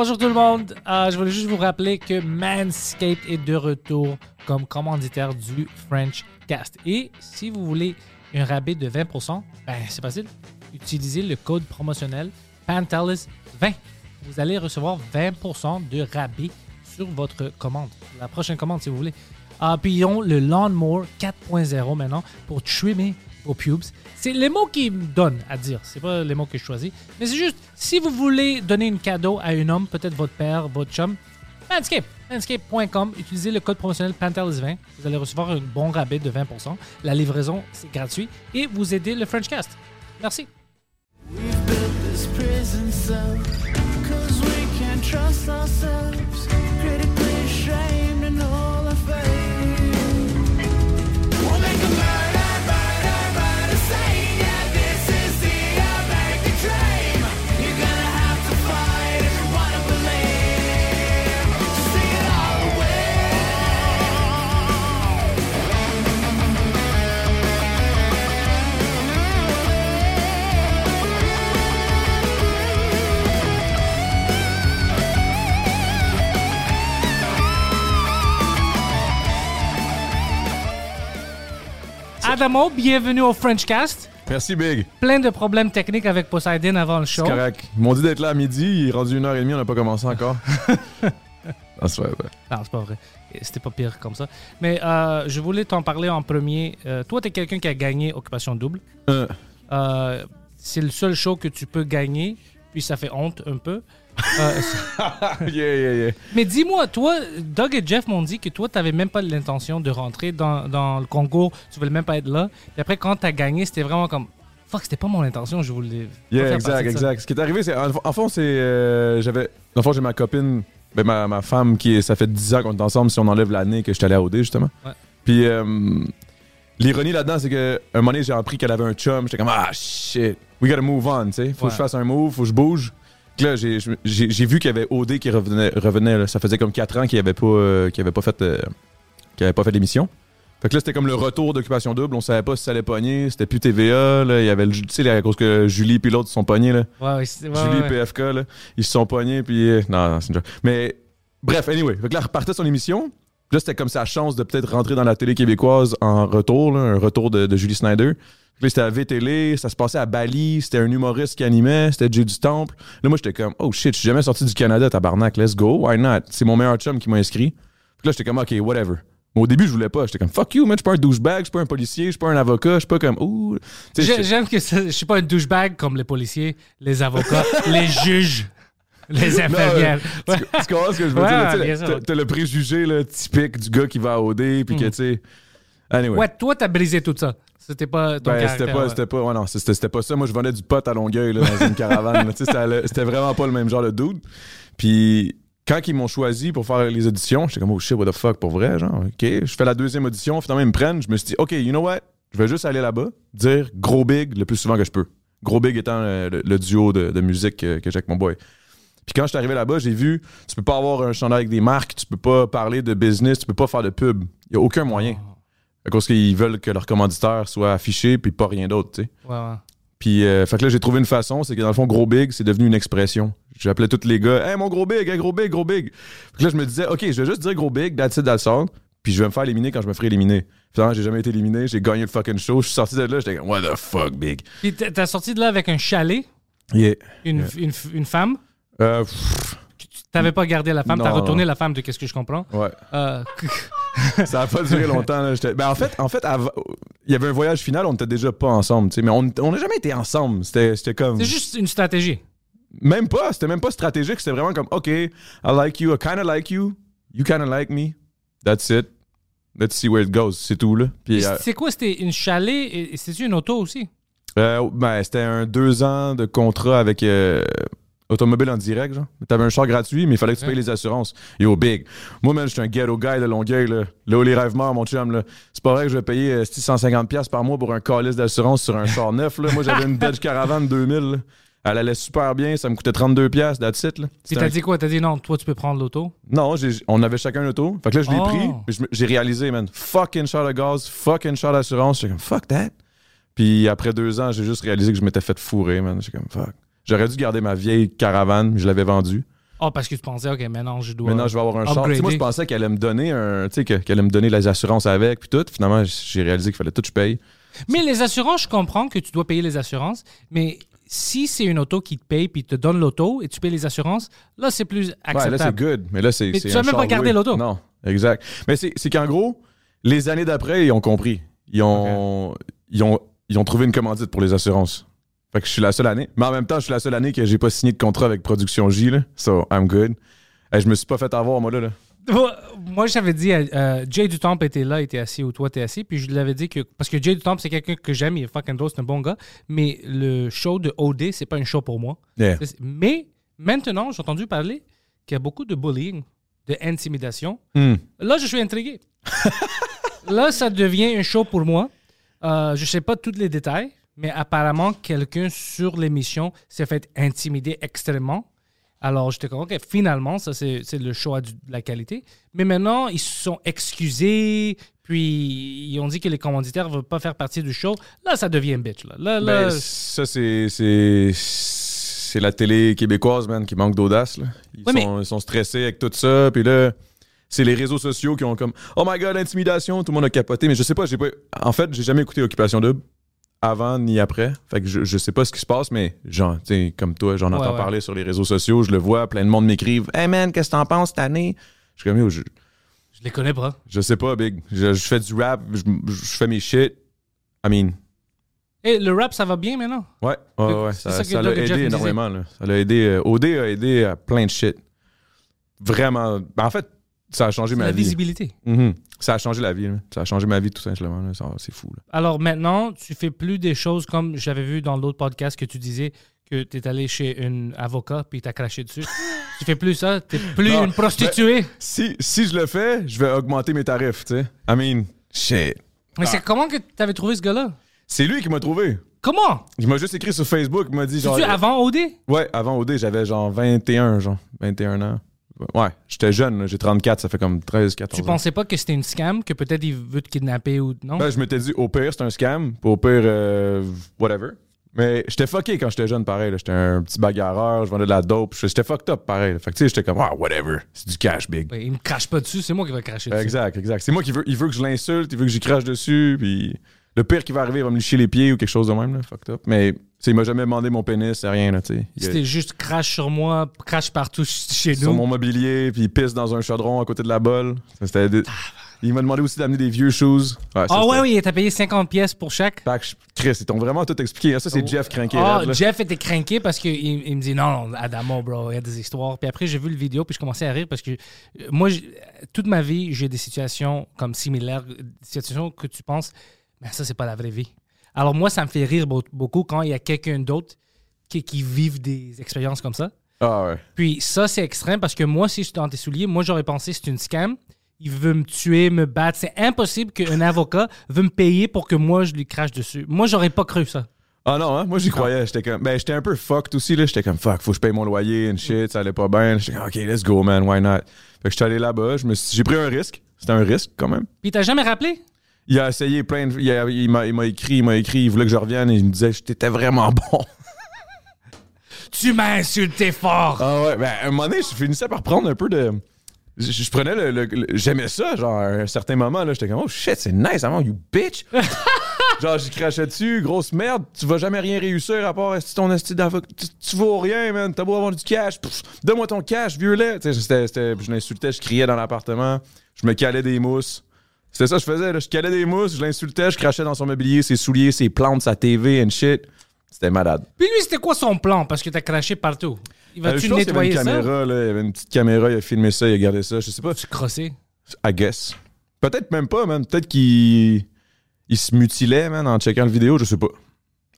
Bonjour tout le monde. Euh, je voulais juste vous rappeler que Manscaped est de retour comme commanditaire du French Cast. Et si vous voulez un rabais de 20%, ben c'est facile. Utilisez le code promotionnel Pantelis20. Vous allez recevoir 20% de rabais sur votre commande. La prochaine commande, si vous voulez. Ah, puis le Lawnmower 4.0 maintenant pour trimmer vos pubes. C'est les mots qu'ils me donnent à dire. C'est pas les mots que je choisis. Mais c'est juste, si vous voulez donner un cadeau à un homme, peut-être votre père, votre chum, Manscaped. Manscaped.com. Utilisez le code promotionnel Pantelis20. Vous allez recevoir un bon rabais de 20%. La livraison, c'est gratuit. Et vous aidez le Frenchcast. Merci. Adamo, bienvenue au Frenchcast. Merci, Big. Plein de problèmes techniques avec Poseidon avant le show. C'est correct. Ils m'ont dit d'être là à midi. Il est rendu une heure et demie. On n'a pas commencé encore. ah, c'est vrai, ouais. Non, c'est pas vrai. C'était pas pire comme ça. Mais euh, je voulais t'en parler en premier. Euh, toi, t'es quelqu'un qui a gagné Occupation Double. Euh, Euh, c'est le seul show que tu peux gagner, puis ça fait honte un peu. Euh, yeah, yeah, yeah. mais dis-moi, toi, Doug et Jeff m'ont dit que toi, t'avais même pas l'intention de rentrer dans, dans le concours. Tu voulais même pas être là. Puis après, quand t'as gagné, c'était vraiment comme... Fuck, c'était pas mon intention, je voulais... Yeah, exact, exact. Ce qui est arrivé, c'est. En, en fond, c'est. euh, J'avais. En fond, j'ai ma copine. Ben, ma, ma femme qui. Ça fait 10 ans qu'on est ensemble si on enlève l'année que je suis allé à OD, justement. Ouais. Puis. euh, L'ironie là-dedans, c'est que un moment donné, j'ai appris qu'elle avait un chum. J'étais comme, ah shit, we gotta move on, tu sais. Faut Ouais. que je fasse un move, faut que je bouge. Là, j'ai- vu qu'il y avait OD qui revenait. revenait là. Ça faisait comme 4 ans qu'il avait pas, euh, avait pas fait, euh, avait pas fait l'émission. Fait que là, c'était comme le retour d'Occupation Double. On savait pas si ça allait pogner. C'était plus TVA. Là. Il y avait le, tu sais, à cause que Julie et l'autre se sont pognés. Là. Ouais, ouais, Julie ouais. PFK, là, ils se sont pognés. Puis. euh, non, non, c'est une joke. Mais bref, anyway. Fait que là, repartait son émission. Là, c'était comme sa chance de peut-être rentrer dans la télé québécoise en retour, là, un retour de, de Julie Snyder. Là, c'était à VTL, ça se passait à Bali, c'était un humoriste qui animait, c'était Jay du Temple. Là, moi, j'étais comme, oh shit, je suis jamais sorti du Canada, tabarnak, let's go, why not? C'est mon meilleur chum qui m'a inscrit. Puis là, j'étais comme, ok, whatever. Mais au début, je voulais pas. J'étais comme, fuck you, man, je suis pas un douchebag, je suis pas un policier, je suis pas un avocat, je suis pas comme, ouh. J'aime que je suis pas un douchebag comme les policiers, les avocats, les juges, les infirmières. Non, Ouais. Tu, tu comprends ce que je veux Ouais, dire? T'as le préjugé là, typique du gars qui va à OD, puis que, tu sais. Anyway. Ouais, toi, t'as brisé tout ça. C'était pas ton Ben, c'était pas, ouais. c'était pas, ouais, non, c'était, pas ça. Moi, je vendais du pot à Longueuil, là, dans une caravane. c'était, vraiment pas le même genre de dude. Puis, quand ils m'ont choisi pour faire les auditions, j'étais comme, oh shit, what the fuck, pour vrai, genre, ok. Je fais la deuxième audition, finalement, ils me prennent. Je me suis dit, ok, you know what? Je vais juste aller là-bas, dire gros big le plus souvent que je peux. Gros big étant euh, le, le duo de, de musique que, que j'ai avec mon boy. Puis quand je suis arrivé là-bas, j'ai vu, tu peux pas avoir un chandail avec des marques, tu peux pas parler de business, tu peux pas faire de pub. Il y a aucun moyen. À cause qu'ils veulent que leur commanditaire soit affiché, puis pas rien d'autre, tu sais. Ouais, ouais. Puis, euh, fait que là, j'ai trouvé une façon, c'est que dans le fond, gros big, c'est devenu une expression. J'appelais tous les gars, hey, mon gros big, hey, gros big, gros big. Fait que là, je me disais, OK, je vais juste dire gros big, that's it, that's all. Puis je vais me faire éliminer quand je me ferai éliminer. Finalement, j'ai jamais été éliminé, j'ai gagné le fucking show. Je suis sorti de là, j'étais comme, what the fuck, big. Puis t'as sorti de là avec un chalet, Yeah. une, une, une femme? Euh, T'avais pas gardé la femme, t'as Non. retourné la femme, de qu'est-ce que je comprends? ouais. Euh, Ça a pas duré longtemps. Là. Ben, en fait, en fait av- il y avait un voyage final, on était déjà pas ensemble, tu sais, mais on n'a jamais été ensemble. C'était comme. c'est juste une stratégie. Même pas, c'était même pas stratégique, c'était vraiment comme, OK, I like you, I kinda like you, you kinda like me, that's it. Let's see where it goes, c'est tout, là. Puis, euh, C'est quoi, c'était une chalet et et c'était une auto aussi? Euh, ben, c'était un deux ans de contrat avec euh, Automobile en direct, genre. T'avais un char gratuit, mais il fallait que tu payes les assurances. Yo, big. Moi, man, j'étais un ghetto guy de Longueuil, là. Là où les rêves meurent, mon chum, là. C'est pas vrai que je vais payer euh, 150$ par mois pour un calice d'assurance sur un char neuf, là. Moi, j'avais une Dodge Caravan 2000, là. Elle allait super bien, ça me coûtait 32$, that's it, là. Puis t'as un- dit quoi? T'as dit non, toi tu peux prendre l'auto? Non, on avait chacun un auto. Fait que là, je l'ai Oh. pris. je J'ai réalisé, man, fucking char de gaz, fucking char d'assurance. J'étais comme, fuck that. Puis après deux ans, j'ai juste réalisé que je m'étais fait fourrer, man. J'étais comme, fuck. J'aurais dû garder ma vieille caravane, mais je l'avais vendue. Oh, parce que tu pensais, ok, maintenant je dois. Maintenant, je vais avoir un char. Upgrader. moi, je pensais qu'elle allait me donner un, tu sais, que- qu'elle allait me donner les assurances avec, puis tout. Finalement, j'ai réalisé qu'il fallait tout que je paye. Mais les assurances, je comprends que tu dois payer les assurances, mais si c'est une auto qui te paye puis te donne l'auto et tu payes les assurances, là c'est plus Ouais, là, c'est acceptable. good. Mais là, c'est. Mais tu vas même pas garder l'auto. Non, exact. Mais c'est c'est qu'en gros, les années d'après, ils ont compris. Ils ont, ils, ont, ils ont trouvé une commandite pour les assurances. Fait que je suis la seule année. Mais en même temps, je suis la seule année que j'ai pas signé de contrat avec Production J. Là. So, I'm good. Hey, je me suis pas fait avoir, moi, là. là. Moi, j'avais dit, à- euh, Jay Dutomp était là, était assis où toi t'es assis, puis je lui avais dit que. Parce que Jay Dutomp, c'est quelqu'un que j'aime, il est fucking drôle, c'est un bon gars, mais le show de OD, c'est pas un show pour moi. Yeah. Mais maintenant, j'ai entendu parler qu'il y a beaucoup de bullying, de intimidation. Hmm. Là, je suis intrigué. Là, ça devient un show pour moi. Euh, je sais pas tous les détails, mais apparemment, quelqu'un sur l'émission s'est fait intimider extrêmement. Alors, j'étais comme, OK, finalement, ça, c'est le choix de la qualité. Mais maintenant, ils se sont excusés, puis ils ont dit que les commanditaires ne veulent pas faire partie du show. Là, ça devient bitch. Là, là, là, Ben, ça, c'est. la télé québécoise, man, qui manque d'audace. Ils, Ouais, mais- sont, ils sont stressés avec tout ça. Puis là, c'est les réseaux sociaux qui ont comme Oh my god, intimidation, tout le monde a capoté. Mais je sais pas, j'ai pas. En fait, j'ai jamais écouté Occupation Double avant ni après. Fait que je, je sais pas ce qui se passe, mais genre, comme toi, j'en Ouais, entends ouais. parler sur les réseaux sociaux, je le vois, plein de monde m'écrivent Hey man, qu'est-ce que t'en penses cette année? Je suis comme je, je les connais pas. je sais pas, Big. Je, je fais du rap, je, je fais mes shit. I mean, Et le rap, ça va bien maintenant? Ouais, ouais, ouais. Ça, ça l'a aidé me énormément. Là. Ça l'a aidé. euh, OD a aidé à plein de shit. Vraiment. Ben, en fait, ça a changé ma la vie. visibilité. Mhm. Ça a changé la vie. là. Ça a changé ma vie tout simplement. C'est fou. là. Alors maintenant, tu fais plus des choses comme j'avais vu dans l'autre podcast que tu disais que tu es allé chez un avocat puis t'as craché dessus. tu fais plus ça, t'es plus Non, une prostituée? Si, si je le fais, je vais augmenter mes tarifs. tu sais. I mean, shit. Mais c'est comment que tu avais trouvé ce gars-là? C'est lui qui m'a trouvé. Comment? Il m'a juste écrit sur Facebook. Il m'a dit genre. Tu avant OD? Ouais, avant OD, j'avais genre 21, genre. 21 ans. Ouais, j'étais jeune. J'ai 34, ça fait comme 13, 14 Tu ans. pensais pas que c'était une scam, que peut-être il veut te kidnapper ou non? Ben, je m'étais dit, au pire, c'est un scam. Puis Au pire, euh, whatever. Mais j'étais fucké quand j'étais jeune, pareil. J'étais un petit bagarreur, je vendais de la dope. J'étais fucked up, pareil. là. Fait que, tu sais, j'étais comme, ah, whatever. C'est du cash, big. Ouais, il me crache pas dessus, c'est moi qui vais cracher dessus. Exact, exact. C'est moi qui veux, il veut que je l'insulte, il veut que j'y crache dessus. Puis le pire qui va arriver, il va me licher les pieds ou quelque chose de même, là. Fucked up. Mais, il m'a jamais demandé mon pénis, c'est rien, là, tu sais. Il- C'était juste crache sur moi, crache partout ch- chez sur nous. mon mobilier, puis il pisse dans un chaudron à côté de la bolle. C'était des- Il m'a demandé aussi d'amener des vieux shoes. Ouais, Ah ouais, oui, t'as payé 50 pièces pour chaque. Fait que je- Chris, ils t'ont vraiment tout expliqué. Ça, c'est Jeff. Ah, raide, là. Jeff était craqué parce qu'il il me dit non, non, Adamo, bro, il y a des histoires. Puis après, j'ai vu le vidéo, puis je commençais à rire parce que euh, moi, toute ma vie, j'ai des situations comme similaires, des situations que tu penses, mais ça, c'est pas la vraie vie. Alors moi, ça me fait rire beau- beaucoup quand il y a quelqu'un d'autre qui, qui vive des expériences comme ça. Ah ouais. Puis ça, c'est extrême parce que moi, si je suis dans tes souliers, moi, j'aurais pensé que c'est une scam. Il veut me tuer, me battre. C'est impossible qu'un avocat veut me payer pour que moi, je lui crache dessus. Moi, j'aurais pas cru ça. Ah non, hein? moi j'y croyais. J'étais comme. Ben, j'étais un peu fucked aussi, là. J'étais comme fuck, faut que je paye mon loyer and shit, ça allait pas bien. J'étais comme ok, let's go, man, why not? Fait que j'étais allé là-bas, j'ai pris un risque. C'était un risque quand même. Puis t'as jamais rappelé? Il a essayé plein de. Il, a- il m'a il m'a écrit, il m'a écrit, il voulait que je revienne et il me disait que t'étais vraiment bon. Tu m'as insulté fort. Ah ouais, ben, à un moment donné, je finissais par prendre un peu de. Je, je prenais le. le- le- J'aimais ça, genre, à un certain moment, là, j'étais comme, oh shit, c'est nice, avant, you bitch! genre, j'y crachais dessus, grosse merde, tu vas jamais rien réussir à part esti ton esti d'avocat. Tu, tu vaux rien, man, t'as beau avoir du cash, pff, donne-moi ton cash, vieux-lait! Tu sais, je l'insultais, je criais dans l'appartement, je me calais des mousses. C'était ça que je faisais, là, je calais des mousses, je l'insultais, je crachais dans son mobilier, ses souliers, ses plantes, sa TV and shit. C'était malade. Puis lui, c'était quoi son plan? Parce que t'as craché partout. Il Euh, va-tu je pense qu'il y avait nettoyer une ça? caméra, là, il y avait une petite caméra, il a filmé ça, il a gardé ça, je sais pas. Tu crossé. I guess. Peut-être même pas, man. Peut-être qu'il il se mutilait, man, en checkant le vidéo, je sais pas.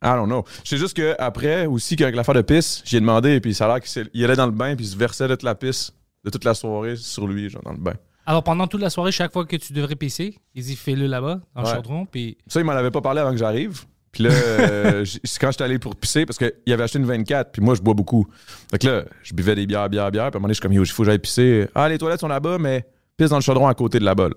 I don't know. Je sais juste qu'après, aussi, qu'avec l'affaire de pisse, j'ai demandé, puis ça a l'air qu'il il allait dans le bain, puis il se versait de toute la pisse de toute la soirée sur lui, genre dans le bain. Alors, pendant toute la soirée, chaque fois que tu devrais pisser, il dit fais-le là-bas, dans le Ouais. chaudron, puis. Ça, il m'en avait pas parlé avant que j'arrive. Puis là, euh, quand j'étais allé pour pisser, parce qu'il avait acheté une 24, puis moi, je bois beaucoup. Fait que là, je buvais des bières, bières, bières, puis à un moment donné, je suis comme, il faut que j'aille pisser. Ah, les toilettes sont là-bas, mais pisse dans le chaudron à côté de la bolle.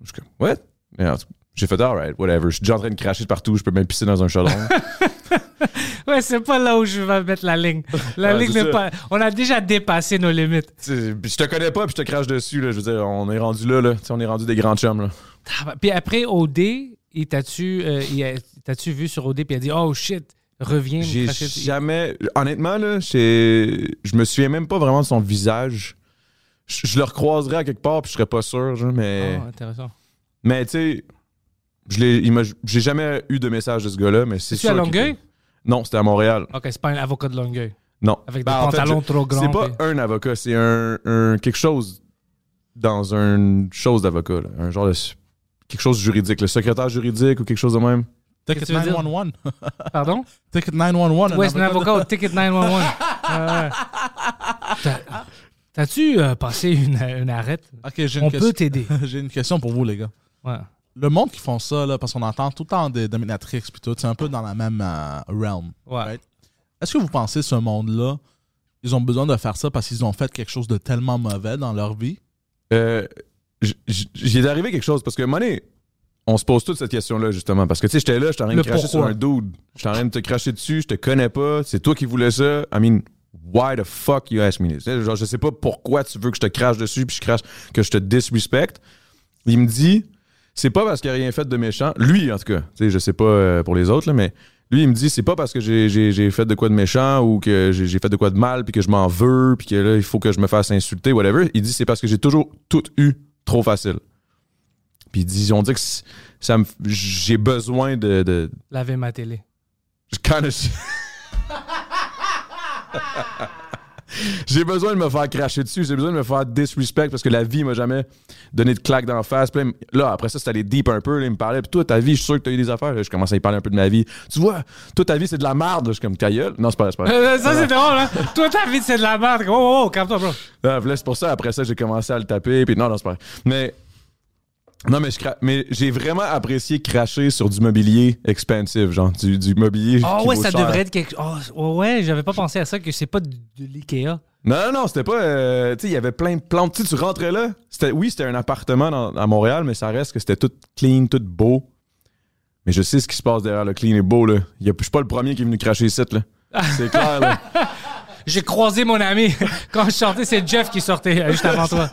Je suis comme, what? En J'ai fait, alright, whatever. Je suis déjà en train de cracher de partout, je peux même pisser dans un chaudron. Ouais, c'est pas là où je vais mettre la ligne. La Ouais, ligne n'est pas. On a déjà dépassé nos limites. Tu puis je te connais pas, puis je te crache dessus, là. Je veux dire, on est rendu là, là. Tu sais, on est rendu des grands chums, là. Ah, Puis après, OD, il t'a-tu euh, t'as-tu vu sur OD, puis il a dit Oh shit, reviens. J'ai jamais. Honnêtement, là, je me souviens même pas vraiment de son visage. Je, je le recroiserais à quelque part, puis je serais pas sûr, genre, mais. Ah, intéressant. Mais tu sais, j'ai jamais eu de message de ce gars-là, mais c'est sûr. à qu'il- Longueuil? Non, c'était à Montréal. Ok, c'est pas un avocat de Longueuil. Non. Avec Ben, des en fait, pantalons je- trop grands. C'est pas un avocat, c'est un, un- quelque chose dans une chose d'avocat, là. un genre de quelque chose de juridique, le secrétaire juridique ou quelque chose de même. Ticket que tu veux dire? 911. Pardon? Ticket 911. Ouais, c'est un avocat au Ticket 911. Ouais. T'as- T'as-tu euh, passé une, une arrête? Ok, j'ai une, On question- peut t'aider. j'ai une question pour vous, les gars. Ouais. Le monde qui font ça, là, parce qu'on entend tout le temps des dominatrix puis tout, c'est un peu dans la même euh, realm. Ouais. Right? Est-ce que vous pensez ce monde-là, ils ont besoin de faire ça parce qu'ils ont fait quelque chose de tellement mauvais dans leur vie? Euh, J'ai arrivé quelque chose parce que, monnaie, on se pose toute cette question-là, justement. Parce que, tu sais, j'étais là, j'étais en train de cracher sur un dude. J'étais en train de te cracher dessus, je te connais pas, c'est toi qui voulais ça. I mean, why the fuck you ask me this? Genre, je sais pas pourquoi tu veux que je te crache dessus puis je crache, que je te disrespecte. Il me dit, c'est pas parce qu'il a rien fait de méchant. Lui, en tout cas. Je sais pas euh, pour les autres, là, mais lui, il me dit, c'est pas parce que j'ai- fait de quoi de méchant ou que j'ai fait de quoi de mal puis que je m'en veux puis que là, il faut que je me fasse insulter, whatever. Il dit, c'est parce que j'ai toujours tout eu trop facile. Puis il dit, on dit que ça me- j'ai besoin de, de Laver ma télé. je kinda- J'ai besoin de me faire cracher dessus, j'ai besoin de me faire disrespect parce que la vie m'a jamais donné de claque d'en face. Puis là, après ça, c'était allé deep un peu. là, il me parlait, puis toi, ta vie, je suis sûr que t'as eu des affaires. Je commençais à y parler un peu de ma vie. Tu vois, toi, ta vie, c'est de la merde. Je suis comme gueule. Non, c'est pas pas vrai. Euh, ça, c'est drôle, hein? Toi, ta vie, c'est de la merde. Oh, oh, oh, calme-toi, bro. Ah, c'est pour ça, après ça, j'ai commencé à le taper. Puis non, non, c'est pas vrai. Mais. Non, mais, je cra- mais j'ai vraiment apprécié cracher sur du mobilier expensive, genre du, du mobilier. Oh, qui ouais, vaut ça cher. devrait être quelque chose. Oh, ouais, j'avais pas pensé à ça, que c'est pas de, de l'IKEA. Non, non, non, c'était pas. euh, tu sais, il y avait plein de plantes. Tu sais, tu rentrais là. C'était, oui, c'était un appartement dans- à Montréal, mais ça reste que c'était tout clean, tout beau. Mais je sais ce qui se passe derrière le clean et beau, là. Il y a- Je suis pas le premier qui est venu cracher ici, là. C'est clair, là. J'ai croisé mon ami. Quand je sortais, c'est Jeff qui sortait euh, juste avant toi.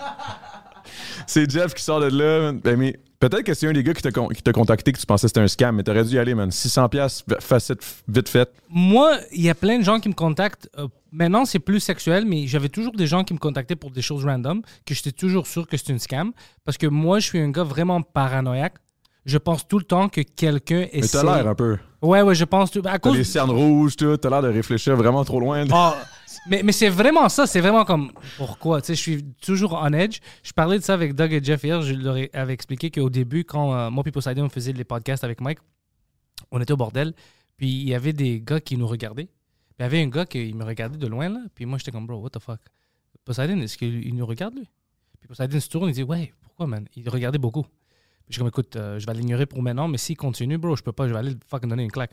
C'est Jeff qui sort de là. Ben, mais peut-être que c'est un des gars qui t'a, con- contacté que tu pensais que c'était un scam, mais t'aurais dû y aller, man. 600$ piastres, facette vite fait. Moi, il y a plein de gens qui me contactent. euh, maintenant, c'est plus sexuel, mais j'avais toujours des gens qui me contactaient pour des choses random, que j'étais toujours sûr que c'était une scam. Parce que moi, je suis un gars vraiment paranoïaque. Je pense tout le temps que quelqu'un Mais essaie... t'as l'air un peu. Ouais, ouais, je pense... tout- À T'as cause... les cernes rouges, tout. T'as l'air de réfléchir vraiment trop loin. Ah, mais mais c'est vraiment ça, c'est vraiment comme pourquoi? Tu sais, je suis toujours on edge. Je parlais de ça avec Doug et Jeff hier. Je leur ai- avais expliqué qu'au début, quand euh, moi et Poseidon on faisait les podcasts avec Mike, on était au bordel. Puis il y avait des gars qui nous regardaient. Il y avait un gars qui me regardait de loin là. Puis moi j'étais comme bro, what the fuck? Poseidon, est-ce qu'il nous regarde lui? Puis Poseidon se tourne et dit ouais, pourquoi man? Il regardait beaucoup. Puis je suis comme écoute, euh, je vais l'ignorer pour maintenant, mais s'il continue, bro, je peux pas, je vais aller le fucking donner une claque.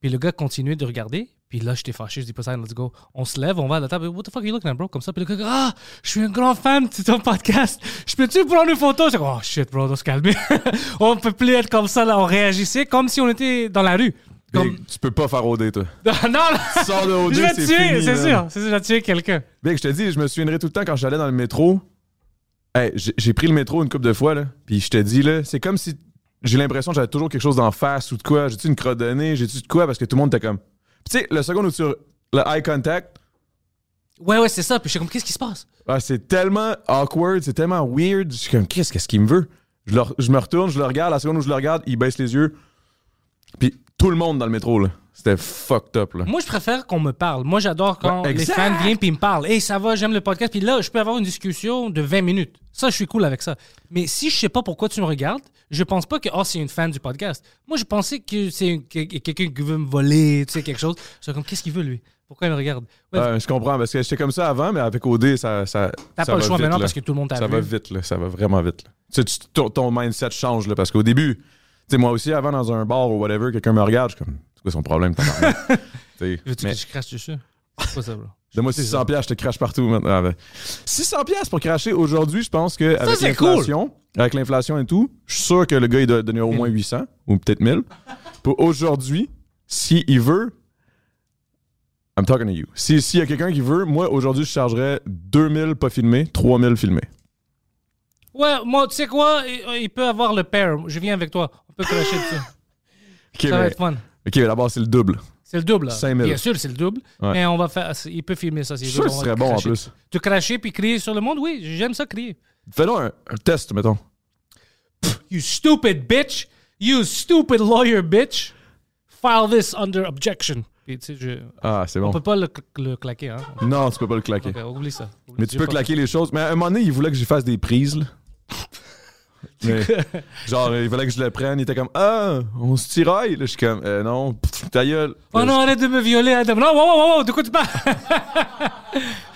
Puis le gars continuait de regarder. Puis là, j'étais fâché. Je dis, Poseidon, let's go. On se lève, on va à la table. What the fuck are you looking at, bro? Comme ça. Puis le gars, ah, je suis un grand fan de ton podcast. Je peux-tu prendre une photo? Je dis, oh shit, bro, on doit se calmer. on peut plus être comme ça, là. On réagissait comme si on était dans la rue. Comme... Tu peux pas faire OD, toi. non, là. Tu sors de OD, c'est tuer, fini, c'est sûr. C'est sûr, je vais tuer quelqu'un. Big, je te dis, je me souviendrai tout le temps quand j'allais dans le métro. Hey, j'ai j'ai pris le métro une couple de fois, là. Puis je te dis, là, c'est comme si j'ai l'impression que j'avais toujours quelque chose d'en face ou de quoi. J'ai-tu une crotte de nez? J'ai-tu de quoi? Parce que tout le monde était comme. Tu sais, le seconde où tu. Le eye contact, Ouais, ouais, c'est ça. Puis je suis comme, qu'est-ce qui se passe? ah, c'est tellement awkward, c'est tellement weird. Je suis comme, qu'est-ce qu'est-ce qu'il me veut? Je, le- je me retourne, je le regarde, la seconde où je le regarde, il baisse les yeux. Puis tout le monde dans le métro, là. C'était fucked up, là. Moi, je préfère qu'on me parle. Moi, j'adore quand Ouais, les fans viennent puis ils me parlent. Hey, ça va, j'aime le podcast. Puis là, je peux avoir une discussion de 20 minutes. Ça, je suis cool avec ça. Mais si je sais pas pourquoi tu me regardes, je pense pas que oh, c'est une fan du podcast. Moi, je pensais que c'est quelqu'un qui veut me voler, tu sais, quelque chose. C'est comme, qu'est-ce qu'il veut, lui? Pourquoi il me regarde? Ouais, je comprends, parce que j'étais comme ça avant, mais avec OD, ça. ça T'as pas le choix vite, maintenant là. parce que tout le monde t'a Ça vu. va vite, là. Ça va vraiment vite. là. Tu sais, tu- ton, mindset change, là, parce qu'au début, sais, moi aussi, avant, dans un bar ou whatever, quelqu'un me regarde, je suis comme, c'est quoi son problème, sais, Veux-tu mais que je crache dessus? C'est pas ça, bro. donne-moi 600 pièces, je te crache partout maintenant. Ah, ben. 600 pièces pour cracher aujourd'hui, je pense que avec l'inflation, avec l'inflation et tout, je suis sûr que le gars, il doit donner au moins 800 ou peut-être 1000. Pour aujourd'hui, s'il veut, I'm talking to you. Si- S'il y a quelqu'un qui veut, moi, aujourd'hui, je chargerais 2000 pas filmés, 3000 filmés. Ouais, moi, tu sais quoi? Il, il peut avoir le pair. Je viens avec toi. On peut cracher dessus. Ok, Ça va mais, être fun. ok, mais d'abord, c'est le double. C'est le double. là. 5000. Bien sûr, c'est le double. Ouais. Mais on va faire. Il peut filmer ça. Je sûr ce on va serait bon en cracher. plus. Tu cracher puis crier sur le monde? Oui, j'aime ça crier. Fais-nous un, un test, mettons. You stupid bitch! You stupid lawyer bitch! File this under objection. Puis, tu sais, je- Ah, c'est On bon. peut pas le, le claquer, hein? Non, tu peux pas le claquer. Ok, oublie ça. Oublie- Mais tu j'ai peux pas- claquer les choses. Mais à un moment donné, il voulait que j'y fasse des prises. là. Mais, genre, il fallait que je le prenne. Il était comme Ah, on se tiraille. Là, je suis comme euh, Non, pff, ta gueule. Oh non, arrête de me violer, Adam. Non, wow, wow, wow, de quoi tu parles?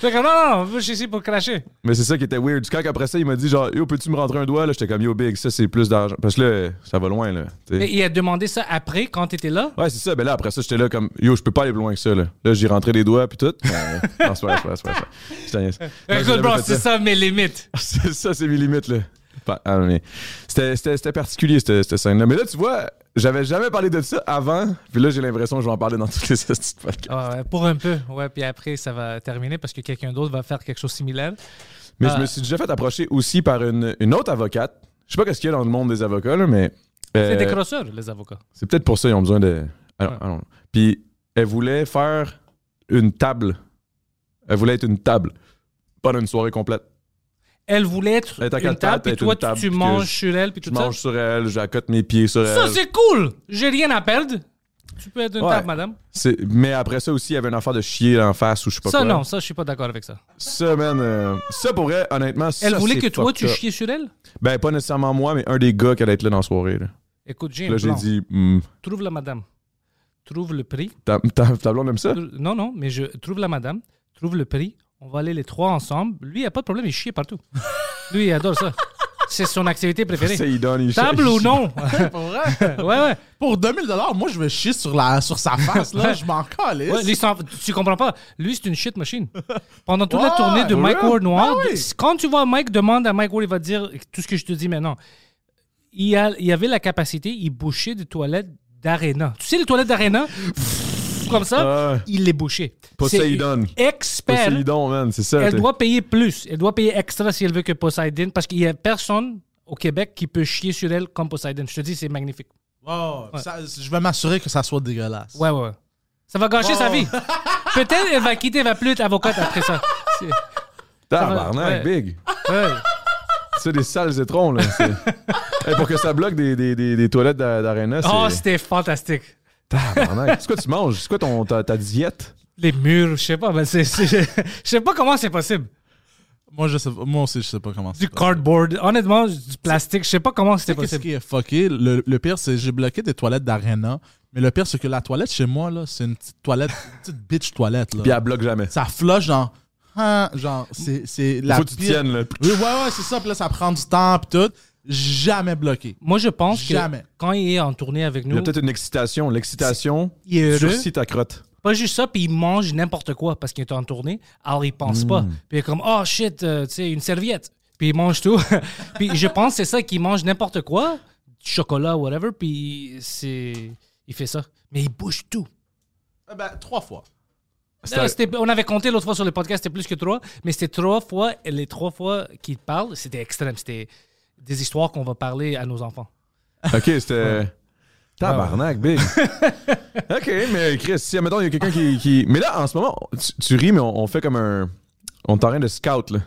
J'étais comme, non, non, je suis ici pour cracher. Mais c'est ça qui était weird. Quand après ça, il m'a dit genre Yo, peux-tu me rentrer un doigt? Là, j'étais comme Yo, big, ça c'est plus d'argent. Parce que là, ça va loin. Là. Mais il a demandé ça après, quand t'étais là? Ouais, c'est ça. Ben là, après ça, j'étais là comme Yo, je peux pas aller plus loin que ça. Là, là j'ai rentré les doigts puis tout. Non, c'est pas c'est pas c'est pas Écoute, bro, c'est ça mes limites. C'est ça, c'est mes limites, là. Ah, mais C'était particulier, cette, scène-là. Mais là, tu vois, j'avais jamais parlé de ça avant. Puis là, j'ai l'impression que je vais en parler dans toutes les podcasts. Ouais, pour un peu. Ouais, puis après, ça va terminer parce que quelqu'un d'autre va faire quelque chose de similaire. Mais Ah. je me suis déjà fait approcher aussi par une, une autre avocate. Je sais pas qu'est-ce qu'il y a dans le monde des avocats, là, mais. euh, C'est des crosseurs, les avocats. c'est peut-être pour ça qu'ils ont besoin de. Ah, Ouais. ah, non. Puis elle voulait faire une table. Elle voulait être une table. Pas une soirée complète. Elle voulait être une table, puis toi, table, tu, manges je- sur elle, puis Je tout ça. mange sur elle, j'accote mes pieds sur Ça, elle. c'est cool! J'ai rien à perdre. Tu peux être une Ouais. table, madame. Mais après ça aussi, il y avait une affaire de chier en face ou je sais pas Ça, quoi. non, ça, je suis pas d'accord avec ça. Ça, man, euh, ça pour vrai, honnêtement, ça, Elle voulait que toi, tu chies sur elle? Ben, pas nécessairement moi, mais un des gars qui allait être là dans la soirée. Là, Écoute, j'ai Là, j'ai dit, Hmm, Trouve la madame. Trouve le prix. ta, ta- ta blonde aime ça? Non, non, mais je trouve la madame, trouve le prix. On va aller les trois ensemble. Lui, il n'y a pas de problème, il chie partout. Lui, il adore ça. C'est son activité préférée. Ça, il donne, il Table ou non? Pour vrai? ouais, ouais. Pour 2000 moi, je vais chier sur, la, sur sa face, là. Je m'en calisse. Ouais, lui, tu comprends pas. Lui, c'est une shit machine. Pendant toute la Ouais, tournée de for Mike real? Ward Noir, oui. quand tu vois Mike, demande à Mike Ward, il va te dire tout ce que je te dis maintenant. Il, a, il avait la capacité, il bouchait des toilettes d'Arena. Tu sais, les toilettes d'Arena, comme ça, il les bouchait. Poseidon. Expert. Poséidon, man, c'est ça. Elle doit payer plus. Elle doit payer extra si elle veut que Poseidon, parce qu'il y a personne au Québec qui peut chier sur elle comme Poseidon. Je te dis, c'est magnifique. Wow, ça- je vais m'assurer que ça soit dégueulasse. Ouais, ouais. Ça va gâcher sa vie. Peut-être elle va quitter, elle va plus être avocate après ça. C'est- Tabarnak, Ouais. big. Ouais. C'est des sales étrons, là. Hey, pour que ça bloque des, des, des, des toilettes d'a- d'Arena. Oh, c'était fantastique. C'est quoi tu manges? C'est quoi ton, ta, ta diète? Les murs, je sais pas, mais c'est, je sais pas comment c'est possible. Moi, je sais, moi aussi, je sais pas comment Du c'est. cardboard, honnêtement, du plastique, je sais pas comment c'était Qu'est-ce possible. qui est fucké? Le, le pire, c'est que j'ai bloqué des toilettes d'Arena. Mais le pire, c'est que la toilette chez moi, là, c'est une petite toilette, une petite bitch toilette. Là. Puis elle bloque jamais. Ça flush genre. hein, genre, c'est, c'est Il la faut que tu pire- tiennes, là. Oui, ouais, ouais, c'est ça. Puis là, ça prend du temps, puis tout. Jamais bloqué. Moi, je pense Jamais. que quand il est en tournée avec Il y nous, a peut-être une excitation. L'excitation il est heureux. sursit ta crotte. Pas juste ça, puis il mange n'importe quoi parce qu'il est en tournée. Alors, il pense pas. Puis il est comme, oh shit, euh, tu sais, une serviette. Puis il mange tout. puis je pense que c'est ça qu'il mange n'importe quoi, du chocolat, whatever, puis c'est. Il fait ça. Mais il bouge tout. Eh ben, trois fois. On avait compté l'autre fois sur le podcast, c'était plus que trois, mais c'était trois fois, et les trois fois qu'il parle, c'était extrême. C'était des histoires qu'on va parler à nos enfants. Ok, c'était. Tabarnak, big. ok, mais Chris, si, admettons, il y a quelqu'un qui, qui- Mais là, en ce moment, tu, tu ris, mais on, on fait comme un. On est en train de scout, là.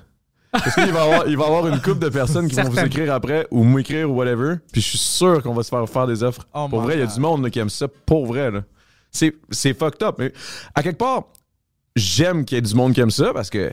Parce qu'il va y avoir, il va y avoir une couple de personnes qui vont vous écrire après ou m'écrire ou whatever. Puis je suis sûr qu'on va se faire faire des offres. Oh pour vrai, il y a du monde là, qui aime ça. Pour vrai, là. C'est, c'est fucked up. Mais à quelque part, j'aime qu'il y ait du monde qui aime ça parce que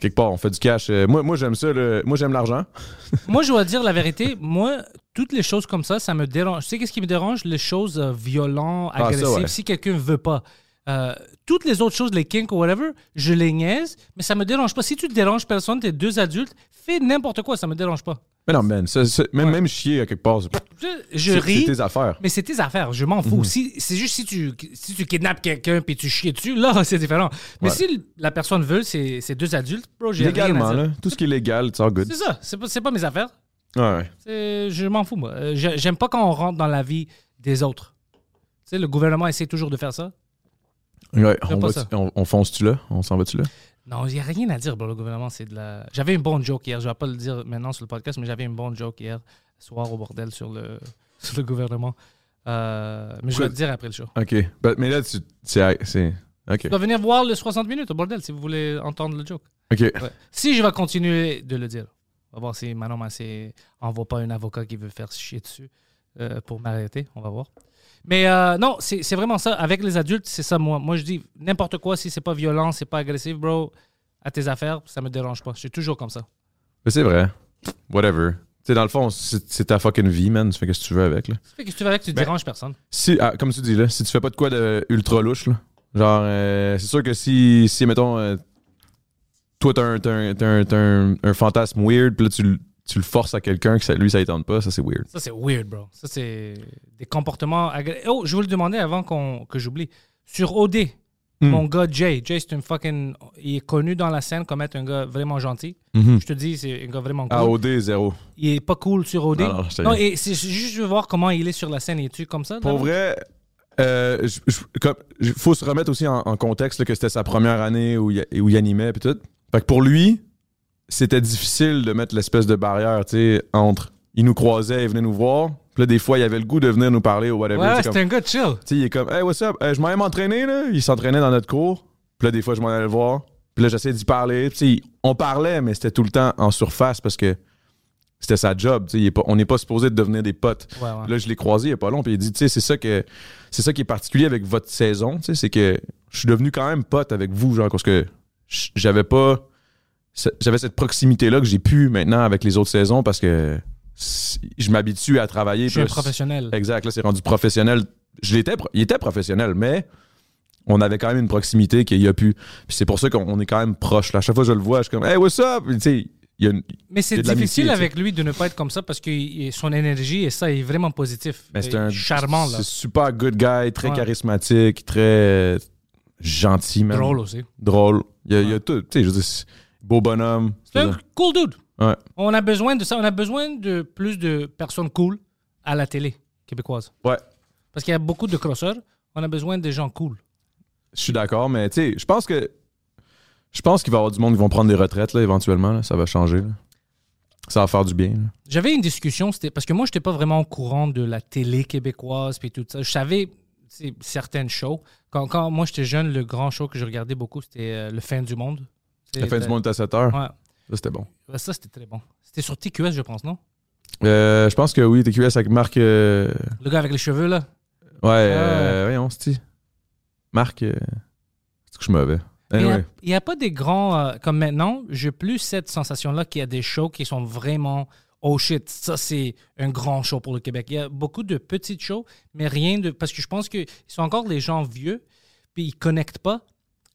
quelque part, on fait du cash. Euh, moi, moi j'aime ça. là. Moi, j'aime l'argent. Moi, je dois dire la vérité. Moi, toutes les choses comme ça, ça me dérange. Tu sais, qu'est-ce qui me dérange? Les choses euh, violentes, Ah, ça, agressives, ouais. si quelqu'un veut pas. Euh, toutes les autres choses, les kinks ou whatever, je les niaise, mais ça me dérange pas. Si tu te déranges personne, t'es deux adultes, fais n'importe quoi, ça me dérange pas. Mais non, man. ça- ça- même, Ouais. même chier à quelque part, c'est, Je, je ris, c'est tes affaires. mais c'est tes affaires, je m'en fous. Mhm. Si, c'est juste si tu, si tu kidnappes quelqu'un puis tu chies dessus, là, c'est différent. Mais Ouais. si la personne veut, c'est c'est deux adultes, bro, j'ai Légalement, là. Tout ce qui est légal, it's all good. C'est ça, c'est pas, c'est pas mes affaires. Ouais, Je m'en fous, moi. Euh, j'ai- J'aime pas quand on rentre dans la vie des autres. Tu sais, le gouvernement essaie toujours de faire ça. Ouais, va- on fonce-tu là? On s'en va-tu là? Non, il n'y a rien à dire, bro, le gouvernement, c'est de la... J'avais une bonne joke hier, je vais pas le dire maintenant sur le podcast, mais j'avais une bonne joke hier soir au bordel sur le, sur le gouvernement. Euh, mais je vais te dire après le show. OK. Mais là, tu, c'est, c'est... OK. Tu dois venir voir le 60 minutes au bordel si vous voulez entendre le joke. OK. Ouais. Si je vais continuer de le dire. On va voir si Manon Massé envoie pas un avocat qui veut faire chier dessus euh, pour m'arrêter. On va voir. Mais euh, non, c'est vraiment ça. Avec les adultes, c'est ça, moi. Moi, je dis n'importe quoi, si c'est pas violent, c'est pas agressif, bro, à tes affaires, ça me dérange pas. Je suis toujours comme ça. Mais c'est vrai. Whatever. Tu sais, dans le fond, c'est, ta fucking vie, man. Tu fais ce que tu veux avec, là. Ça fait que tu vas avec, tu Ben- déranges personne. Si, ah, comme tu dis, là, si tu fais pas de quoi de ultra louche, là, genre, euh, c'est sûr que si, si mettons, euh, toi, t'as un, un, un, un- fantasme weird, puis là, tu, tu le forces à quelqu'un que ça, lui, ça ne tente pas, ça, c'est weird. Ça, c'est weird, bro. Ça, c'est des comportements agressifs. Oh, je vous le demandais avant qu'on que j'oublie. Sur OD, Hmm. mon gars Jay, Jay, c'est un fucking. Il est connu dans la scène comme être un gars vraiment gentil. Mhm. Je te dis, c'est un gars vraiment cool. Ah, OD, zéro. Il est pas cool sur OD. Non, et c'est juste je veux voir comment il est sur la scène. Es-tu comme ça? Pour vrai, euh, comme- je- faut se remettre aussi en, en contexte là, que c'était sa première année où il, où il animait puis tout. Fait que pour lui, c'était difficile de mettre l'espèce de barrière, tu sais, entre. Il nous croisait, il venait nous voir. Puis là, des fois, il avait le goût de venir nous parler ou whatever. Ouais, comme- un gars chill. Tu sais, il est comme, hey, what's up? Euh, je m'en vais m'entraîner, là. Il s'entraînait dans notre cours. Puis là, des fois, je m'en allais le voir. Puis là, j'essayais d'y parler. Puis, tu sais, on parlait, mais c'était tout le temps en surface parce que c'était sa job. Tu sais, il est pas- on n'est pas supposé de devenir des potes. Ouais, ouais. Là, je l'ai croisé il n'y a pas long, puis il dit, tu sais, c'est ça que c'est ça qui est particulier avec votre saison, tu sais, c'est que je suis devenu quand même pote avec vous, genre, parce que j'avais pas, j'avais cette proximité-là que j'ai pu maintenant avec les autres saisons parce que je m'habitue à travailler. Je suis un professionnel. Exact, là, c'est rendu professionnel. Je l'étais, il était professionnel, mais on avait quand même une proximité qu'il y a pu. Puis c'est pour ça qu'on est quand même proche. Là. À chaque fois que je le vois, je suis comme, hey, what's up? Tu sais, il y a une- Mais c'est difficile avec lui de ne pas être comme ça parce que son énergie et ça il est vraiment positif. C'est un charmant. C'est super good guy, très Ouais. charismatique, très euh, gentil, même. Drôle aussi. Drôle. Il y a, il y a Ouais. tout. Tu sais, je veux dire, c'est beau bonhomme. C'est un cool dude. Ouais. On a besoin de ça. On a besoin de plus de personnes cool à la télé québécoise. Ouais. Parce qu'il y a beaucoup de crosseurs. On a besoin de gens cool. Je suis d'accord, mais tu sais, je pense que. Je pense qu'il va y avoir du monde qui vont prendre des retraites, là, éventuellement. là. Ça va changer. là. Ça va faire du bien. J'avais une discussion, c'était parce que moi, je n'étais pas vraiment au courant de la télé québécoise puis tout ça. Je savais certaines shows. Quand, quand moi, j'étais jeune, le grand show que je regardais beaucoup, c'était euh, Le Fin du Monde. La fin du monde est à 7 heures. Ouais. Ça, c'était bon. Ouais, Ça, c'était très bon. C'était sur TQS, je pense, non? Euh, je pense que oui, TQS avec Marc. euh, Le gars avec les cheveux, là? Ouais, euh, voyons, c'est Marc. euh, C'est que je suis mauvais. Il n'y a, Anyway. il y a pas des grands. euh, comme maintenant, j'ai plus cette sensation-là qu'il y a des shows qui sont vraiment. Oh shit, ça c'est un grand show pour le Québec. Il y a beaucoup de petites shows, mais rien de. Parce que je pense qu'ils sont encore des gens vieux, puis ils connectent pas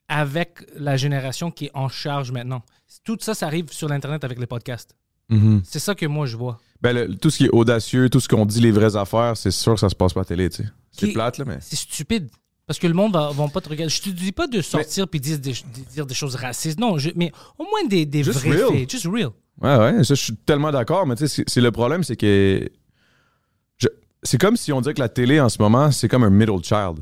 avec la génération qui est en charge maintenant. Tout ça, ça arrive sur l'Internet avec les podcasts. Mhm. C'est ça que moi je vois. Ben, le- tout ce qui est audacieux, tout ce qu'on dit les vraies affaires, c'est sûr que ça se passe pas à la télé, tu sais. C'est plate, là, mais. C'est stupide. Parce que le monde va, vont pas te regarder. Je te dis pas de sortir puis dire des, de dire des choses racistes. Non, je- mais au moins des, des Just vrais real. faits. Just real. Ouais, ouais, ça, je suis tellement d'accord, mais tu sais, c'est- le problème, c'est que. C'est comme si on disait que la télé en ce moment, c'est comme un middle child.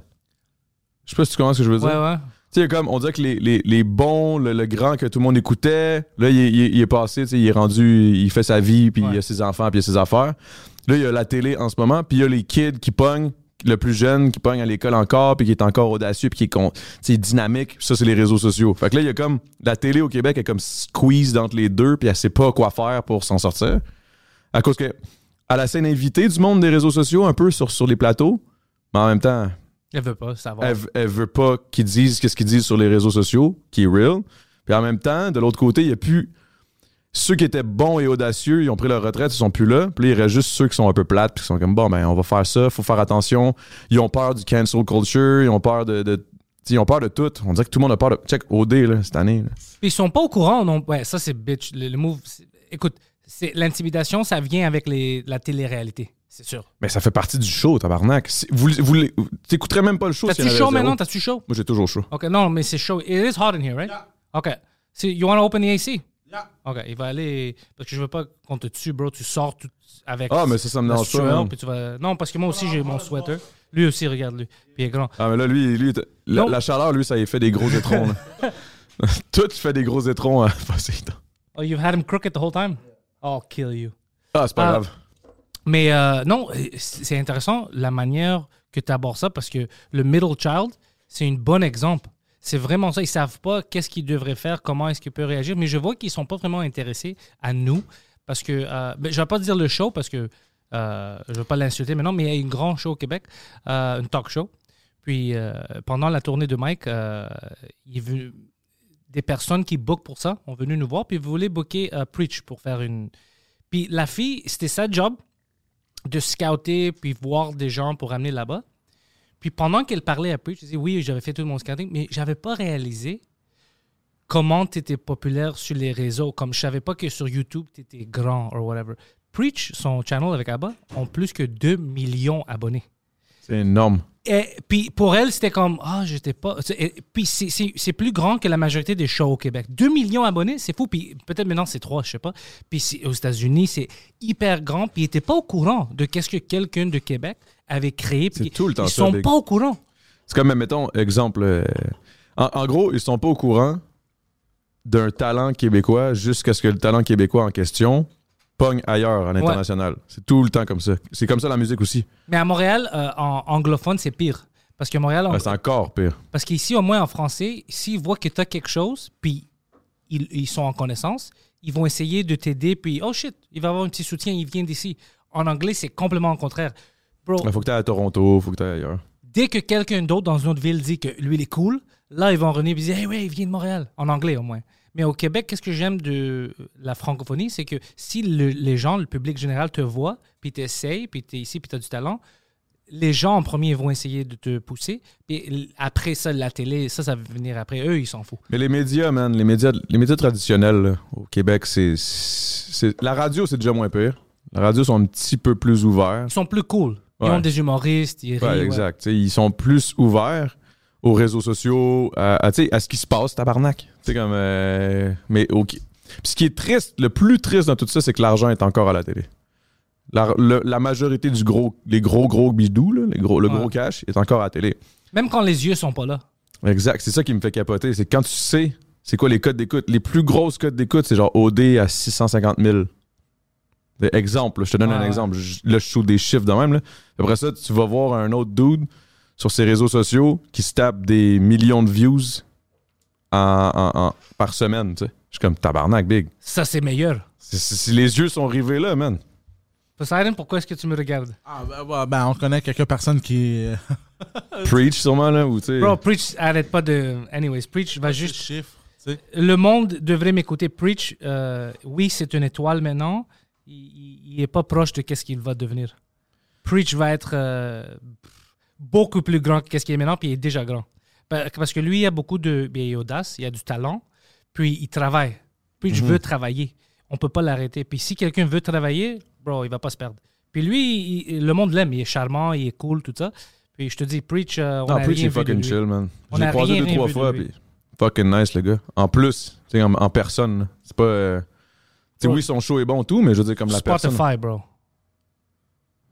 Je sais pas si tu comprends ce que je veux dire. Ouais, ouais. Tu sais, comme on dirait que les, les, les bons, le, le grand que tout le monde écoutait, là, il, est- il est- il est passé, tu sais, il est rendu, il fait sa vie, puis il a ses enfants, puis il a ses affaires. Là, il y a la télé en ce moment, puis il y a les kids qui pognent le plus jeune qui pogne à l'école encore, puis qui est encore audacieux, puis qui est con- dynamique. Ça, c'est les réseaux sociaux. Fait que là, il y a comme. La télé au Québec est comme squeeze entre les deux, puis elle sait pas quoi faire pour s'en sortir. À cause que. À la scène invitée du monde des réseaux sociaux, un peu sur, sur les plateaux, mais en même temps, Elle veut pas savoir. elle, elle veut pas qu'ils disent qu'est-ce qu'ils disent sur les réseaux sociaux, qui est real. Puis en même temps, de l'autre côté, il y a plus ceux qui étaient bons et audacieux, ils ont pris leur retraite, ils sont plus là. Puis là, il reste juste ceux qui sont un peu plates, puis qui sont comme bon, ben on va faire ça, faut faire attention. Ils ont peur du cancel culture, ils ont peur de, de t'sais, ils ont peur de tout. On dirait que tout le monde a peur de check OD là, cette année. là. Puis ils sont pas au courant. Non, ouais, ça c'est bitch. Le, le move. Écoute, l'intimidation, ça vient avec les, la télé-réalité, c'est sûr. Mais ça fait partie du show, tabarnak. Si- Vous, vous, t'écouterais même pas le show si T'as-tu chaud maintenant? T'as-tu chaud? Moi j'ai toujours chaud. Ok, non, mais c'est chaud. It is hot in here, right? Ok. So, you want to open the AC? Ok, il va aller. Parce que je veux pas qu'on te tue, bro. Tu sors tout avec. Ah, mais ça, ça me la dérange pas, sueur, man. puis tu vas... Non, parce que moi aussi, j'ai mon sweater. Lui aussi, regarde-lui. Puis il est grand. Ah mais là lui, lui la, Non. la chaleur lui ça y fait des gros étrons. là. Tout fait des gros étrons à Poséidon. Oh, you've had him crooked the whole time? I'll kill you. Ah, c'est pas Ah. grave. Mais euh, non, c'est intéressant la manière que tu abordes ça parce que le middle child, c'est un bon exemple. C'est vraiment ça. Ils savent pas qu'est-ce qu'ils devraient faire, comment est-ce qu'ils peuvent réagir. Mais je vois qu'ils sont pas vraiment intéressés à nous parce que euh, ben, je vais pas dire le show parce que euh, je veux pas l'insulter maintenant, mais il y a une grand show au Québec, euh, une talk show. Puis pendant la tournée de Mike, il des personnes qui bookent pour ça ont venu nous voir puis voulaient booker Preach pour faire une. Puis la fille, c'était sa job de scouter puis voir des gens pour amener là-bas. Puis pendant qu'elle parlait à Preach, je disais oui, j'avais fait tout mon scouting, mais j'avais pas réalisé comment tu étais populaire sur les réseaux. Comme je savais pas que sur YouTube, tu étais grand ou whatever. Preach, son channel avec Abba, ont plus que 2 millions d'abonnés. C'est énorme. Et puis pour elle, c'était comme ah, j'étais pas. c'est- et puis c'est- plus grand que la majorité des shows au Québec. 2 millions d'abonnés, c'est fou. Puis peut-être maintenant c'est 3, je sais pas. Puis aux États-Unis, c'est hyper grand. Puis ils n'étaient pas au courant de qu'est-ce que quelqu'un de Québec avait créé. Puis tout le temps Ils ça, sont pas au courant. C'est comme, mettons, exemple. euh, en, en gros, ils sont pas au courant d'un talent québécois jusqu'à ce que le talent québécois en question pogne ailleurs en international. C'est tout le temps comme ça. C'est comme ça la musique aussi. Mais à Montréal, euh, en anglophone, c'est pire. Parce que Montréal, en- Ah, c'est encore pire. Parce qu'ici, au moins en français, s'ils voient que tu as quelque chose, puis ils, ils sont en connaissance, ils vont essayer de t'aider, puis oh shit, il va avoir un petit soutien, il vient d'ici. En anglais, c'est complètement le contraire. Bro, Il faut que tu à Toronto, faut que tu ailleurs. dès que quelqu'un d'autre dans une autre ville dit que lui, il est cool, là, ils vont revenir et dire Hey, ouais, il vient de Montréal. En anglais, au moins. Mais au Québec, qu'est-ce que j'aime de la francophonie, c'est que si le- les gens, le public général te voit, puis t'essayes, puis t'es ici, puis t'as du talent, les gens en premier vont essayer de te pousser. Puis après ça, la télé, ça, ça va venir après. Eux, ils s'en foutent. Mais les médias, man, les médias, les médias traditionnels là, au Québec, c'est, c'est. La radio, c'est déjà moins pire. La radio sont un petit peu plus ouverts. Ils sont plus cool. Ils Ouais. ont des humoristes, ils. Ouais, exact. Ils sont plus ouverts aux réseaux sociaux, à, à, ce qui se passe, tabarnak. T'sais, comme, euh, mais ok. Puis ce qui est triste, le plus triste dans tout ça, c'est que l'argent est encore à la télé. La, le- la majorité du gros, les gros, gros bidous, là, les gros, le Ouais. gros cash, est encore à la télé. Même quand les yeux sont pas là. Exact. C'est ça qui me fait capoter. C'est quand tu sais, c'est quoi les codes d'écoute. Les plus grosses codes d'écoute, c'est genre OD à 650 000. Des- Exemple, là, je te donne Ouais, un exemple. Je- Là, je des chiffres de même. là. Après ça, tu vas voir un autre dude sur ses réseaux sociaux qui se tape des millions de views en- en- en- par semaine. tu sais. Je suis comme tabarnak, big. Ça, c'est meilleur. C'est- c'est- Si les yeux sont rivés là, man. Poseidon, pourquoi est-ce que tu me regardes? Ah, ben, ben, on connaît quelques personnes qui. euh, Preach sûrement, là, ou tu sais. Bro, Preach, arrête pas de. Anyways, Preach va juste. Le monde devrait m'écouter. Preach, euh, oui, c'est une étoile maintenant. Il, il- il est pas proche de qu'est-ce qu'il va devenir. Preach va être euh, beaucoup plus grand que qu'est-ce qu'il est maintenant, puis il est déjà grand. Pa- Parce que lui, il a beaucoup de. bien, il est audace, il a du talent, puis il travaille. Preach veut travailler. On peut pas l'arrêter. Puis si quelqu'un veut travailler, bro, il va pas se perdre. Puis lui, il- le monde l'aime. Il est charmant, il est cool, tout ça. Puis je te dis, Preach, euh, on Non, a Preach rien est vu de fucking lui. chill, man. On Je a croisé rien, deux, trois de fois, puis fucking nice, le gars. En plus, en, en personne, c'est pas. euh, tu sais, oui, son show est bon, tout, mais je veux dire, comme la personne. Spotify, bro.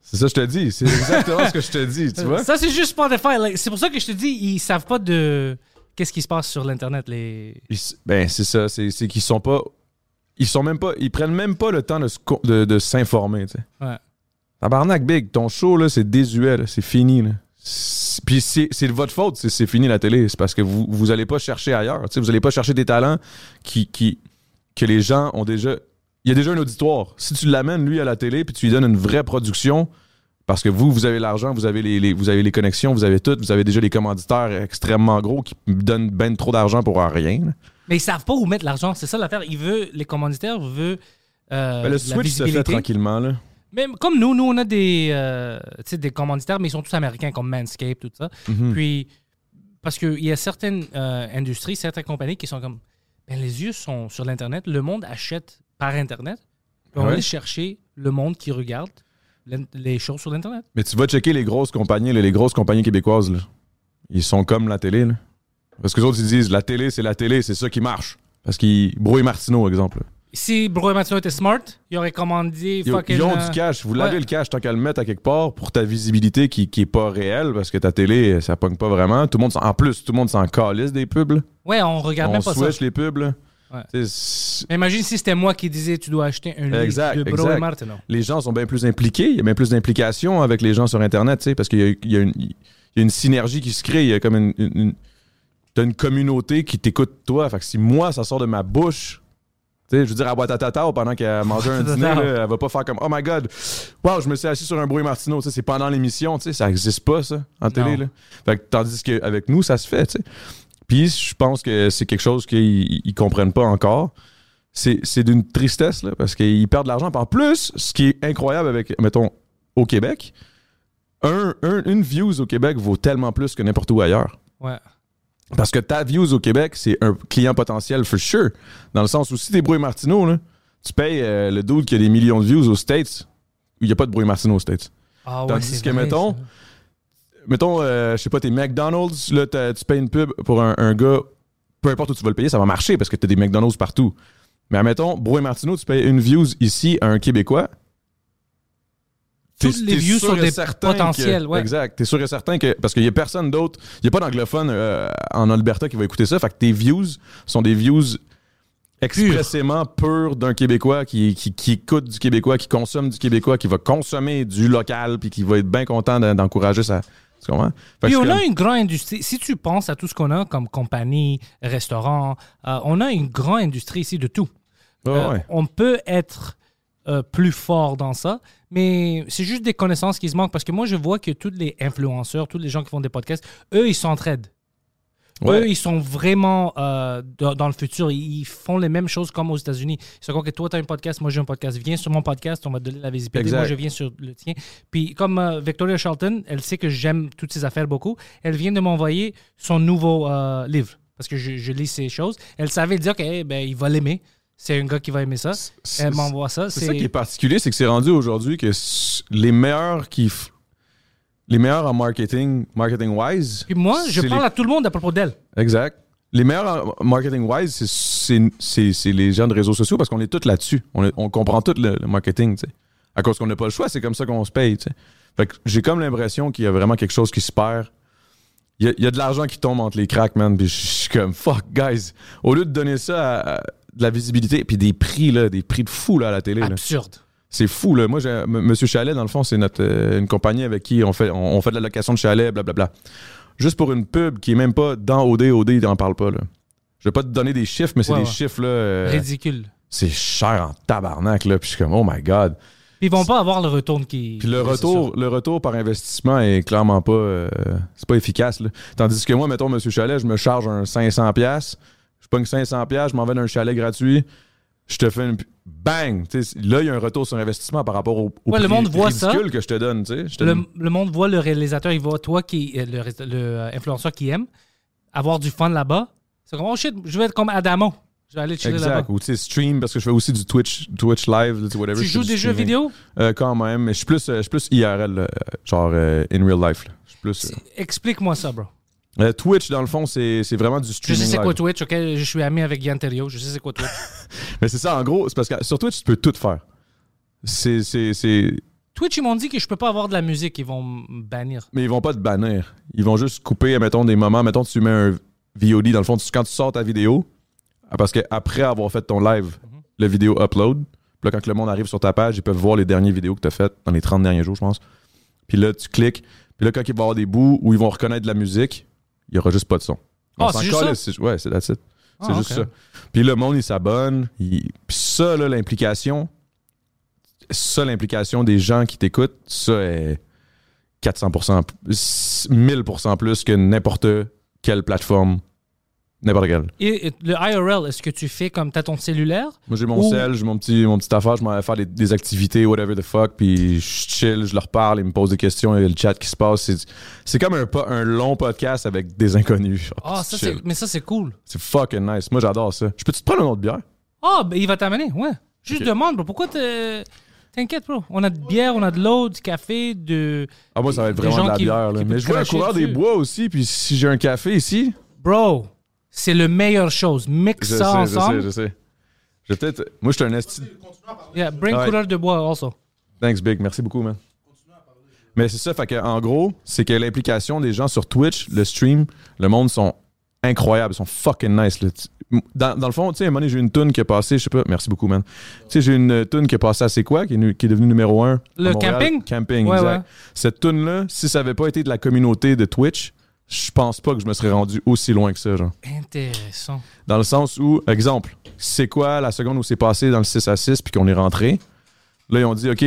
C'est ça que je te dis. C'est exactement ce que je te dis, tu vois. Ça, c'est juste Spotify. Like, c'est pour ça que je te dis, ils savent pas de qu'est-ce qui se passe sur l'Internet. Les... Ils ben, c'est ça. C'est c'est qu'ils sont pas. Ils sont même pas. Ils prennent même pas le temps de, de, de s'informer, tu sais. Ouais. Tabarnak, Big, ton show, là, c'est désuet, là, c'est fini. Là. C'est- Puis c'est c'est de votre faute, c'est c'est fini la télé. C'est parce que vous vous allez pas chercher ailleurs. Tu sais, vous allez pas chercher des talents qui, qui, que les gens ont déjà. Il y a déjà un auditoire. Si tu l'amènes, lui, à la télé, puis tu lui donnes une vraie production, parce que vous, vous avez l'argent, vous avez les, les- vous avez les connexions, vous avez tout, vous avez déjà les commanditaires extrêmement gros qui donnent ben trop d'argent pour rien. là. Mais ils savent pas où mettre l'argent. C'est ça l'affaire. Ils veulent, les commanditaires veulent. euh, Ben, le la switch se fait visibilité. tranquillement. Là. Même comme nous, nous, on a des, euh, tu sais, des commanditaires, mais ils sont tous américains, comme Manscaped, tout ça. Mhm. Puis, parce qu'il y a certaines euh, industries, certaines compagnies qui sont comme, ben, les yeux sont sur l'Internet, le monde achète par Internet. Puis on Ouais. va aller chercher le monde qui regarde les choses sur l'Internet. Mais tu vas checker les grosses compagnies, les grosses compagnies québécoises. Là. Ils sont comme la télé. Là. Parce que les autres, ils disent la télé, c'est la télé, c'est ça qui marche. Parce qu'ils. Brouille Martineau, exemple. Si Bro Mathieu était smart, il aurait commandé Ils, fucking. ils ont euh, du cash. Vous l'avez ouais. le cash tant qu'à le mettre à quelque part pour ta visibilité qui, qui est pas réelle parce que ta télé, ça pogne pas vraiment. Tout le monde, s'en- en plus, tout le monde s'en calisse des pubs. là. Ouais, on regarde On même pas ça. switch les pubs. là. Ouais. Mais imagine si c'était moi qui disais tu dois acheter un livre Exact, de Bro exact. et Martineau. les gens sont bien plus impliqués. Il y a bien plus d'implication avec les gens sur Internet, tu sais, parce qu'il y a, y une, il y a une synergie qui se crée. Il y a comme une. une- une- T'as une communauté qui t'écoute, toi. Fait que si moi, ça sort de ma bouche, tu sais, je veux dire, à boîte à tata pendant qu'elle mange un dîner, là, elle va pas faire comme Oh my god, wow, je me suis assis sur un bruit sais, c'est pendant l'émission, tu sais, ça existe pas, ça, en télé. Là. Fait que, tandis qu'avec nous, ça se fait, tu sais. Puis je pense que c'est quelque chose qu'ils ils comprennent pas encore. C'est d'une tristesse, là, parce qu'ils perdent de l'argent. En plus, ce qui est incroyable avec, mettons, au Québec, un, un- une views au Québec vaut tellement plus que n'importe où ailleurs. Ouais. Parce que ta views au Québec, c'est un client potentiel for sure. Dans le sens où si t'es Brouille Martineau, là, tu payes euh, le dude qui a des millions de views aux States, où il n'y a pas de Brouille Martineau aux States. Ah ouais, Tandis c'est que, vrai, mettons, ça. Mettons, euh, je sais pas, t'es McDonald's, là, tu payes une pub pour un, un gars, peu importe où tu vas le payer, ça va marcher parce que t'as des McDonald's partout. Mais admettons, Brouille Martineau, tu payes une views ici à un Québécois. Toutes les views sont et des potentiels, que- ouais. Exact. T'es sûr et certain que. Parce qu'il y a personne d'autre. Il y a pas d'anglophone euh, en Alberta qui va écouter ça. Fait que tes views sont des views expressément purs d'un Québécois qui, qui, qui écoute du Québécois, qui consomme du Québécois, qui va consommer du local, puis qui va être bien content d'en- d'encourager ça. Tu comprends? Puis on comme- a une grande industrie. Si tu penses à tout ce qu'on a comme compagnie, restaurant, euh, on a une grande industrie ici de tout. Euh, ouais. On peut être euh, plus fort dans ça, mais c'est juste des connaissances qui se manquent parce que moi, je vois que tous les influenceurs, tous les gens qui font des podcasts, eux, ils s'entraident. Ouais. Eux, ils sont vraiment euh, dans, dans le futur. Ils font les mêmes choses comme aux États-Unis. C'est quoi que toi, tu as un podcast, moi, j'ai un podcast. Viens sur mon podcast, on va te donner la visibilité. Exact. Moi, je viens sur le tien. Puis, comme euh, Victoria Charlton, elle sait que j'aime toutes ces affaires beaucoup. Elle vient de m'envoyer son nouveau euh, livre parce que je, je lis ces choses. Elle savait dire que eh, ben, il va l'aimer. C'est un gars qui va aimer ça. Elle m'envoie ça. C'est ça qui est particulier, c'est que c'est rendu aujourd'hui que les meilleurs qui. Les meilleurs en marketing, marketing wise. Puis moi, je parle les- à tout le monde à propos d'elle. Exact. Les meilleurs en marketing wise, c'est- les gens de réseaux sociaux parce qu'on est tous là-dessus. On, est- on comprend tout le, le marketing, tu sais. À cause qu'on n'a pas le choix, c'est comme ça qu'on se paye, tu sais. Fait que j'ai comme l'impression qu'il y a vraiment quelque chose qui se perd. Il y a, il y a de l'argent qui tombe entre les cracks, man. Puis je suis comme, fuck, guys. Au lieu de donner ça à, à de la visibilité, puis des prix, là, des prix de fou là, à la télé. là. C'est fou, là. Moi, Monsieur Chalet, dans le fond, c'est notre euh, une compagnie avec qui on fait, on, on fait de la location de chalet, blablabla. Juste pour une pub qui est même pas dans OD, OD, il n'en parle pas, là. Je vais pas te donner des chiffres, mais c'est Ouais, des ouais. chiffres, là. euh, Ridicule. c'est cher en tabarnak, là. Puis je suis comme, oh my God. Puis ils vont pas avoir le retour qui. Puis le retour, sûr. le retour par investissement est clairement pas, euh, c'est pas efficace, là. Tandis que moi, mettons, Monsieur Chalet, je me charge un 500$, piastres, je pogne 500$, je m'en vais dans un chalet gratuit, je te fais une. Bang! Là, il y a un retour sur investissement par rapport au, au Ouais, le monde voit ça. que je te donne. Je te Le, donne- le monde voit le réalisateur, il voit toi, qui euh, le, euh, influenceur qui aime, avoir du fun là-bas. C'est comme, oh shit, je vais être comme Adamo. Je vais aller chiller là-bas. Exact. Ou tu sais, stream, parce que je fais aussi du Twitch, Twitch live, whatever. Tu je joues des jeux vidéo? Euh, quand même, mais je suis plus, euh, je suis plus IRL, là, genre euh, in real life. là. Je suis plus. Explique-moi ça, bro. Euh, Twitch, dans le fond, c'est vraiment du Je streaming. sais c'est quoi Twitch, ok? Je suis ami avec Yann Terrio. Je sais c'est quoi Twitch. Mais c'est ça, en gros, c'est parce que sur Twitch, tu peux tout faire. C'est. Twitch, ils m'ont dit que je peux pas avoir de la musique. Ils vont me bannir. Mais ils vont pas te bannir. Ils vont juste couper, mettons, des moments. Mettons, tu mets un VOD, dans le fond, tu- quand tu sors ta vidéo, ah, parce qu'après avoir fait ton live, Mhm. la vidéo upload, Puis là, quand le monde arrive sur ta page, ils peuvent voir les dernières vidéos que tu as faites dans les 30 derniers jours, je pense. Puis là, tu cliques. Puis là, quand il va y avoir des bouts où ils vont reconnaître de la musique, il n'y aura juste pas de son. Ah, On c'est s'en juste c'est- Ouais, c'est that's it. C'est Ah, juste ça. Puis le monde, il s'abonne. il- Puis ça, là, l'implication, ça, l'implication des gens qui t'écoutent, ça est 400%, 1000% plus que n'importe quelle plateforme, n'importe quelle. Et, et le IRL, est-ce que tu fais comme t'as ton cellulaire? Moi, j'ai mon Ou- sel, j'ai mon petit, mon petit affaire, je m'en vais faire des, des activités, whatever the fuck, puis je chill, je leur parle, ils me posent des questions, il y a le chat qui se passe. C'est, c'est comme un, un long podcast avec des inconnus. Ah, tu ça, c'est, mais ça, c'est cool. C'est fucking nice. Moi, j'adore ça. Je peux-tu te prendre un autre bière? Ah, ben il va t'amener, ouais. Juste demande, bro. Pourquoi t'es- T'inquiète, bro. On a de bière, on a de l'eau, du café, de. Ah, moi, ça va être vraiment de la qui- bière. là. Mais je veux un coureur des bois aussi, puis si j'ai un café ici, Bro, c'est le meilleure chose. Mix je ça sais, je sais, ensemble. je sais. Je vais peut-être. Moi, je suis un esti. Yeah, bring Ouais. couleur de bois also. Thanks, Big. Merci beaucoup, man. Mais c'est ça, fait que, en gros, c'est que l'implication des gens sur Twitch, le stream, le monde sont incroyables, ils sont fucking nice. Dans, dans le fond, tu sais, à un moment donné, j'ai une tune qui est passée, je sais pas, merci beaucoup, man. Tu sais, j'ai une tune qui est passée à C'est quoi, qui est, qui est devenue numéro un. à Le Montréal. camping? Camping, Ouais, exact. ouais. Cette tune-là, si ça avait pas été de la communauté de Twitch, je pense pas que je me serais rendu aussi loin que ça, genre. Intéressant. Dans le sens où, exemple, c'est quoi la seconde où c'est passé dans le 6 à 6 puis qu'on est rentré? Là, ils ont dit, OK,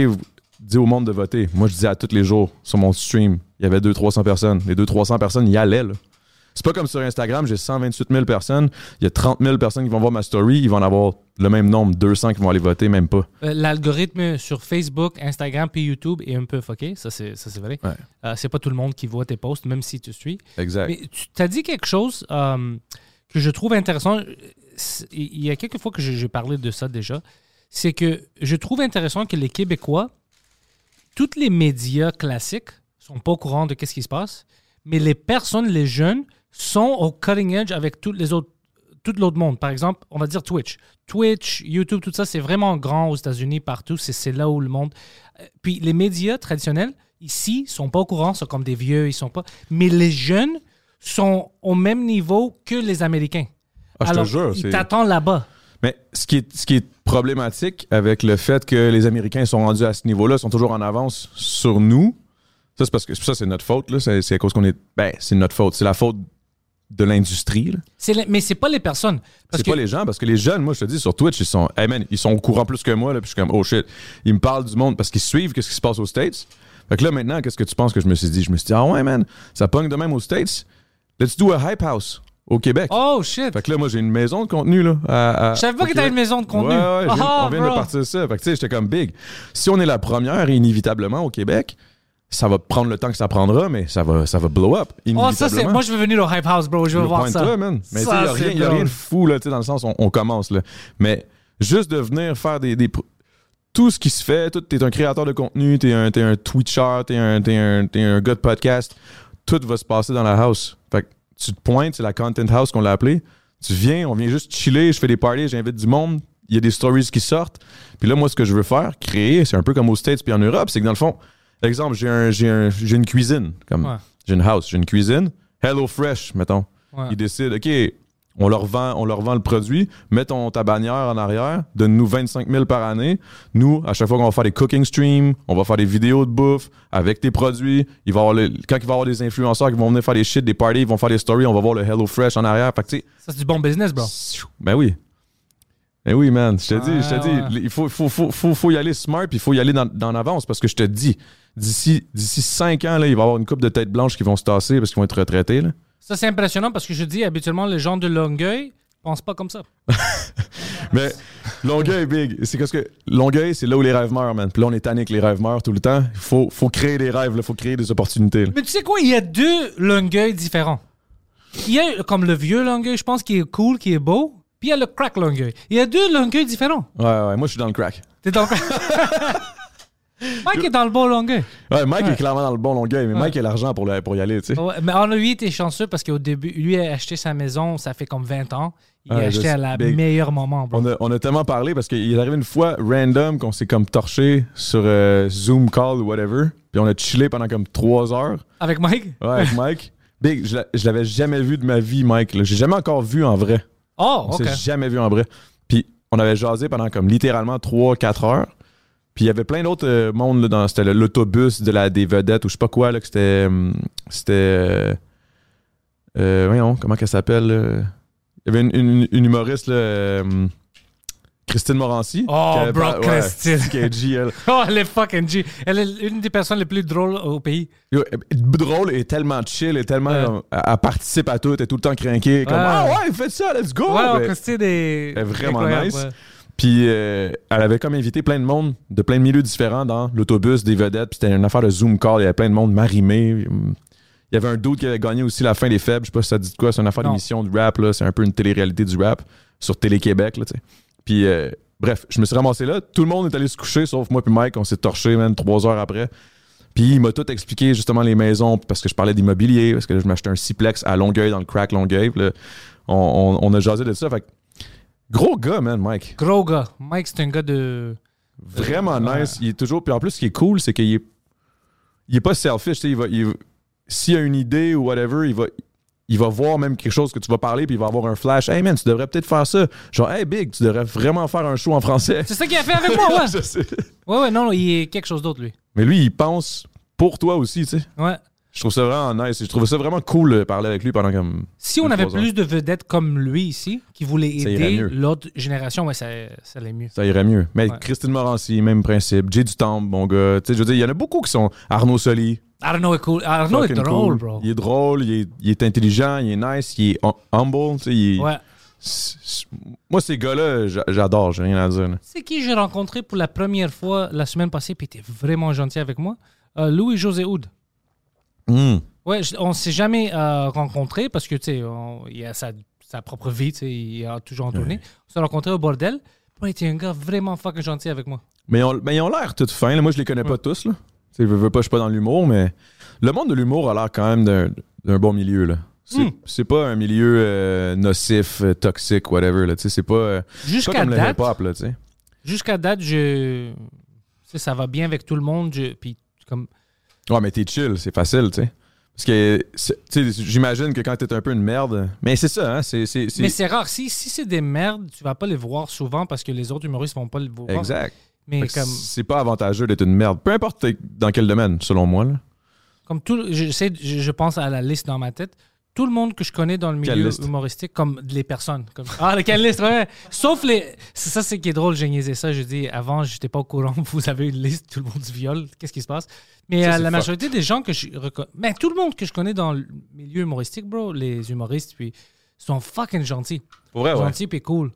dis au monde de voter. Moi, je disais à tous les jours sur mon stream, il y avait 200-300 personnes. Les 200-300 personnes y allaient, là. C'est pas comme sur Instagram, j'ai 128 000 personnes. Il y a 30 000 personnes qui vont voir ma story. Ils vont en avoir le même nombre, 200 qui vont aller voter, même pas. Euh, L'algorithme sur Facebook, Instagram puis YouTube est un peu fucké. Ça, c'est, vrai. Ouais. Euh, c'est pas tout le monde qui voit tes posts, même si tu suis. Exact. Mais tu t'as dit quelque chose euh, que je trouve intéressant. Il y a quelques fois que j'ai j'ai parlé de ça déjà. C'est que je trouve intéressant que les Québécois, tous les médias classiques sont pas au courant de ce qui se passe, mais les personnes, les jeunes, sont au cutting edge avec tous les autres, tout l'autre monde. Par exemple, on va dire Twitch. Twitch, YouTube, tout ça, c'est vraiment grand aux États-Unis, partout. C'est là où le monde. Euh, Puis les médias traditionnels, ici, sont pas au courant, sont comme des vieux, ils sont pas. Mais les jeunes sont au même niveau que les Américains. Ah, je te Alors, jure, ils t'attendent là-bas. Mais ce qui, est, ce qui est problématique avec le fait que les Américains sont rendus à ce niveau-là, sont toujours en avance sur nous, ça c'est parce que ça c'est notre faute, là. C'est à cause qu'on est. Ben, c'est notre faute. C'est la faute de l'industrie. C'est mais c'est pas les personnes. C'est que pas les gens, parce que les jeunes, moi je te dis, sur Twitch, ils sont. Hey man, ils sont au courant plus que moi, là, puis je suis comme, oh shit. Ils me parlent du monde parce qu'ils suivent qu'est-ce qui se passe aux States. Fait que là maintenant, qu'est-ce que tu penses que je me suis dit? Je me suis dit, ah ouais, man, ça pogne de même aux States. Let's do a hype house au Québec. Oh shit! Fait que là, moi, j'ai une maison de contenu, là. à- à- Je savais pas que t'avais une maison de contenu. Ouais, ouais, Ah, on vient de partir ça. Fait que, tu sais, j'étais comme big. Si on est la première, inévitablement, au Québec, ça va prendre le temps que ça prendra, mais ça va, ça va blow up. Oh, ça, c'est. inévitablement. Moi, je veux venir au Hype House, bro. Je veux voir ça. toi, man. Mais il n'y a, a rien de fou, là, tu sais, dans le sens, on, on commence, là. Mais juste de venir faire des. des tout ce qui se fait, tout, t'es un créateur de contenu, t'es un, t'es un Twitcher, t'es un, t'es un, t'es un gars de podcast, tout va se passer dans la house. Fait que tu te pointes, c'est la content house qu'on l'a appelé. Tu viens, on vient juste chiller, je fais des parties, j'invite du monde, il y a des stories qui sortent. Puis là, moi, ce que je veux faire, créer, c'est un peu comme aux States puis en Europe, c'est que dans le fond, exemple, j'ai un, un, une cuisine, comme Ouais. j'ai une house, j'ai une cuisine. Hello Fresh, mettons. Ouais. Ils décident, OK, on leur, vend, on leur vend le produit, mets ton, ta bannière en arrière, donne-nous 25 000 par année. Nous, à chaque fois qu'on va faire des cooking streams, on va faire des vidéos de bouffe avec tes produits. Il va y avoir le- quand il va y avoir des influenceurs qui vont venir faire des shit, des parties, ils vont faire des stories, on va voir le Hello Fresh en arrière. Fait que, Ça, c'est du bon business, bro. ben oui. Ben oui, man. Je te dis, je te Ouais, dis, il faut, faut, faut, faut, faut y aller smart puis il faut y aller dans, dans l'avance parce que je te dis, d'ici, d'ici 5 ans, là, il va y avoir une coupe de têtes blanches qui vont se tasser parce qu'ils vont être retraités. Là. Ça, c'est impressionnant parce que je dis, habituellement, les gens de Longueuil pensent pas comme ça. Mais Longueuil, big. C'est parce que Longueuil, c'est là où les rêves meurent, man. Puis là, on est tanné que les rêves meurent tout le temps. Il faut, faut créer des rêves, il faut créer des opportunités. là. Mais tu sais quoi, il y a deux Longueuil différents. Il y a comme le vieux Longueuil, je pense, qui est cool, qui est beau. Puis il y a le crack Longueuil. Il y a deux Longueuil différents. Ouais, ouais, moi, je suis dans le crack. T'es dans le crack. Mike est dans le bon Longueuil. Ouais, Mike Ouais. est clairement dans le bon Longueuil, mais Ouais. Mike a l'argent pour, le- pour y aller, tu sais. Ouais, mais en lui, t'es chanceux parce qu'au début, lui a acheté sa maison, ça fait comme 20 ans. Il a acheté à la Big. meilleur moment, bro. On a, on a tellement parlé parce qu'il est arrivé une fois random qu'on s'est comme torché sur euh, Zoom call ou whatever. Puis on a chillé pendant comme trois heures. Avec Mike? Ouais, avec Mike. Big, je l'a- je l'avais jamais vu de ma vie, Mike. J'ai jamais encore vu en vrai. Oh, On ok. s'est jamais vu en vrai. Puis on avait jasé pendant comme littéralement 3-4 heures. Puis il y avait plein d'autres euh, mondes là, dans c'était l'autobus de la des vedettes ou je sais pas quoi là que c'était hum, c'était euh, euh, voyons comment qu'elle s'appelle là? il y avait une, une- une humoriste là euh, Christine Morancy Oh, qui bro, pas- Christine. elle. Oh, elle est fucking G. Elle est une des personnes les plus drôles au pays. Drôle et tellement chill et tellement Ouais. comme, elle, elle participe à tout elle est tout le temps crinquée comme Ouais. ah ouais faites ça let's go ouais, Mais- Christine est. Elle est vraiment incroyable, nice. Puis euh, elle avait comme invité plein de monde de plein de milieux différents dans l'autobus des vedettes. Puis c'était une affaire de Zoom call. Il y avait plein de monde marimé. Il y avait un doute qui avait gagné aussi la fin des faibles. Je sais pas si ça dit de quoi. C'est une affaire d'émission de rap. là. C'est un peu une télé-réalité du rap sur Télé-Québec. Là. Puis euh, bref, je me suis ramassé là. Tout le monde est allé se coucher sauf moi puis Mike. On s'est torché, même trois heures après. Puis il m'a tout expliqué justement les maisons parce que je parlais d'immobilier, parce que je m'achetais un siplex à Longueuil dans le crack Longueuil. Là, on- on a jasé de ça. Fait que, gros gars, man, Mike. Gros gars. Mike, c'est un gars de. Vraiment nice. Il est toujours. Puis en plus, ce qui est cool, c'est qu'il est, il est pas selfish. tu sais, Il va, il- s'il a une idée ou whatever, il va, il va voir même quelque chose que tu vas parler, puis il va avoir un flash. Hey man, tu devrais peut-être faire ça. Genre, hey Big, tu devrais vraiment faire un show en français. C'est ça qu'il a fait avec moi, ouais. Ouais, ouais, non, non, il est quelque chose d'autre, lui. Mais lui, il pense pour toi aussi, tu sais. Ouais. Je trouve ça vraiment nice. Je trouve ça vraiment cool de parler avec lui pendant comme. Si on avait plus de vedettes comme lui ici, qui voulaient aider l'autre génération, ouais, ça, ça allait mieux. Ça irait mieux. Mais Ouais. Christine Morancy, même principe. Jay Dutombe, mon gars. Tu sais, je veux dire, il y en a beaucoup qui sont. Arnaud Soli. Arnaud est cool. Arnaud est drôle, cool. bro. Il est drôle, il est, il est intelligent, il est nice, il est hum- humble. Tu sais, il est- Ouais. Moi, ces gars-là, j'a- j'adore, j'ai rien à dire. C'est qui j'ai rencontré pour la première fois la semaine passée, puis il était vraiment gentil avec moi? Euh, Louis-José Houd. Hmm. Ouais, on s'est jamais euh, rencontrés parce que, tu sais, on- il a sa, sa propre vie, tu sais, il a toujours en tournée. On s'est rencontrés au bordel. Il était un gars vraiment fucking gentil avec moi. Mais, ils ont- mais ils ont l'air tout fins. Moi, je les connais pas tous. Là. Tu sais, je veux pas, je suis pas dans l'humour, mais le monde de l'humour a l'air quand même d'un d'un bon milieu. là. C'est Hmm. c'est pas un milieu euh, nocif, euh, toxique, whatever. là. C'est pas, euh, c'est pas Jusqu'à comme le date, hip-hop. là, tu sais. jusqu'à date, je... ça va bien avec tout le monde. Je... Puis comme... Ouais, mais t'es chill, c'est facile, tu sais. Parce que, tu sais, j'imagine que quand t'es un peu une merde. Mais c'est ça, hein. C'est. Mais c'est rare. Si, si c'est des merdes, tu vas pas les voir souvent parce que les autres humoristes vont pas les voir. Exact. Mais Fait comme, C'est pas avantageux d'être une merde. Peu importe dans quel domaine, selon moi. Là. comme tout, je, sais, je, je pense à la liste dans ma tête. Tout le monde que je connais dans le milieu humoristique, comme les personnes. Comme... Ah, quelle liste, ouais. Sauf les. C'est ça, c'est qui est drôle, j'ai niaisé ça. Je dis, avant, j'étais pas au courant. Vous avez une liste, tout le monde se viole. Qu'est-ce qui se passe? Mais Ça, euh, la fuck. majorité des gens que je reconnais. Mais tout le monde que je connais dans le milieu humoristique, bro, les humoristes, puis, sont fucking gentils. Pour vrai, ouais. Gentils, puis cool.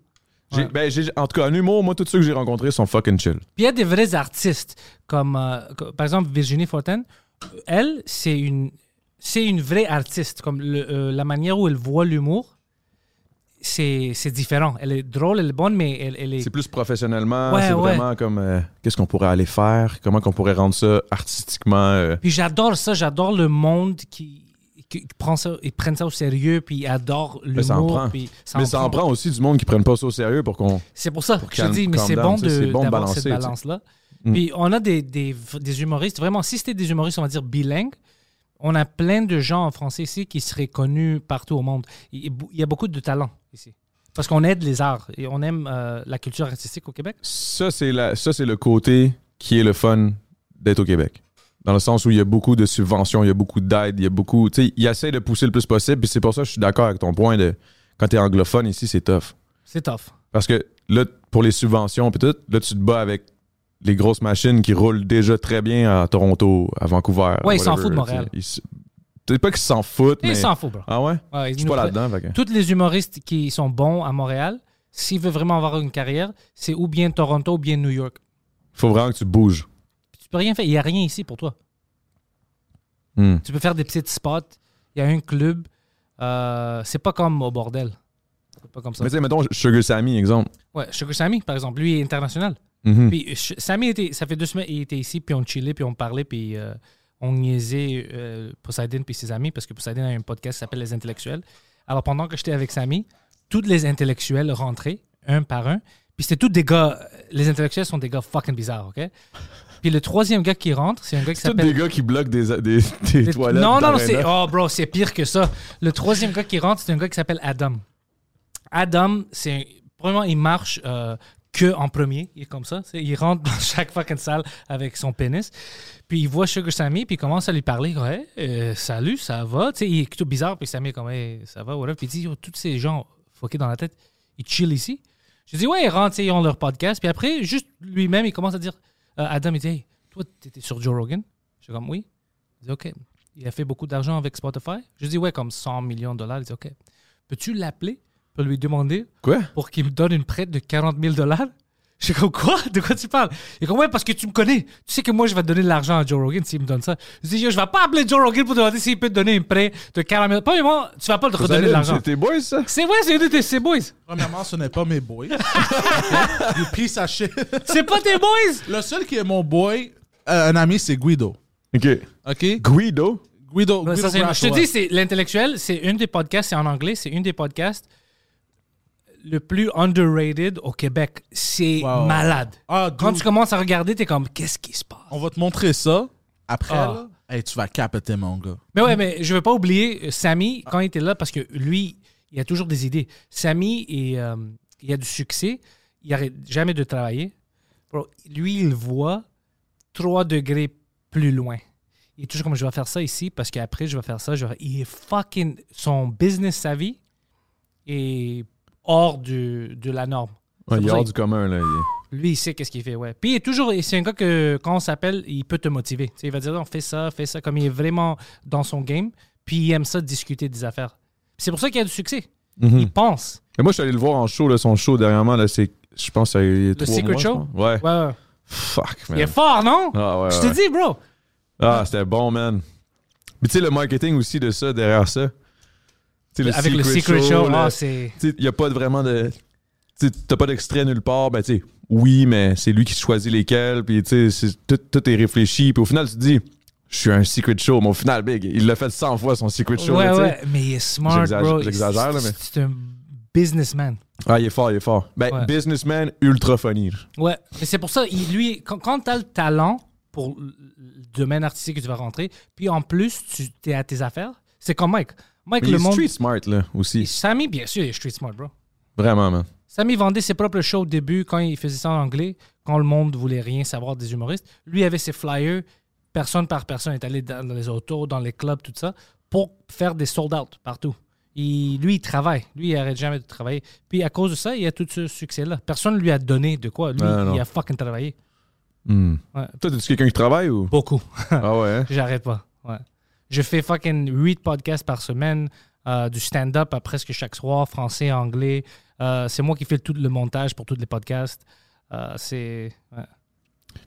Ouais. ben, en tout cas, en humour, moi, tous ceux que j'ai rencontrés sont fucking chill. Puis il y a des vrais artistes, comme, euh, par exemple Virginie Fortin. Elle, c'est une, c'est une vraie artiste. Comme le- euh, la manière où elle voit l'humour, c'est c'est différent. Elle est drôle, elle est bonne, mais elle, elle est. C'est plus professionnellement, Ouais, c'est ouais. vraiment comme euh, qu'est-ce qu'on pourrait aller faire, comment qu'on pourrait rendre ça artistiquement. euh, Puis j'adore ça, j'adore le monde qui, qui, prend ça, ils prennent ça au sérieux, puis ils adorent Mais ça en l'humour. prend. puis Mais ça en prend aussi du monde qui prennent pas ça au sérieux pour qu'on. C'est pour ça que je dis, mais c'est bon c'est de- bon d'avoir balancer, cette balance-là. Mm. Puis on a des, des, des humoristes, vraiment, si c'était des humoristes, on va dire bilingues, on a plein de gens en français ici qui seraient connus partout au monde. Il y a beaucoup de talent ici. Parce qu'on aide les arts et on aime euh, la culture artistique au Québec. Ça, c'est le côté qui est le fun d'être au Québec. Dans le sens où il y a beaucoup de subventions, il y a beaucoup d'aide, il y a beaucoup. Tu sais, il essaie de pousser le plus possible, puis c'est pour ça que je suis d'accord avec ton point de quand t'es anglophone ici, c'est tough. C'est tough. Parce que là, pour les subventions puis tout, là, tu te bats avec les grosses machines qui roulent déjà très bien à Toronto, à Vancouver. Ouais, ils s'en foutent de Montréal. C'est pas qu'ils s'en foutent, mais... ils s'en foutent, bro. Ah ouais? Ouais, ils Je suis pas là-dedans, que- Tous les humoristes qui sont bons à Montréal, s'ils veulent vraiment avoir une carrière, c'est ou bien Toronto ou bien New York. Faut vraiment que tu bouges. Tu peux rien faire. Il n'y a rien ici pour toi. Hmm. Tu peux faire des petits spots. Il y a un club. Euh, c'est pas comme au bordel. C'est pas comme ça. Mais tu sais, mettons, Sugar Sammy, exemple. Ouais, Sugar Sammy, par exemple, lui est international. Mhm. Puis Sammy, était, ça fait deux semaines, il était ici, puis on chillait, puis on parlait, puis euh, on niaisait euh, Poseidon puis ses amis, parce que Poseidon a un podcast qui s'appelle Les Intellectuels. Alors pendant que j'étais avec Sammy, tous les intellectuels rentraient, un par un, puis c'était tous des gars, les intellectuels sont des gars fucking bizarres, OK? Puis le troisième gars qui rentre, c'est un gars qui C'est tous s'appelle... des gars qui bloquent des, des, des Les- toilettes. Non, non, non, c'est. Oh, bro, c'est pire que ça. Le troisième gars qui rentre, c'est un gars qui s'appelle Adam. Adam, c'est premièrement, il marche euh, que en premier. Il est comme ça. Il rentre dans chaque fucking salle avec son pénis. Puis il voit Sugar Sammy, puis il commence à lui parler. Ouais, euh, salut, ça va? Il est tout bizarre. Puis Sammy est comme, hey, ça va, whatever. Puis il dit, tous ces gens fuckés dans la tête, ils chill ici. Je dis, ouais, ils rentrent, ils ont leur podcast. Puis après, juste lui-même, il commence à dire, euh, Adam, il dit, hey, toi, t'étais sur Joe Rogan? Je suis comme, oui. Il dit, OK. Il a fait beaucoup d'argent avec Spotify? Je dis, ouais, comme 100 millions de dollars. Il dit, OK. Peux-tu l'appeler? Pour lui demander Quoi? pour qu'il me donne une prête de 40 000 dollars? Je suis comme, quoi? De quoi tu parles? Il est comme, ouais, parce que tu me connais. Tu sais que moi, je vais te donner de l'argent à Joe Rogan s'il me donne ça. Je dis, yo, je vais pas appeler Joe Rogan pour demander s'il peut te donner une prêt de 40 000 Premièrement, tu vas pas te redonner de l'argent. C'était boys, ça? C'est ouais, c'est une de tes c'est boys. Premièrement, ce n'est pas mes boys. you piece of shit. C'est pas tes boys! Le seul qui est mon boy, euh, un ami, c'est Guido. OK. OK? Guido? Guido, ça, c'est- je te ouais. dis, c'est l'intellectuel, c'est une des podcasts, c'est en anglais, c'est une des podcasts le plus underrated au Québec. C'est Wow. malade. Ah, Quand tu commences à regarder, t'es comme, qu'est-ce qui se passe? on va te montrer ça. Après, Ah. là, hey, tu vas capoter, mon gars. Mais ouais, mais je veux pas oublier euh, Samy quand il était là parce que lui, il a toujours des idées. Samy, euh, il a du succès. Il arrête jamais de travailler. Bro, lui, il voit trois degrés plus loin. Il est toujours comme je vais faire ça ici parce qu'après je vais faire ça. Je vais... Il est fucking. Son business, sa vie est hors du- de la norme. Ouais, il est hors du commun, là. il- Lui, il sait qu'est-ce qu'il fait, ouais. Puis il est toujours, c'est un gars que quand on s'appelle, il peut te motiver. Il va dire, on fait ça, fais ça, comme il est vraiment dans son game. Puis il aime ça discuter des affaires. C'est pour ça qu'il a du succès. Mhm. Il pense. Et moi, je suis allé le voir en show, là, son show dernièrement, là, c'est, je pense, il y a trois Secret mois, Show? ouais. Fuck, man. Il est fort, non? Ah, ouais, Je te ouais. dis, bro. Ah, c'était bon, man. Mais tu sais, le marketing aussi de ça, derrière ça. Avec le Secret Show, ah, il n'y a pas vraiment de. T'as pas d'extrait nulle part. Ben, tu sais, oui, mais c'est lui qui choisit lesquels. Puis, tu sais, tout, tout est réfléchi. Puis, au final, tu te dis, je suis un secret show. Mais au final, Big, il l'a fait 100 fois son secret show. Ouais, là, ouais. Mais il est smart, bro. j'exagère, là, mais- C'est un businessman. Ah, il est fort, il est fort. Ben, Ouais. businessman ultra funny. Ouais, mais c'est pour ça, il- lui, quand, quand tu as le talent pour le le domaine artistique que tu vas rentrer, puis en plus, tu es à tes affaires, c'est comme Mike. Mike, Mais il le est monde. street smart, là, aussi. Sammy, bien sûr, il est street smart, bro. Vraiment, man. Sammy vendait ses propres shows au début quand il faisait ça en anglais, quand le monde voulait rien savoir des humoristes. Lui avait ses flyers, personne par personne est allé dans, les autos, dans les clubs, tout ça, pour faire des sold out partout. Il- lui, il travaille. Lui, il arrête jamais de travailler. Puis à cause de ça, il a tout ce succès-là. Personne ne lui a donné de quoi. Lui, Ah, il a fucking travaillé. Hmm. Ouais. Toi, t'es-tu quelqu'un qui travaille ou? Beaucoup. ah ouais, hein? J'arrête pas. Ouais. Je fais fucking 8 podcasts par semaine, euh, du stand-up à presque chaque soir, français, anglais. Euh, c'est moi qui fais tout le montage pour tous les podcasts. Euh, c'est. ouais.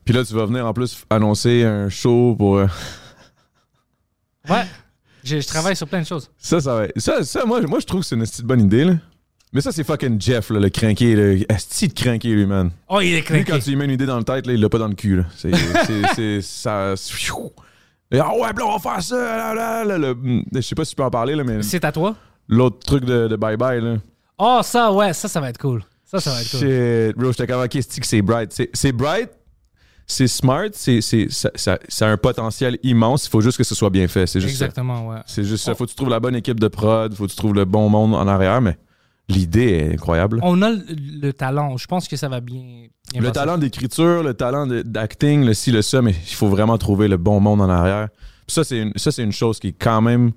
Puis là, tu vas venir en plus annoncer un show pour. Ouais. Je, je travaille sur plein de choses. Ça, ça va. Ça, ça moi, moi, je trouve que c'est une petite bonne idée, là. Mais ça, c'est fucking Jeff, là, le crinqué. Le esti de crinqué, lui, man. Oh, il est Lui, craqué. quand tu lui mets une idée dans le tête, là, il l'a pas dans le cul, là. C'est- ça. Ah ouais, là, on va faire ça. Là, là, là, hmm, je sais pas si tu peux en parler, là, mais C'est à toi? l'autre truc de, de Bye Bye, là. Oh, ça, ouais, ça, ça va être cool. Ça, ça va être cool. Shit, bro, j'étais comme, ok, c'est que c'est bright? C'est, bright, c'est smart, c'est, ça, ça- ça a un potentiel immense. Il faut juste que ce soit bien fait. C'est juste ça. Exactement, ouais. C'est juste ça. Faut que tu trouves la bonne équipe de prod, faut que tu trouves le bon monde en arrière, mais l'idée est incroyable. On a le, le talent. Je pense que ça va bien. bien Le talent d'écriture, le talent d'acting, le ci, le ça, mais il faut vraiment trouver le bon monde en arrière. Puis ça, c'est une, ça, c'est une chose qui est quand même.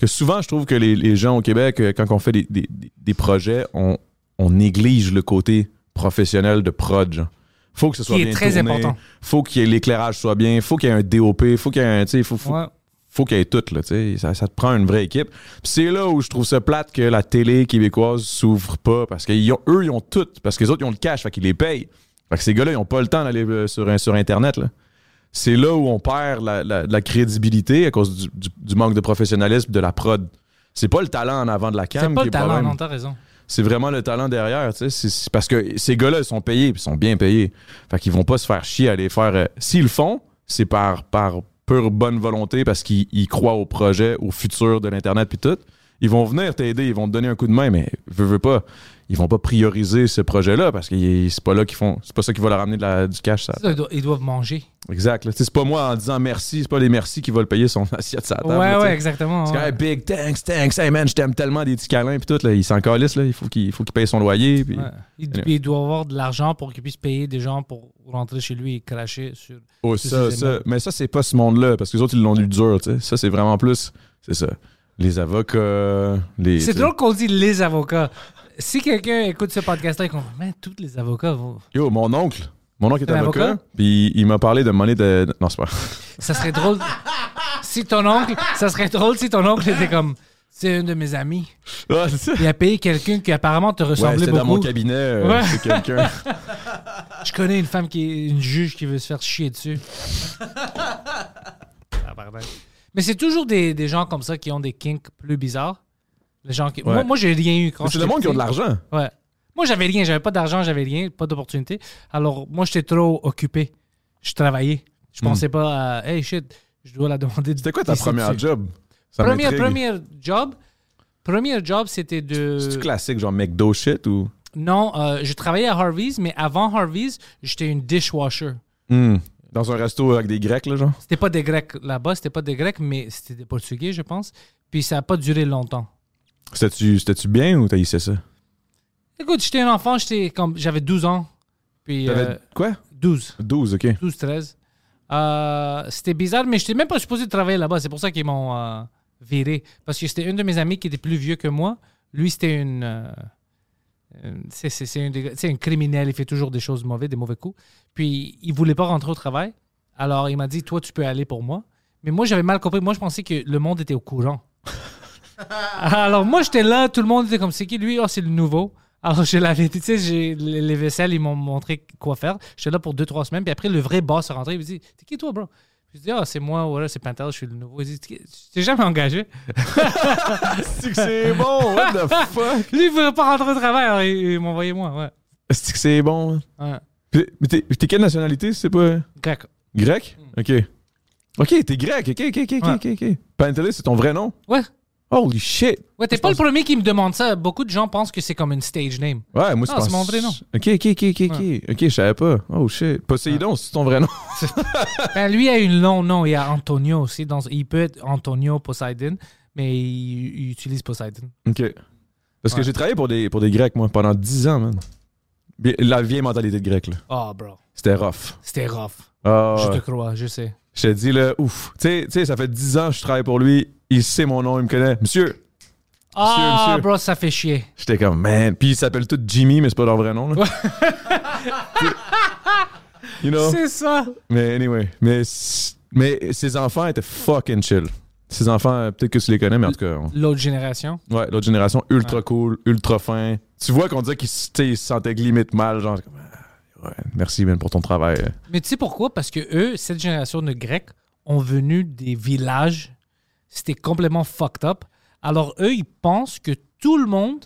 que souvent, je trouve que les, les gens au Québec, euh, quand on fait des, des- des- des projets, on, on néglige le côté professionnel de prod. genre. Faut que ce soit Qui est bien très tourné, important. Faut ait l'éclairage soit bien, faut qu'il y ait un DOP, faut qu'il y ait un. Faut, faut, Ouais. Faut qu'il y ait tout, là. Ça, ça te prend une vraie équipe. C'est là où je trouve ça plate que la télé québécoise s'ouvre pas, parce qu'eux, ils ont tout, parce que les autres, ils ont le cash, fait qu'ils les payent. Fait que ces gars-là, ils ont pas le temps d'aller euh, sur, sur Internet, là. C'est là où on perd la, la- la crédibilité à cause du, du- du manque de professionnalisme de la prod. C'est pas le talent en avant de la C'est cam pas qui le est talent, non, t'as raison. C'est vraiment le talent derrière, tu sais. C'est- c'est parce que ces gars-là, ils sont payés, ils sont bien payés. Fait qu'ils vont pas se faire chier à les faire. euh, S'ils le font, c'est par, par pure bonne volonté, parce qu'ils ils croient au projet, au futur de l'Internet, puis tout. Ils vont venir t'aider, ils vont te donner un coup de main, mais veux, veux pas. ils vont pas prioriser ce projet-là parce que c'est pas là qu'ils font. C'est pas ça qui va leur amener de la- du cash. Ça. Ils doivent- Ils doivent manger. Exact. C'est pas moi en disant merci, c'est pas les merci qui vont le payer son assiette sa table. ouais, là, ouais, exactement. C'est quand ouais. même big, thanks, thanks, hey man, je t'aime tellement des petits câlins puis tout. Là, il s'en calisse, là. Il faut qu'il paye son loyer. Puis... Ouais. Il, Anyway. puis il doit avoir de l'argent pour qu'il puisse payer des gens pour rentrer chez lui et cracher sur. Oh, ça, ça. Mais ça, c'est pas ce monde-là, parce que les autres, ils l'ont eu dur, tu sais. Ça, c'est vraiment plus. C'est ça. Les avocats, les. C'est drôle qu'on dit les avocats. Si quelqu'un écoute ce podcast-là et qu'on man, tous les avocats vont. Yo, mon oncle. Mon oncle est Un avocat, avocat? puis il m'a parlé de monnaie de. Non, c'est pas. Ça serait drôle. si ton oncle. Ça serait drôle si ton oncle était comme. C'est un de mes amis. C'est ça. Il a payé quelqu'un qui apparemment te Ouais, ressemblait c'était dans mon beaucoup. cabinet. euh, Ouais. C'est quelqu'un. Je connais une femme qui est une juge qui veut se faire chier dessus. Ah, pardon. Mais c'est toujours des, des gens comme ça qui ont des kinks plus bizarres. Les gens qui... Ouais. Moi, moi j'ai rien eu C'est le monde qui ont de l'argent. Ouais. Moi, j'avais rien. J'avais pas d'argent, j'avais rien, pas d'opportunité. Alors, moi, j'étais trop occupé. Je travaillais. Je pensais pas à, hey, shit, je dois la demander. C'était quoi ta première job? Ça Première, première job. Premier job, c'était de. C'est-tu classique, genre McDo shit ou? Non, euh, je travaillais à Harvey's, mais avant Harvey's, j'étais une dishwasher. Hmm. Dans un resto avec des Grecs, là, genre? C'était pas des Grecs là-bas, c'était pas des Grecs, mais c'était des Portugais, je pense. Puis ça a pas duré longtemps. C'était-tu c'était-tu bien ou t'as hissé ça? Écoute, j'étais un enfant, j'étais comme j'avais 12 ans. Puis T'avais euh, quoi? 12, 12, ok. 12, 13. Euh, c'était bizarre, mais j'étais même pas supposé travailler là-bas. C'est pour ça qu'ils m'ont euh, viré. Parce que c'était un de mes amis qui était plus vieux que moi. Lui, c'était une. Euh, c'est, un, un criminel, il fait toujours des choses mauvaises, des mauvais coups. Puis il voulait pas rentrer au travail. Alors il m'a dit Toi, tu peux aller pour moi. Mais moi, j'avais mal compris. Moi, je pensais que le monde était au courant. Alors moi, j'étais là, tout le monde était comme C'est qui lui? Oh, c'est le nouveau. Alors je l'avais dit, tu sais, j'ai- les, les vaisselles, ils m'ont montré quoi faire. J'étais là pour deux, trois semaines. Puis après, le vrai boss est rentré. Il me dit T'es qui toi, bro? Je dis Ah, c'est moi, voilà, c'est Pantel, je suis le nouveau. Il dit Tu t'es jamais engagé? C'est que c'est bon, what the fuck? Lui, il voulait pas rentrer au travail, alors il, il m'a envoyé moi, ouais. C'est que c'est bon. hein? ouais. Puis- Mais t'es quelle nationalité, c'est pas. Grec. Grec? Ok. Ok, t'es grec, ok, ok, ok, ok, Ouais. ok. ok. Pantelis, c'est ton vrai nom? Ouais. Holy shit! Ouais, t'es pas le premier qui me demande ça. Beaucoup de gens pensent que c'est comme une stage name. Ouais, moi, Ah, pense- c'est mon vrai nom. Ok, ok, ok, ok, ok. Ok, je savais pas. Oh shit. Poséidon, c'est ton vrai nom. Ben, lui a une long nom. Il y a Antonio aussi. Dans, il peut être Antonio Poseidon, mais il, il utilise Poseidon. ok. Parce que j'ai travaillé pour des, pour des Grecs, moi, pendant 10 ans, man. La vieille mentalité de grec, là. Oh, bro. C'était rough. C'était rough. Ah, Je te crois, je sais. je te dis, là, ouf. Tu sais- tu sais, ça fait 10 ans que je travaille pour lui. Il sait mon nom, il me connaît. Monsieur, Ah, monsieur. bro, ça fait chier. J'étais comme, man. Puis ils s'appellent tous Jimmy, mais c'est pas leur vrai nom. Là. you know? C'est ça. Mais anyway. Mais, mais ses enfants étaient fucking chill. Ses enfants, peut-être que tu les connais, mais en tout cas, on- L'autre génération. ouais, l'autre génération, ultra Ouais. cool, ultra fin. Tu vois qu'on dirait qu'ils se sentaient limite mal. Genre, ah, ouais, merci, man, pour ton travail. Mais tu sais pourquoi? Parce que eux, cette génération de Grecs, ont venu des villages. C'était complètement fucked up. Alors eux, ils pensent que tout le monde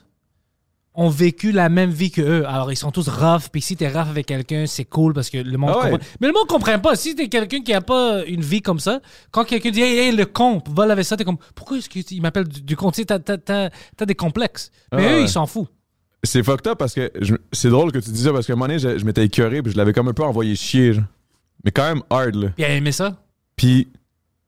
ont vécu la même vie que eux. Alors ils sont tous rough. Puis si t'es rough avec quelqu'un, c'est cool parce que le monde Ah ouais. comprend. Mais le monde comprend pas. Si t'es quelqu'un qui a pas une vie comme ça, quand quelqu'un dit hey, hey, le con, va laver ça, t'es comme pourquoi est-ce qu'il m'appelle du, du con? Tu t'as, t'as- t'as- t'as des complexes. Mais Ah eux, ouais. ils s'en foutent. C'est fucked up parce que je- c'est drôle que tu dis ça parce qu'à un moment donné, je, je m'étais écœuré puis je l'avais comme un peu envoyé chier. genre. Mais quand même hard, là. Puis il a aimé ça? Puis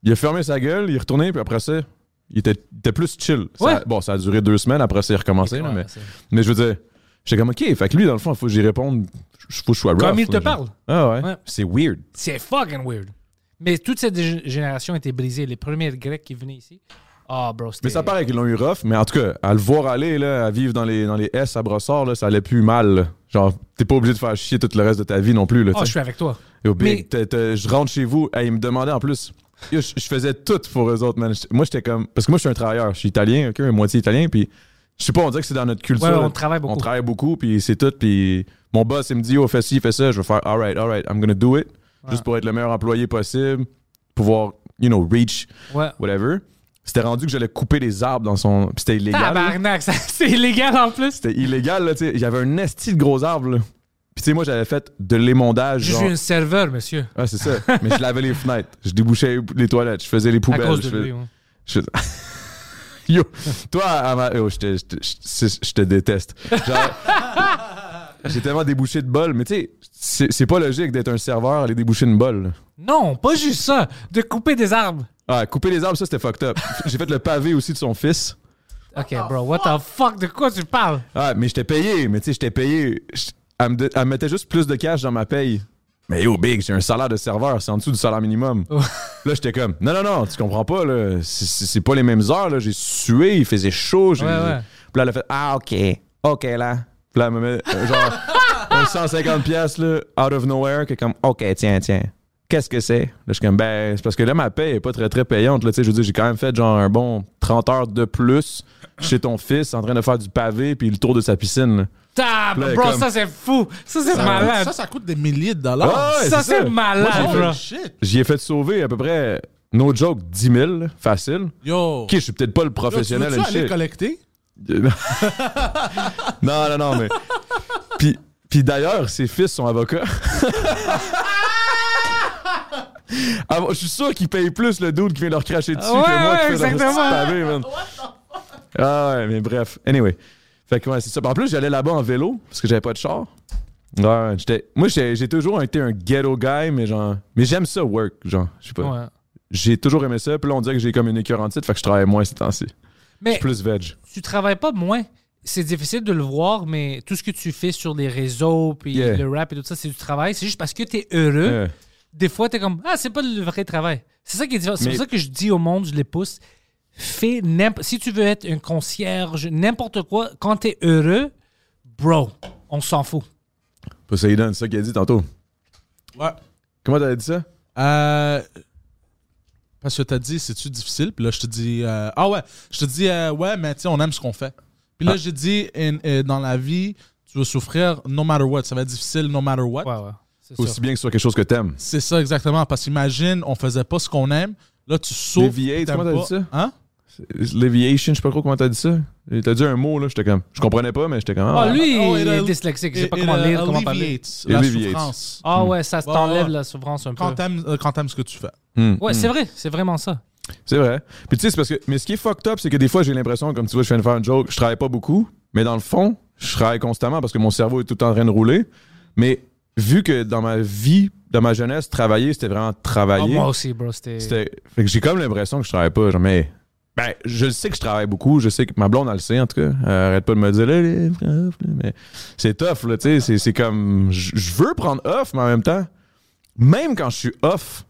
il a fermé sa gueule, il est retourné, puis après ça, il était, il était plus chill. Ça- Ouais. bon, ça a duré deux semaines, après ça, il a recommencé. là, mais, mais je veux dire, j'étais comme, OK, fait que lui, dans le fond, il faut que j'y réponde. Il faut que je sois rough. Comme il te parle. Ah ouais. Ouais. C'est weird. C'est fucking weird. Mais toute cette gé- génération était brisée. Les premiers Grecs qui venaient ici. Ah, bro. Mais ça paraît qu'ils l'ont eu rough, mais en tout cas, à le voir aller, là, à vivre dans les, dans les S à Brossard, là, ça allait plus mal. là. Genre, t'es pas obligé de faire chier tout le reste de ta vie non plus. Là, Oh, je suis avec toi. Big, Mais- je rentre chez vous, hey, ils me demandaient en plus. Yo, je, je faisais tout pour eux autres, man. Moi, j'étais comme. Parce que moi, je suis un travailleur. Je suis italien, ok, moitié italien, puis je sais pas, on dirait que c'est dans notre culture. Ouais, on travaille beaucoup. On travaille beaucoup, puis c'est tout. Puis mon boss, il me dit, oh, fais ci, fais ça. Je vais faire, alright, alright, I'm gonna do it. Juste pour être le meilleur employé possible, pouvoir, you know, reach, Ouais. whatever. C'était rendu que j'allais couper des arbres dans son. Puis c'était illégal. Tabarnak, c'est illégal en plus. C'était illégal, là, tu sais. J'avais un esti de gros arbres, là. Puis, tu sais, moi, j'avais fait de l'émondage. Je genre- suis un serveur, monsieur. Ouais, c'est ça. Mais je lavais les fenêtres. Je débouchais les toilettes. Je faisais les À poubelles. cause je de fais- lui. ouais. je- Yo, toi, à ma- yo, je te, je te- je- je te déteste. Genre, j'ai tellement débouché de bol, mais tu sais, c'est c'est pas logique d'être un serveur aller déboucher une bol. Non, pas juste ça. De couper des arbres. Ah, couper les arbres, ça c'était fucked up. J'ai fait le pavé aussi de son fils. Ok, bro, what the fuck? De quoi tu parles? Ah, mais j'étais payé, mais tu sais, j'étais payé. Je- Elle me, elle mettait juste plus de cash dans ma paye. Mais yo, Big, j'ai un salaire de serveur, c'est en dessous du salaire minimum. là, j'étais comme, non, non, non, tu comprends pas, là. C'est- pas les mêmes heures, là. J'ai sué, il faisait chaud. j'ai- Ouais, ouais. Puis là, elle a fait, ah, ok, ok, là. Puis là, elle me met, euh, genre, un 150 pièces là, out of nowhere, qui est comme, ok, tiens, tiens. Qu'est-ce que c'est? Là, je suis comme, ben, c'est parce que là, ma paye est pas très, très payante. Là, tu sais, je veux dire, j'ai quand même fait genre un bon 30 heures de plus chez ton fils en train de faire du pavé puis le tour de sa piscine. là. Tab, Là, bro, comme- ça c'est fou. Ça c'est malade. Ça, ça coûte des milliers de dollars. Ah ouais, ça c'est malade, bro. J'y ai fait sauver à peu près, no joke, 10 000, là, facile. Yo. Ok, je suis peut-être pas le Yo, tu professionnel and aller shit. collecter? non, non, non, mais. Puis, puis d'ailleurs, ses fils sont avocats. Ah, je suis sûr qu'ils payent plus le dude qui vient leur cracher dessus Ouais, que moi ouais, qui fais leur exactement. petit pavé, man. Ah ouais, mais bref. Anyway. Fait que ouais, c'est ça. En plus, j'allais là-bas en vélo parce que j'avais pas de char. Ouais, j'étais. Moi, j'ai j'ai toujours été un ghetto guy, mais genre. Mais j'aime ça, work, genre. Je sais pas. Ouais. J'ai toujours aimé ça. Puis là, on dirait que j'ai comme une écœur en titre, fait que je travaille moins ces temps-ci. Mais Plus veg. tu travailles pas moins. C'est difficile de le voir, mais tout ce que tu fais sur les réseaux, puis Yeah. le rap et tout ça, c'est du travail. C'est juste parce que tu es heureux. Des fois, tu es comme, ah, c'est pas le vrai travail. C'est ça qui est différent. C'est pour ça que je dis au monde, je les pousse, fais n'importe. Si tu veux être un concierge, n'importe quoi, quand tu es heureux, bro, on s'en fout. Poseidon, c'est ça qu'il a dit tantôt. Ouais. Comment t'avais dit ça? Euh, parce que t'as dit, c'est-tu difficile? Puis là, je te dis, euh, ah ouais, je te dis, euh, ouais, mais tu on aime ce qu'on fait. Puis là, Ah. j'ai dit, in- euh, dans la vie, tu vas souffrir no matter what. Ça va être difficile no matter what. Ouais, ouais. Aussi sûr. bien que ce soit quelque chose que t'aimes. C'est ça exactement. Parce qu'imagine, on faisait pas ce qu'on aime. Là, tu souffres. Comment t'as dit ça? Hein? Leviation, je sais pas trop comment t'as dit ça. T'as dit un mot, là, j'étais comme. Je comprenais pas, mais j'étais comme. Ah, Ah, lui, Oh, il est dyslexique. Je sais pas comment lire, comment parler. la Alleviates. souffrance. Ah ouais, ça Ouais, t'enlève ouais. la souffrance un peu. Quand t'aimes euh, quand t'aimes ce que tu fais. hmm, Ouais, hmm. c'est vrai, c'est vraiment ça. C'est vrai. Puis tu sais, c'est parce que. Mais ce qui est fucked up, c'est que des fois, j'ai l'impression, comme tu vois, je viens de faire une joke, je travaille pas beaucoup, mais dans le fond, je travaille constamment parce que mon cerveau est tout le temps en train de rouler. Mais vu que dans ma vie, dans ma jeunesse, travailler, c'était vraiment Ah, travailler. moi aussi, bro, c'était. C'était- Fait que j'ai comme l'impression que je travaille pas. Genre, mais. Ben, je le sais que je travaille beaucoup. Je sais que ma blonde, elle le sait, en tout cas. Elle arrête pas de me dire, là, les off, là. Mais c'est tough, là, tu sais. C'est- comme. Je veux prendre off, mais en même temps, même quand je suis off,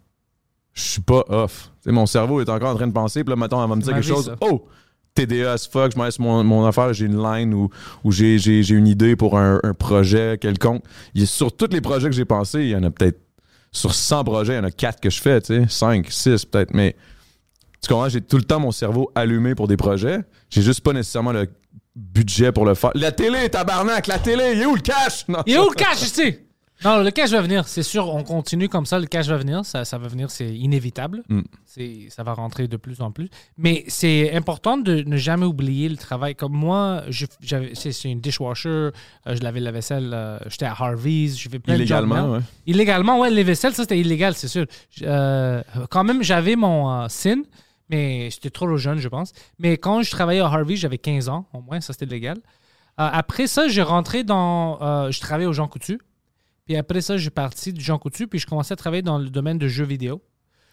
je suis pas off. Mon cerveau est encore en train de penser. Puis là, maintenant, elle va me dire quelque vie, chose. ça. Oh! TDA as fuck, je me laisse mon, mon affaire, j'ai une line ou, ou j'ai, une idée pour un, un projet quelconque. Il sur tous les projets que j'ai pensés, il y en a peut-être sur 100 projets, il y en a 4 que je fais, tu sais, 5, 6 peut-être, mais tu comprends, j'ai tout le temps mon cerveau allumé pour des projets. J'ai juste pas nécessairement le budget pour le faire. La télé, tabarnak, la télé, il est où le cash? Non, Il est où le cash ici? Non, le cash va venir, c'est sûr. On continue comme ça, le cash va venir. Ça, ça va venir, c'est inévitable. Mm. C'est, ça va rentrer de plus en plus. Mais c'est important de ne jamais oublier le travail. Comme moi, je- j'avais, c'est, c'est une dishwasher, euh, je lavais la vaisselle, euh, j'étais à Harvey's, je fais plein de jobs. Illégalement, là. ouais. Illégalement, ouais, les vaisselles, ça c'était illégal, c'est sûr. Euh, quand même, j'avais mon SIN, mais j'étais trop jeune, je pense. Mais quand je travaillais à Harvey, j'avais 15 ans, au moins, ça c'était légal. Euh, après ça, j'ai rentré dans. euh, je travaillais au Jean Coutu. Puis après ça, j'ai parti du Jean Coutu, puis je commençais à travailler dans le domaine de jeux vidéo.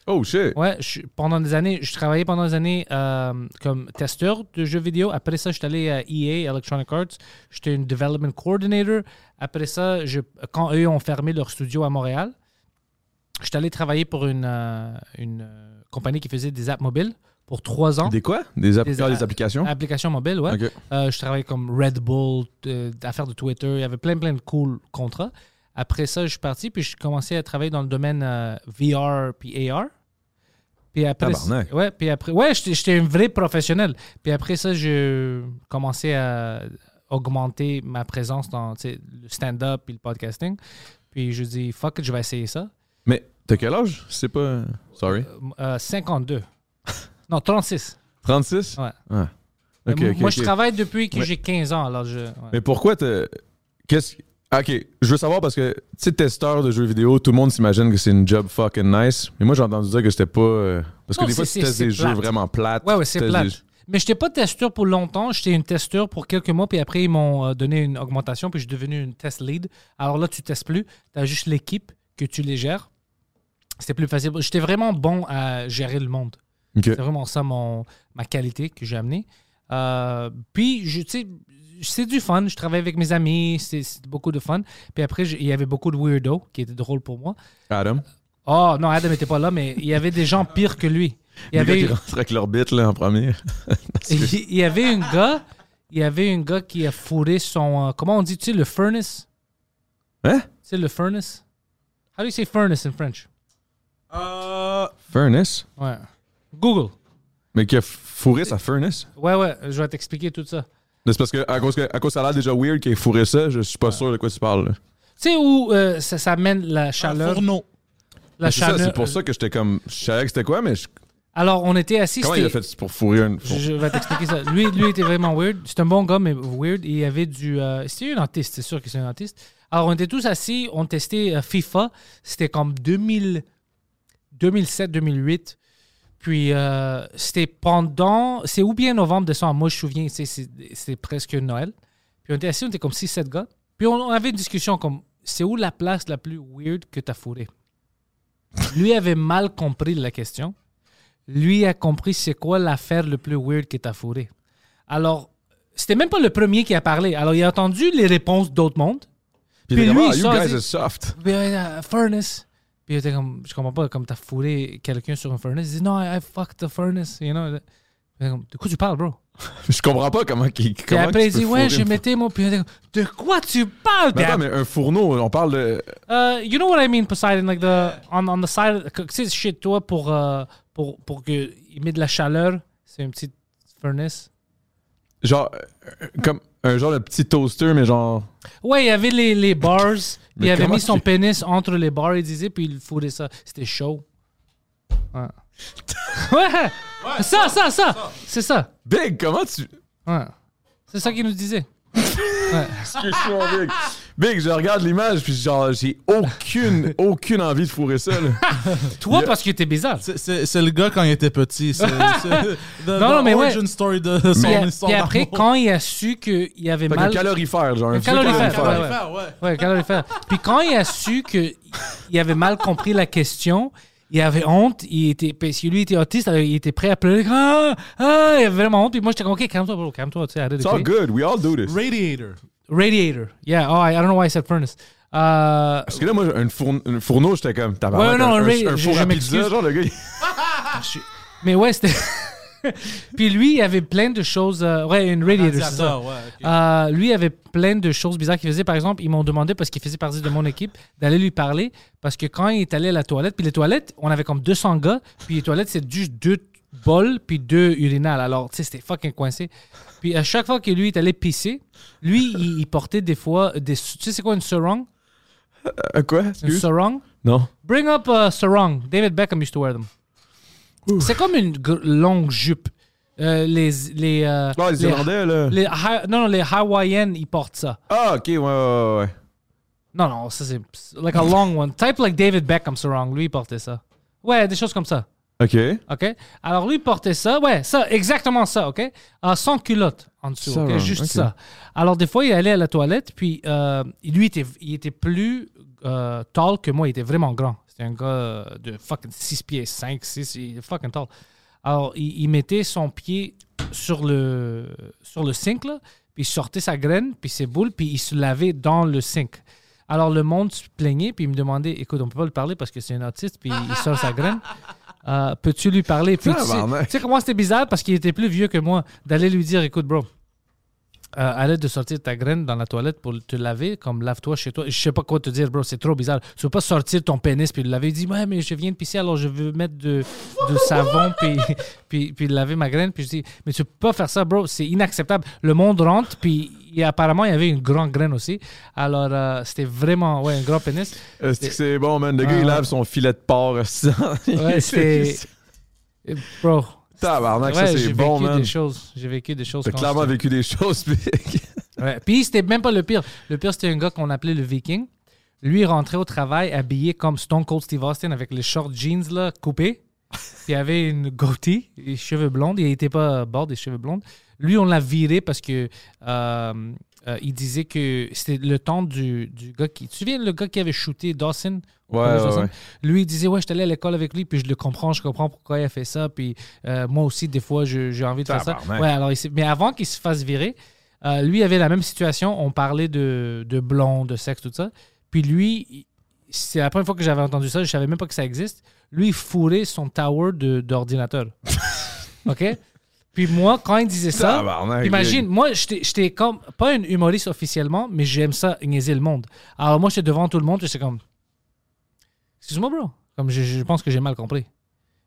Oh shit. Ouais, je- pendant des années, je travaillais pendant des années euh, comme testeur de jeux vidéo. Après ça, je suis allé à EA, Electronic Arts. J'étais une development coordinator. Après ça, je- quand eux ont fermé leur studio à Montréal, je suis allé travailler pour une, une compagnie qui faisait des apps mobiles pour trois ans. Des quoi? Des, app- Des a- des applications? Applications mobiles, ouais. Euh, je travaillais comme Red Bull, euh, d'affaires de Twitter. Il y avait plein, plein de cool contrats. Après ça, je suis parti, puis je commençais à travailler dans le domaine euh, VR puis AR. Puis après, ouais, puis après, ouais, j'étais un vrai professionnel. Puis après ça, je commençais à augmenter ma présence dans le stand-up et le podcasting. Puis je dis, fuck it, je vais essayer ça. Mais t'as quel âge? C'est pas. Sorry. Euh, 52. non, 36. 36? Ouais. Ah. Moi, je travaille depuis que Ouais. j'ai 15 ans. Alors je, ouais. Mais pourquoi t'as. Qu'est-ce. Ah, Ok, je veux savoir parce que, tu sais, testeur de jeux vidéo, tout le monde s'imagine que c'est une job fucking nice. Mais moi, j'ai entendu dire que c'était pas. euh, Parce que Non, des fois, tu testes des jeux vraiment plates. Ouais, ouais, c'est plate. des- Mais je n'étais pas testeur pour longtemps. J'étais une testeur pour quelques mois, puis après, ils m'ont euh, donné une augmentation, puis je suis devenu une test lead. Alors là, tu testes plus. Tu as juste l'équipe que tu les gères. C'était plus facile. J'étais vraiment bon à gérer le monde. Ok. C'est vraiment ça mon, ma qualité que j'ai amenée. Euh, puis, tu sais, c'est du fun. Je travaille avec mes amis. C'est beaucoup de fun. Puis après, il y avait beaucoup de weirdos qui étaient drôles pour moi. Adam? Oh, non, Adam n'était pas là, mais il y avait des gens pires que lui. Il y Les gars avait, qui avec leur bite là, en premier. il il y avait un gars, il y avait un gars qui a fourré son, euh, comment on dit, tu sais, le furnace? Hein? Tu sais, le furnace? How do you say furnace in French? Euh, Furnace? Ouais. Google. Mais qui a fourré sa furnace? Ouais, ouais, je vais t'expliquer tout ça. C'est parce que, à cause, que, à cause ça a l'air déjà weird qu'il ait fourré ça, je suis pas sûr de quoi tu parles. là. Tu sais où euh, ça, ça mène la chaleur? fourneau. La C'est ça, chaleur. c'est pour ça que j'étais comme. Je savais que c'était quoi, mais je- Alors, on était assis. comment il a c'était- fait pour fourrer un. Je, je vais t'expliquer ça. Lui, lui était vraiment weird. C'est un bon gars, mais weird. Il y avait du. euh, C'était un autiste, c'est sûr que c'est un autiste. Alors, on était tous assis, on testait euh, FIFA. C'était comme 2000, 2007-2008. Puis, euh, c'était pendant. C'est ou bien novembre, décembre. Moi, je me souviens, c'est presque Noël. Puis, on était assis, on était comme 6-7 gars. Puis, on, on avait une discussion comme c'est où la place la plus weird que tu as fourré? Lui avait mal compris la question lui a compris c'est quoi l'affaire le plus weird que t'as fourré. Alors, c'était même pas le premier qui a parlé. Alors, il a entendu les réponses d'autres mondes. Puis, lui, Ah, il you guys are soft. Puis, euh, furnace. Puis comme, je comprends pas, comme t'as fourré quelqu'un sur un furnace. Il dit, non, I, I fucked the furnace, you know. Comme, de quoi tu parles, bro? Je comprends pas comment. qu'il- Puis comment après, il dit, ouais, j'ai une- mettais moi. Puis comme, de quoi tu parles, Mais attends, mais un fourneau, on parle de. Uh, you know what I mean, Poseidon? Like the on, on the side, tu sais, shit, toi pour euh, pour pour que il met de la chaleur, c'est une petite furnace. Genre. euh, Comme un genre de petit toaster, mais genre. Ouais, il y avait les, les bars, il avait mis son tu- pénis entre les bars, il disait, puis il fourrait ça. C'était chaud. Ouais. ouais. Ça, ça, ça. C'est ça. Big, comment tu. Ouais. C'est ça qu'il nous disait. Excuse-moi, Big. Big, je regarde l'image, puis genre, j'ai aucune, aucune envie de fourrer ça, là. Toi, Yeah. parce que t'es bizarre. C'est- C'est c'est le gars quand il était petit. C'est Non, non, mais ouais. story de son Puis, histoire puis après, d'amour. quand il a su qu'il avait Fait qu'un mal. calorifère, genre. Un vieux calorifère, calorifère. ouais, ouais. ouais. Ouais, calorifère. Puis quand il a su qu'il avait mal compris la question, il avait honte. Il était, parce que lui il était autiste, alors il était prêt à pleurer. Ah, ah, il avait vraiment honte. Puis moi, j'étais comme, OK, calme-toi, bro, calme-toi. Tu sais, arrête de It's all crier. good, we all do this. Radiator. Radiator. Yeah, oh, I, I don't know why I said furnace. Euh, Parce que là, moi, un, fourn- un fourneau, j'étais comme. T'as Ouais, non, un, un un, ra- un je- four je à m'excuse. genre, le gars. il- mais ouais, c'était. Puis lui, il avait plein de choses. euh, ouais, une radiator, c'est ça. Radiateur, ouais. ok. Euh, lui il avait plein de choses bizarres qu'il faisait. Par exemple, ils m'ont demandé, parce qu'il faisait partie de mon équipe, d'aller lui parler. Parce que quand il est allé à la toilette, puis les toilettes, on avait comme 200 gars. Puis les toilettes, c'est juste deux bols, puis deux urinales. Alors, tu sais, c'était fucking coincé. Puis à chaque fois que lui est allé pisser, lui, il, il portait des fois des. Tu sais, c'est quoi une sarong? Euh, quoi? Une sarong? Non. Bring up a sarong. David Beckham used to wear them. C'est comme une gr- longue jupe. Euh, les les, euh, Ah, les Irlandais, là. les Ha- non, non, les Hawaïennes, ils portent ça. Ah, ok, ouais, ouais, ouais. ouais. Non, non, ça c'est like a long one. Type like David Beckham sarong. Lui, il portait ça. Ouais, des choses comme ça. Ok. OK? Alors, lui, portait ça. Ouais, ça, exactement ça, OK? Euh, sans culotte en dessous, OK? Juste ça. Alors, des fois, il allait à la toilette, puis euh, lui, il était, il était plus euh, tall que moi. Il était vraiment grand. C'était un gars de fucking 6 pieds, 5, 6, il est fucking tall. Alors, il, il mettait son pied sur le, sur le sink, là, puis il sortait sa graine, puis ses boules, puis il se lavait dans le sink. Alors, le monde se plaignait, puis il me demandait, écoute, on peut pas lui parler parce que c'est un autiste, puis il sort sa graine. Euh, Peux-tu lui parler? Puis tu sais, tu sais comment c'était bizarre parce qu'il était plus vieux que moi d'aller lui dire, écoute, bro, euh, arrête de sortir ta graine dans la toilette pour te laver, comme lave-toi chez toi. Je sais pas quoi te dire, bro, c'est trop bizarre. Tu veux pas sortir ton pénis puis le laver. Il dit, ouais, mais je viens de pisser, alors je veux mettre de, de savon puis, puis, puis laver ma graine. Puis je dis, mais tu peux pas faire ça, bro, c'est inacceptable. Le monde rentre, puis il- apparemment, il y avait une grande graine aussi. Alors, euh, c'était vraiment, ouais, un grand pénis. Euh, c'est bon, man? Le gars, il Ah. lave son filet de porc. Ouais, c'est. Bro. Tabarnak, Ouais, ça, j'ai c'est bon, vécu man. des choses. J'ai vécu des choses. T'as clairement vécu des choses. Ouais. Puis c'était même pas le pire. Le pire, c'était un gars qu'on appelait le Viking. Lui, il rentrait au travail habillé comme Stone Cold Steve Austin avec les shorts jeans là, coupés. Puis il avait une goatee, les cheveux blonds. Il n'était pas bord des cheveux blonds. Lui, on l'a viré parce que euh, euh, il disait que c'était le temps du, du gars qui. Tu te souviens le gars qui avait shooté Dawson Ouais, ouais. Lui, il disait Ouais, je suis allé à l'école avec lui, puis je le comprends, je comprends pourquoi il a fait ça. Puis euh, moi aussi, des fois, j'ai envie de faire ça. Ouais, alors, il mais avant qu'il se fasse virer, euh, lui avait la même situation. On parlait de, de blond, de sexe, tout ça. Puis lui, c'est la première fois que j'avais entendu ça, je savais même pas que ça existe. Lui, il fourrait son tower d'ordinateur. OK? Puis moi, quand il disait ça, imagine, moi, j'étais comme, pas une humoriste officiellement, mais j'aime ça, niaiser le monde. Alors moi, j'étais devant tout le monde, j'étais comme, excuse-moi, bro. Comme je, je pense que j'ai mal compris.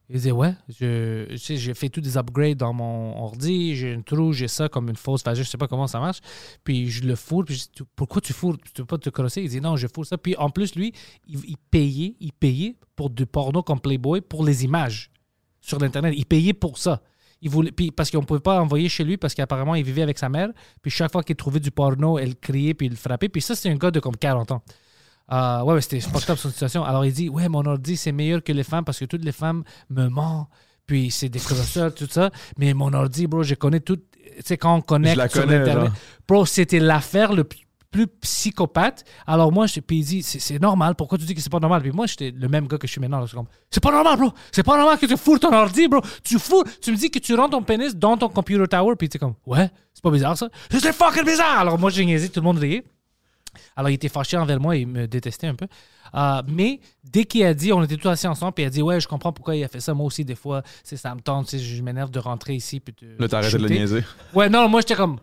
Il disait, ouais, je, tu sais, j'ai fait tous des upgrades dans mon ordi, j'ai une trou, j'ai ça comme une fausse je sais pas comment ça marche. Puis je le fourre, puis je dis, pourquoi tu fourres? Tu veux pas te crosser? Il dit, non, je fourre ça. Puis en plus, lui, il, il payait, il payait pour du porno comme Playboy pour les images sur l'Internet. Il payait pour ça. Il voulait, puis parce qu'on ne pouvait pas envoyer chez lui parce qu'apparemment, il vivait avec sa mère. Puis chaque fois qu'il trouvait du porno, elle criait puis il le frappait. Puis ça, c'est un gars de comme 40 ans. Euh, ouais, ouais, c'était up son situation. Alors il dit Ouais, mon ordi, c'est meilleur que les femmes parce que toutes les femmes me mentent. Puis c'est des crosseurs, tout ça. Mais mon ordi, bro, je connais tout. Tu sais, quand on connecte Je la sur connais, genre. Bro, c'était l'affaire le p- plus psychopathe. Alors moi, je, puis il dit, c'est normal. Pourquoi tu dis que c'est pas normal? Puis moi, j'étais le même gars que je suis maintenant. là. Je suis comme, C'est pas normal, bro. C'est pas normal que tu fourres ton ordi, bro. Tu fous. Tu me dis que tu rentres ton pénis dans ton computer tower. Puis tu es comme, ouais, c'est pas bizarre ça. C'est fucking bizarre. Alors moi, j'ai niaisé, tout le monde riait. Alors, il était fâché envers moi il me détestait un peu. Euh, mais dès qu'il a dit, on était tous assis ensemble, puis il a dit, ouais, je comprends pourquoi il a fait ça. Moi aussi, des fois, c'est ça me tente, je m'énerve de rentrer ici. Puis de Là, t'as arrêté de le niaiser. Ouais, non, moi, j'étais comme.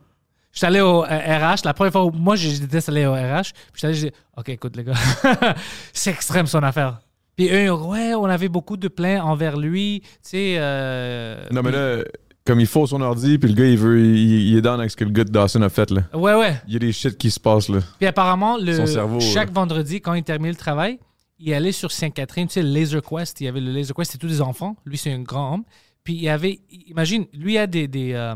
J'étais allé au euh, RH. La première fois où moi, je déteste aller au RH. Puis j'étais allé, j'ai dit, OK, écoute, les gars, c'est extrême son affaire. Puis eux, ouais, on avait beaucoup de plaintes envers lui. Tu sais. euh, Non, mais là, comme il faut son ordi, puis le gars, il veut, il, il est down avec ce que le gars de Dawson a fait, là. Ouais, ouais. Il y a des shit qui se passent, là. Puis apparemment, le, Son cerveau, chaque là. vendredi, quand il terminait le travail, il allait sur Sainte-Catherine, tu sais, le Laser Quest. Il y avait le Laser Quest, c'était tous des enfants. Lui, c'est un grand homme. Puis il y avait, imagine, lui a des, des, euh,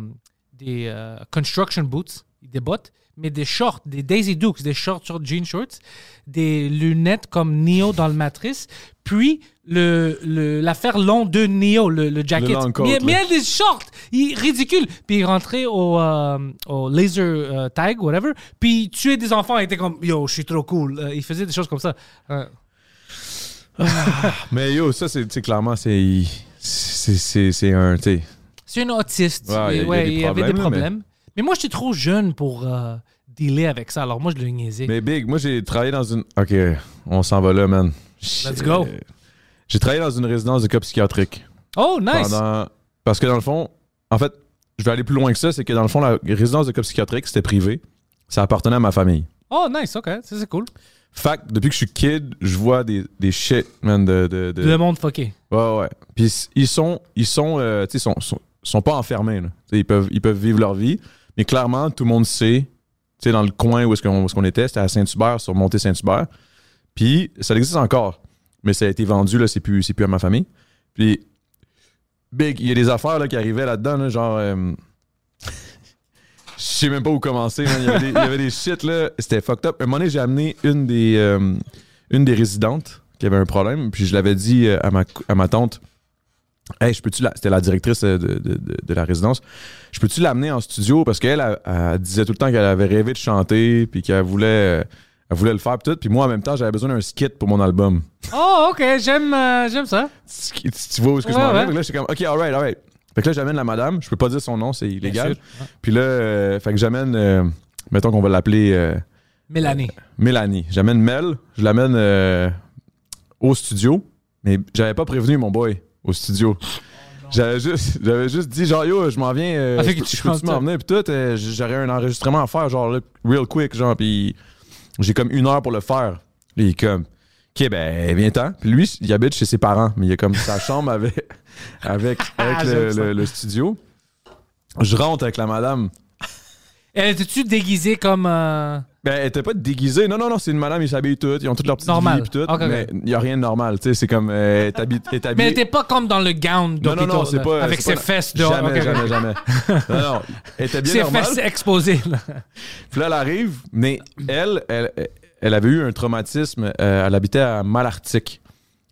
des euh, construction boots, des bottes, mais des shorts, des Daisy Dukes, des shorts sur jean shorts, des lunettes comme Neo dans le Matrice, puis le le- l'affaire long de Neo, le, le jacket. long coat, mais, mais des shorts, il, ridicule. Puis il rentrait au, euh, au laser euh, tag, whatever, puis il tuait des enfants, il était comme yo, je suis trop cool. Il faisait des choses comme ça. Euh, Mais yo, ça, c'est clairement, c'est. C'est c'est- c'est un. Tu sais. C'est un autiste. Ouais, il y a- il y Et a ouais, des il avait des problèmes, là, problèmes. Mais... moi, j'étais trop jeune pour euh, dealer avec ça. Alors moi, je le niaisais. Mais Big, moi, j'ai travaillé dans une. Ok, on s'en va là, man. Let's go. J'ai travaillé dans une résidence de cas psychiatriques. Oh, nice. pendant- Parce que dans le fond, en fait, je vais aller plus loin que ça, c'est que dans le fond, la résidence de cas psychiatriques, c'était privé. Ça appartenait à ma famille. Oh, nice, ok. Ça, c'est cool. Fait que depuis que je suis kid, je vois des, des shit, man, de. de, de- Le monde fucké. Ouais, ouais. Puis ils sont, ils sont, euh, tu sais, sont, sont, sont pas enfermés, Ils peuvent, ils peuvent vivre leur vie. Mais clairement, tout le monde sait, dans le coin où est-ce qu'on qu'on était, c'était à Saint-Hubert, sur Montée Saint-Hubert. Puis ça existe encore. Mais ça a été vendu, là, c'est plus, plus à ma famille. Puis, Big, il y a des affaires là, qui arrivaient là-dedans, là, genre. euh, Je sais même pas où commencer, man. Il y avait des, il y avait des shit, là. C'était fucked up. Un moment donné, j'ai amené une des, euh, une des résidentes qui avait un problème. Puis je l'avais dit euh, à ma, à ma tante. Hey, je peux-tu la... C'était la directrice euh, de, de- de- de la résidence. Je peux-tu l'amener en studio? Parce qu'elle, elle, elle disait tout le temps qu'elle avait rêvé de chanter, puis qu'elle voulait, euh, elle voulait le faire, puis tout. Puis moi, en même temps, j'avais besoin d'un skit pour mon album. Oh, ok. J'aime euh, j'aime ça. Tu, tu vois où est-ce que je m'en vais? ouais. Fait que Là, j'étais comme, OK, alright, alright. Fait que là, j'amène la madame. Je peux pas dire son nom, c'est illégal. Puis là, euh, fait que j'amène, euh, mettons qu'on va l'appeler Mélanie. Mélanie. J'amène Mel, je l'amène au studio, mais j'avais pas prévenu mon boy au studio. J'avais juste, j'avais juste dit genre yo, je m'en viens, euh, Ah, fait que tu m'en venir puis tout, euh, j'aurais un enregistrement à faire genre là, real quick genre puis j'ai comme une heure pour le faire. Est comme ok ben viens-t'en. Puis lui il habite chez ses parents, mais il a comme sa chambre avec avec, avec le, J'aime ça. le- le studio. Je rentre avec la madame. Elle était-tu déguisée comme. euh, Ben, elle était pas déguisée. Non, non, non, c'est une madame, ils s'habillent toutes. Ils ont toutes leurs petites Normal. vies tout. Mais il n'y a rien de normal. Tu sais, c'est comme. Euh, elle est Mais elle était pas comme dans le gown Non, d'hôpital. non, non, c'est pas. Avec c'est ses pas- fesses dehors. Jamais, jamais, jamais. non, non. Elle était bien Ses normale. fesses exposées. là. Puis là, elle arrive, mais elle, elle, elle avait eu un traumatisme. euh, elle habitait à Malartic.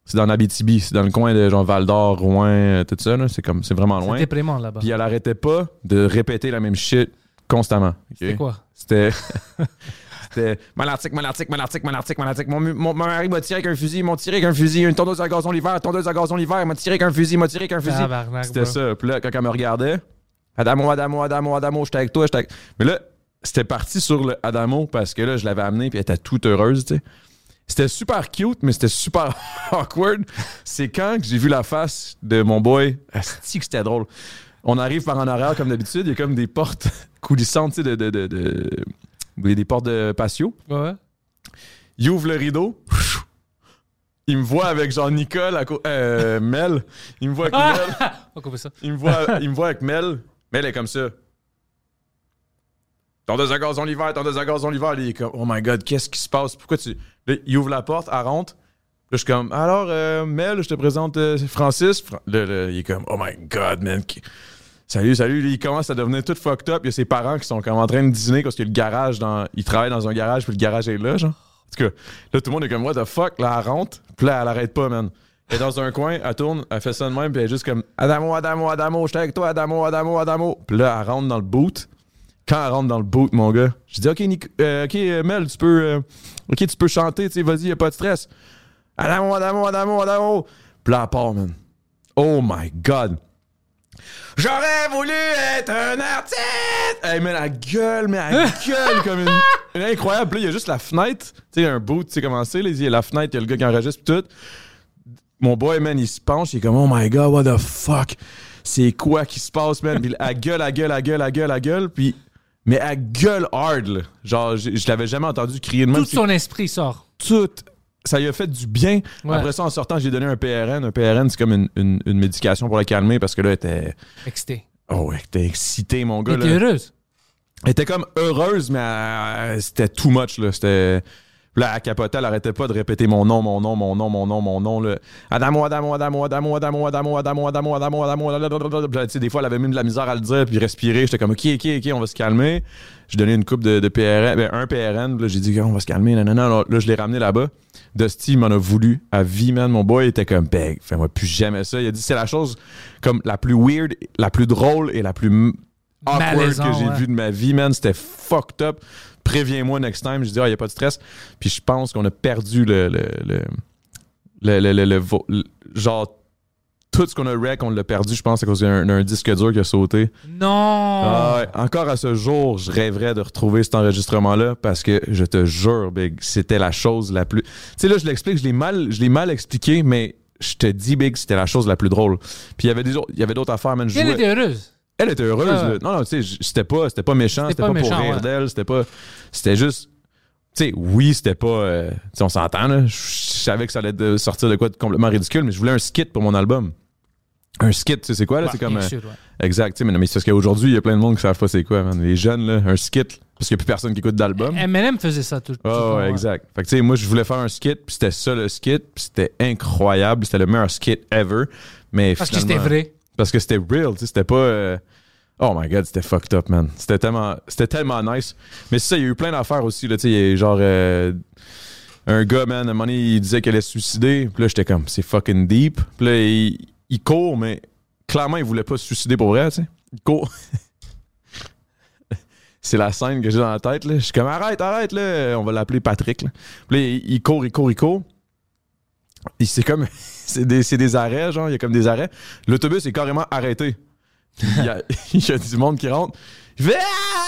C'est dans Abitibi, c'est dans le coin de genre Val d'Or, Rouen, euh, tout ça. C'est comme, c'est vraiment C'est loin. déprimant là-bas. Puis elle arrêtait pas de répéter la même shit constamment. C'est quoi? C'était. Malartic, malartic, malartic, malartic, malartic. Mon, mon, mon mari m'a tiré avec un fusil, m'ont tiré avec un fusil, une tondeuse à gazon l'hiver, tondeuse à gazon l'hiver, m'a tiré avec un fusil, il m'a tiré avec un fusil. C'était ça. Puis là, quand elle me regardait, Adamo, Adamo, Adamo, Adamo, j'étais avec toi, j'étais avec. Mais là, c'était parti sur le Adamo parce que là, je l'avais amené puis elle était toute heureuse, tu sais. C'était super cute, mais c'était super awkward. C'est quand que j'ai vu la face de mon boy. Asti que c'était drôle. On arrive par en arrière comme d'habitude, il y a comme des portes coulissantes, tu sais, de, de, de, de- des des portes de patio? Ouais, ouais. Il ouvre le rideau. Il me voit avec genre Nicole, à euh, Mel. Il me voit avec Mel. On ça. Il me voit, il me voit avec Mel. Mel est comme ça. Tondeuse à gazon l'hiver, tondeuse à gazon l'hiver. Il est comme, oh my god, qu'est-ce qui se passe? Pourquoi tu. Là, il ouvre la porte, elle rentre. Là, je suis comme, alors, euh, Mel, je te présente euh, Francis. Fra- Là, là, il est comme, oh my god, man. Salut, salut. Il commence à devenir tout fucked up. Il y a ses parents qui sont comme en train de dîner parce qu'il y a le garage dans. Il travaille dans un garage, puis le garage est là, genre. En tout cas, là, tout le monde est comme, what the fuck? Là, elle rentre, puis là, elle arrête pas, man. Elle est dans un coin, elle tourne, elle fait ça de même, puis elle est juste comme Adamo, Adamo, Adamo, j'étais avec toi, Adamo, Adamo, Adamo. Puis là, elle rentre dans le boot. Quand elle rentre dans le boot, mon gars, je dis, OK, euh, OK, euh, Mel, tu peux, euh, OK, tu peux chanter, tu sais, vas-y, y a pas de stress. Adamo, Adamo, Adamo, Adamo. Puis là, elle part, man. Oh my God. J'aurais voulu être un artiste! Hey, mais la gueule, mais la gueule comme une. une incroyable. Puis là, il y a juste la fenêtre. Tu sais, un boot, tu sais comment c'est. Il y a la fenêtre, il y a le gars qui enregistre, tout. Mon boy, man, il se penche, il est comme, oh my god, what the fuck? C'est quoi qui se passe, man? Puis elle gueule, elle gueule, elle gueule, elle gueule, elle gueule, puis. Mais elle gueule hard, là. Genre, je, je l'avais jamais entendu crier de même. Tout son esprit sort. Tout. Ça lui a fait du bien. Ouais. Après ça, en sortant, j'ai donné un PRN. Un PRN, c'est comme une, une- une médication pour la calmer parce que là, elle était. Excité. Oh, elle était excitée, mon gars. Elle était heureuse. Elle était comme heureuse, mais euh, c'était too much, là. C'était. Là, elle capotait, elle arrêtait pas de répéter mon nom, mon nom, mon nom, mon nom, mon nom, là. Adamo, Adamo, Adamo, Adamo, Adamo, Adamo, Adamo, Adamo, Adamo, Adamo, Puis là, des fois, elle avait même de la misère à le dire, puis respirer. J'étais comme, OK, OK, OK, on va se calmer. J'ai donné une coupe de, de PRN, ben, un PRN, puis là, j'ai dit, on va se calmer, non, non, non. Là, je l'ai ramené là-bas. Dusty il m'en a voulu à vie, man. Mon boy était comme, ben, fais-moi plus jamais ça. Il a dit, c'est la chose comme la plus weird, la plus drôle et la plus awkward Malaisant, que j'ai ouais. vue de ma vie, man. C'était fucked up. Préviens-moi next time. Je dis, ah, il n'y a pas de stress. Puis je pense qu'on a perdu le. le, le, le, le- le- le vo- le- genre, tout ce qu'on a rec, on l'a perdu, je pense, à cause d'un disque dur qui a sauté. Non! Ah. Encore à ce jour, je rêverais de retrouver cet enregistrement-là parce que je te jure, Big, c'était la chose la plus. Tu sais, là, je l'explique, je l'ai mal, je l'ai mal expliqué, mais je te dis, Big, c'était la chose la plus drôle. Puis il y avait d'autres affaires, man. Je Elle jouais- était heureuse? Elle était heureuse. Là. Non, non, tu sais, c'était pas, c'était pas méchant, C'était pas pas, pour rire ouais. d'elle, c'était pas. C'était juste. Tu sais, oui, c'était pas. euh, tu sais, on s'entend, là. Je savais que ça allait sortir de quoi de complètement ridicule, mais je voulais un skit pour mon album. Un skit, tu sais, c'est quoi, là? c'est comme. Euh, sûr, ouais. exact, tu sais, mais, non, mais c'est parce qu'aujourd'hui, il y a plein de monde qui savent pas c'est quoi, man. Les jeunes, là, un skit, parce qu'il y a plus personne qui écoute d'album. Eminem faisait ça tout, le Ah temps, ouais, exact. Fait que tu sais, moi je voulais faire un skit, puis c'était ça le skit, puis c'était incroyable, c'était le meilleur skit ever. Mais Parce que c'était vrai. Parce que c'était real, c'était pas. euh, Oh my god, c'était fucked up, man. C'était tellement, c'était tellement nice. Mais ça, il y a eu plein d'affaires aussi, là, tu sais, il genre. euh, un gars, man, à un moment il disait qu'elle allait se suicider. Puis là, j'étais comme, c'est fucking deep. Puis là, il, il court, mais clairement, il voulait pas se suicider pour vrai, tu sais. Il court. c'est la scène que j'ai dans la tête, là. Je suis comme, arrête, arrête, là. On va l'appeler Patrick, là. Puis là, il, il court, il court, il court. Et c'est comme, c'est des, c'est des arrêts, genre, il y a comme des arrêts. L'autobus est carrément arrêté. Il y, a, il y a du monde qui rentre. Il fait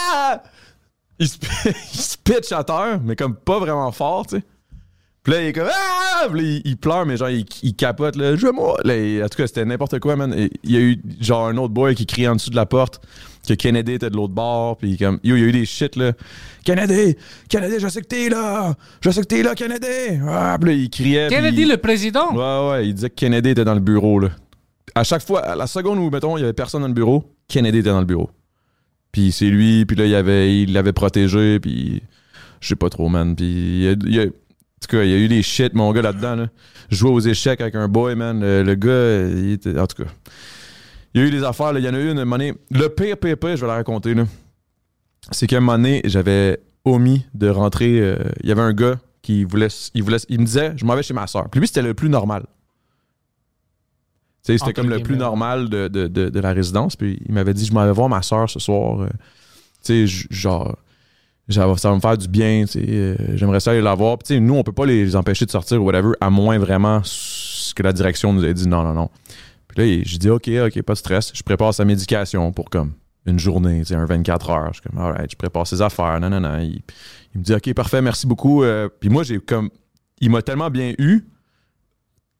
Ah! Il se, il se pitch à terre, mais comme pas vraiment fort, tu sais. Puis là, il est comme Ah! Puis là, il, il pleure, mais genre, il, il capote, là. Je moi. Là, en tout cas, c'était n'importe quoi, man. Et Il y a eu, genre, un autre boy qui crie en dessous de la porte que Kennedy était de l'autre bord. Puis comme, yo, il y a eu des shit, là. Kennedy! Kennedy, je sais que t'es là! Je sais que t'es là, Kennedy! Ah! Puis là, il criait. Kennedy, il- le président? Ouais, ouais, il disait que Kennedy était dans le bureau, là. À chaque fois, à la seconde où, mettons, il y avait personne dans le bureau, Kennedy était dans le bureau. Puis c'est lui, puis là, il avait, il l'avait protégé, puis je sais pas trop, man. Puis il y a, il y a- en tout cas, il y a eu des shit, mon gars, là-dedans, là. Jouais aux échecs avec un boy, man. Le, le gars, il était, en tout cas. Il y a eu des affaires, là. Il y en a eu une, donné. Le pire, pire, pire, je vais la raconter, là. C'est qu'à un moment donné, j'avais omis de rentrer. euh, il y avait un gars qui voulait, il voulait. Il me disait, je m'en vais chez ma soeur. Puis lui, c'était le plus normal. Tu sais, C'était comme le plus normal de, de, de, de la résidence. Puis il m'avait dit, je m'en vais voir ma soeur ce soir. euh, tu sais, genre, ça va me faire du bien. tu sais, euh, J'aimerais ça aller la voir. Puis tu sais, nous, on peut pas les empêcher de sortir ou whatever, à moins vraiment ce que la direction nous ait dit non, non, non. Là, j'ai dit, OK, OK, pas de stress. Je prépare sa médication pour comme une journée, un 24 heures. Je suis comme, alright, je prépare ses affaires. Non, non, non. Il, il me dit, OK, parfait, merci beaucoup. Euh, puis moi, j'ai comme. Il m'a tellement bien eu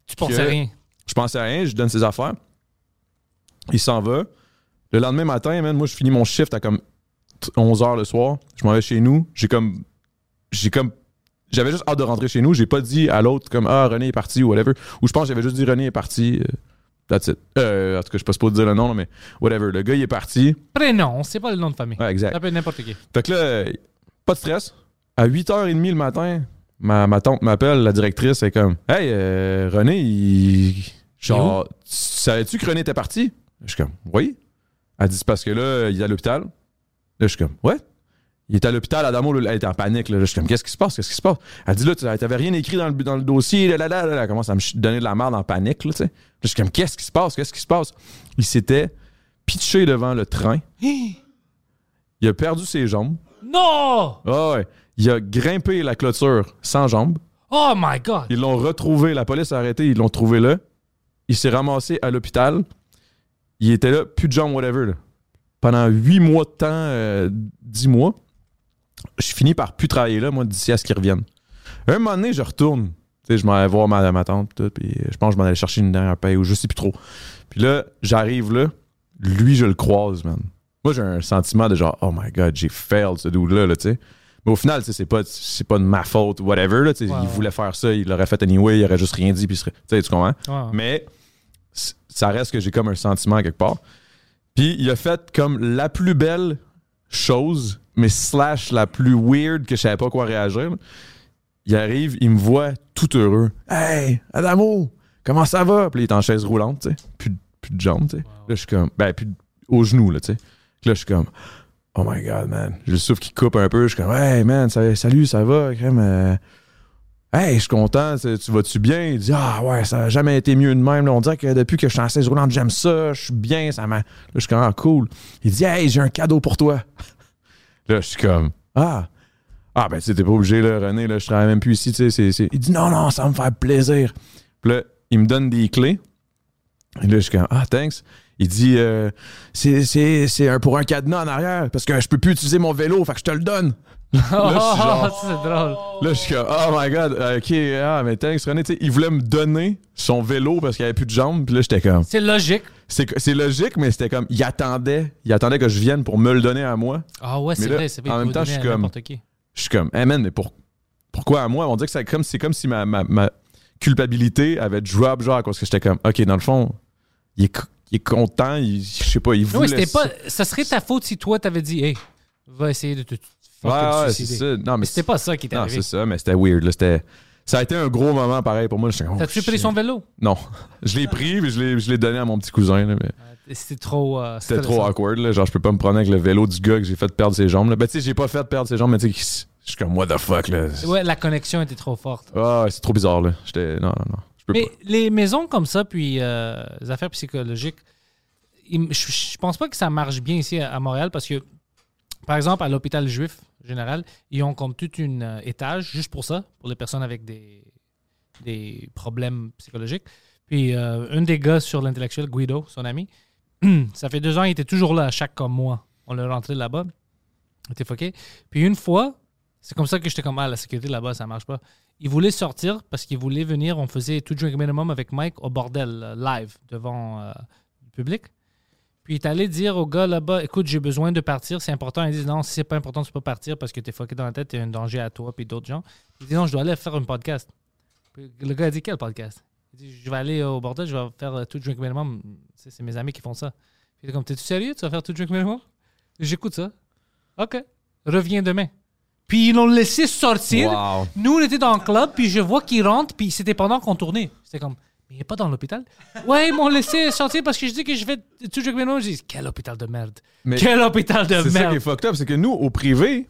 Tu pensais que- rien. je pensais à rien, je donne ses affaires. Il s'en va. Le lendemain matin, man, moi, je finis mon shift à comme 11 h le soir. Je m'en vais chez nous. J'ai comme. J'ai comme. J'avais juste hâte de rentrer chez nous. J'ai pas dit à l'autre comme Ah, René est parti ou whatever. Ou je pense que j'avais juste dit René est parti. That's it. Euh, en tout cas, je suis pas supposé dire le nom, là, mais whatever. Le gars, il est parti. Prénom, c'est pas le nom de famille. Ouais, exact. Ça peut être n'importe qui. Fait que là, pas de stress. À 8h30 le matin, ma, ma tante m'appelle, la directrice, est comme Hey, euh, René, il. Genre, tu- savais-tu que René était parti? Je suis comme Oui. Elle dit C'est parce que là, il est à l'hôpital. Là, je suis comme Ouais. Il est à l'hôpital, Adamo, là, elle était en panique. Là. Je suis comme Qu'est-ce qui se passe? Qu'est-ce qui se passe? Elle dit Là, tu t'avais rien écrit dans le, dans le dossier. Là, là, là, là. Elle commence à me donner de la merde en panique. Là. Là, je suis comme Qu'est-ce qui se passe? Qu'est-ce qui se passe? Il s'était pitché devant le train. Il a perdu ses jambes. Non! Ah ouais. Il a grimpé la clôture sans jambes. Oh my god! Ils l'ont retrouvé. La police a arrêté. Ils l'ont trouvé là. Il s'est ramassé à l'hôpital. Il était là, plus de jambes, whatever. Pendant huit mois de temps, euh, dix mois, je finis par plus travailler là, moi, d'ici à ce qu'il revienne. Un moment donné, je retourne. Tu sais, je m'en vais voir ma, ma tante, tout, puis je pense que je m'en allais chercher une dernière paye ou je sais plus trop. Puis là, j'arrive là, lui, je le croise, man. Moi, j'ai un sentiment de genre, oh my god, j'ai failed ce dude-là, là, tu sais. Mais au final, c'est pas, c'est pas de ma faute, whatever, là, tu sais. Ouais, il voulait faire ça, il l'aurait fait anyway, il aurait juste rien dit, puis serait. Tu sais, tu comprends? Mais ça reste que j'ai comme un sentiment quelque part. Puis il a fait comme la plus belle chose, mais slash la plus weird que je savais pas quoi réagir. Il arrive, il me voit tout heureux. Hey, Adamo, comment ça va? Puis il est en chaise roulante, tu sais. Plus, plus de jambes, tu sais. Là, je suis comme, ben, plus au genou, là, tu sais. Là, je suis comme, oh my god, man. J'ai le souffle qui coupe un peu. Je suis comme, hey, man, salut, ça va? Crème, euh, Hey, je suis content, tu tu vas-tu bien? Il dit Ah ouais, ça n'a jamais été mieux de même. là. On dirait que depuis que je suis en chaise roulante, j'aime ça, je suis bien, ça m'a. Là, je suis comme ah, cool. Il dit Hey, j'ai un cadeau pour toi. Là, je suis comme Ah. Ah ben t'es pas obligé, là, René, là, je travaille même plus ici, tu sais. c'est- Il dit non, non, ça va me faire plaisir. Puis là, il me donne des clés. Et là, je suis comme Ah, thanks. Il dit euh, c'est, c'est, c'est un, pour un cadenas en arrière, parce que je peux plus utiliser mon vélo, fait que je te le donne. Là, je suis genre- ça, c'est drôle. Là, je suis comme, oh my god, ok, ah, mais thanks, René. Tu sais, il voulait me donner son vélo parce qu'il avait plus de jambes. Puis là, j'étais comme, C'est logique. c'est c'est logique, mais c'était comme, il attendait, il attendait que je vienne pour me le donner à moi. Ah ouais, c'est là, vrai, c'est vrai. en même temps, je suis comme-. Je suis comme, hey man, mais pour, pourquoi à moi? On dirait que c'est comme, c'est comme si ma, ma, ma culpabilité avait drop, genre, parce que j'étais comme, ok, dans le fond, il est, co- il est content, il, je sais pas, il Oui, voulait. c'était ça. pas. Ça serait ta faute si toi t'avais dit, hey, va essayer de te Ouais, ouais, suicider. ça. Non, mais c'était pas ça qui Non, arrivé. c'est ça, mais c'était weird. Là, c'était, ça a été un gros moment pareil pour moi. Oh, T'as-tu pris son vélo? Non. Je l'ai pris, mais je l'ai, je l'ai donné à mon petit cousin. là, mais C'était trop. euh, c'était trop awkward. Là. Genre, je peux pas me prendre avec le vélo du gars que j'ai fait perdre ses jambes. Là. Ben, tu sais, j'ai pas fait perdre ses jambes, mais tu sais, je suis comme, what the fuck, là. Ouais, la connexion était trop forte. Ah, ouais, c'est trop bizarre, là. J'étais, non, non, non. Je peux Mais pas. les maisons comme ça, puis euh, les affaires psychologiques, je, je pense pas que ça marche bien ici à Montréal parce que, par exemple, à l'hôpital juif général, ils ont comme tout un euh, étage juste pour ça, pour les personnes avec des, des problèmes psychologiques. Puis euh, un des gars sur l'intellectuel, Guido, son ami, ça fait deux ans, il était toujours là à chaque comme mois. On l'a rentré là-bas. Il était fucké. Puis une fois, c'est comme ça que j'étais comme, ah, la sécurité là-bas, ça marche pas. Il voulait sortir parce qu'il voulait venir. On faisait tout drink minimum avec Mike au bordel, euh, live, devant le public. Puis il est allé dire au gars là-bas, écoute, j'ai besoin de partir, c'est important. Il dit, non, si c'est pas important, tu peux partir parce que t'es fucké dans la tête, t'es un danger à toi puis d'autres gens. Il dit, non, je dois aller faire un podcast. Puis le gars a dit, quel podcast? Il dit, je vais aller au bordel, je vais faire euh, tout drink minimum. C'est c'est mes amis qui font ça. Puis il est comme, t'es-tu sérieux? Tu vas faire tout drink minimum? J'écoute ça. OK. Reviens demain. Puis ils l'ont laissé sortir. Wow. Nous, on était dans le club, puis je vois qu'il rentre, puis c'était pendant qu'on tournait. C'était comme, mais il n'est pas dans l'hôpital? Ouais, ils m'ont laissé sortir parce que je dis que je vais tout jouer avec mes Je dis, quel hôpital de merde. Mais Quel hôpital de c'est ça qui est merde. fucked up, c'est que nous, au privé,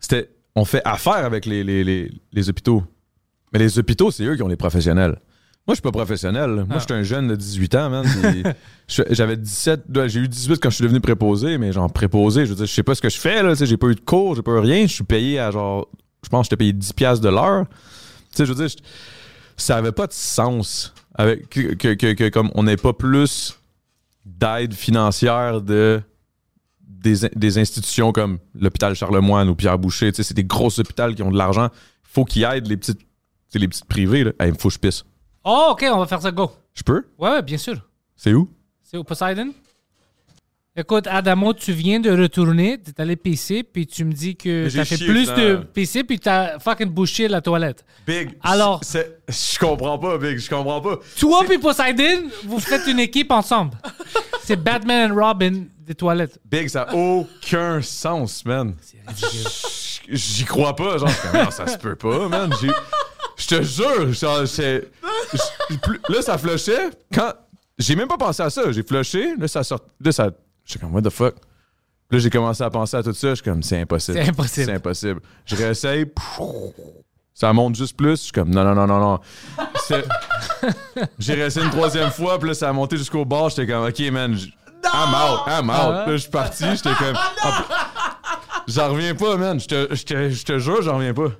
c'était, on fait affaire avec les, les, les, les hôpitaux. Mais les hôpitaux, c'est eux qui ont les professionnels. Moi, je suis pas professionnel. Moi, Ah. j'étais un jeune de 18 ans, man. je- J'avais 17, là, j'ai eu 18 quand je suis devenu préposé, mais genre préposé, je veux dire, je sais pas ce que je fais, là. J'ai pas eu de cours, j'ai pas eu rien. Je suis payé à genre, je pense que j'étais payé 10$ piastres de l'heure. Tu sais, je veux dire, je- ça avait pas de sens avec, que, que, que- que comme on n'ait pas plus d'aide financière de des, des institutions comme l'hôpital Charlemagne ou Pierre Boucher. Tu sais, c'est des grosses hôpitaux qui ont de l'argent. faut qu'ils aident les petites, les petites privées. Là. Hey, il me faut que je pisse. Oh, ok, on va faire ça, go. Je peux? Ouais, ouais, bien sûr. C'est où? C'est au Poseidon? Écoute, Adamo, tu viens de retourner, t'es allé pisser, puis tu me dis que t'as fait plus de pisser, puis t'as fucking bouché la toilette. Big. Alors- Je comprends pas, Big. Je comprends pas. Toi puis Poseidon, vous faites une équipe ensemble. C'est Batman and Robin des toilettes. Big, ça a aucun sens, man. J'y crois pas. Genre, non, ça se peut pas, man. Je te jure. genre, c'est- Là, ça flushait. Quand. J'ai même pas pensé à ça. J'ai flushé. Là, ça sort. Là, ça. J'étais comme, what the fuck? Là, j'ai commencé à penser à tout ça. Je suis comme, c'est impossible. C'est impossible. C'est impossible. Je réessaye. Ça monte juste plus. Je suis comme, non, non, non, non, non. J'ai réessayé une troisième fois. Puis là, ça a monté jusqu'au bord. J'étais comme, OK, man. I'm out. I'm out. Ah. Là, je suis parti. J'étais comme. J'en reviens pas, man. Je te jure, j'en reviens pas.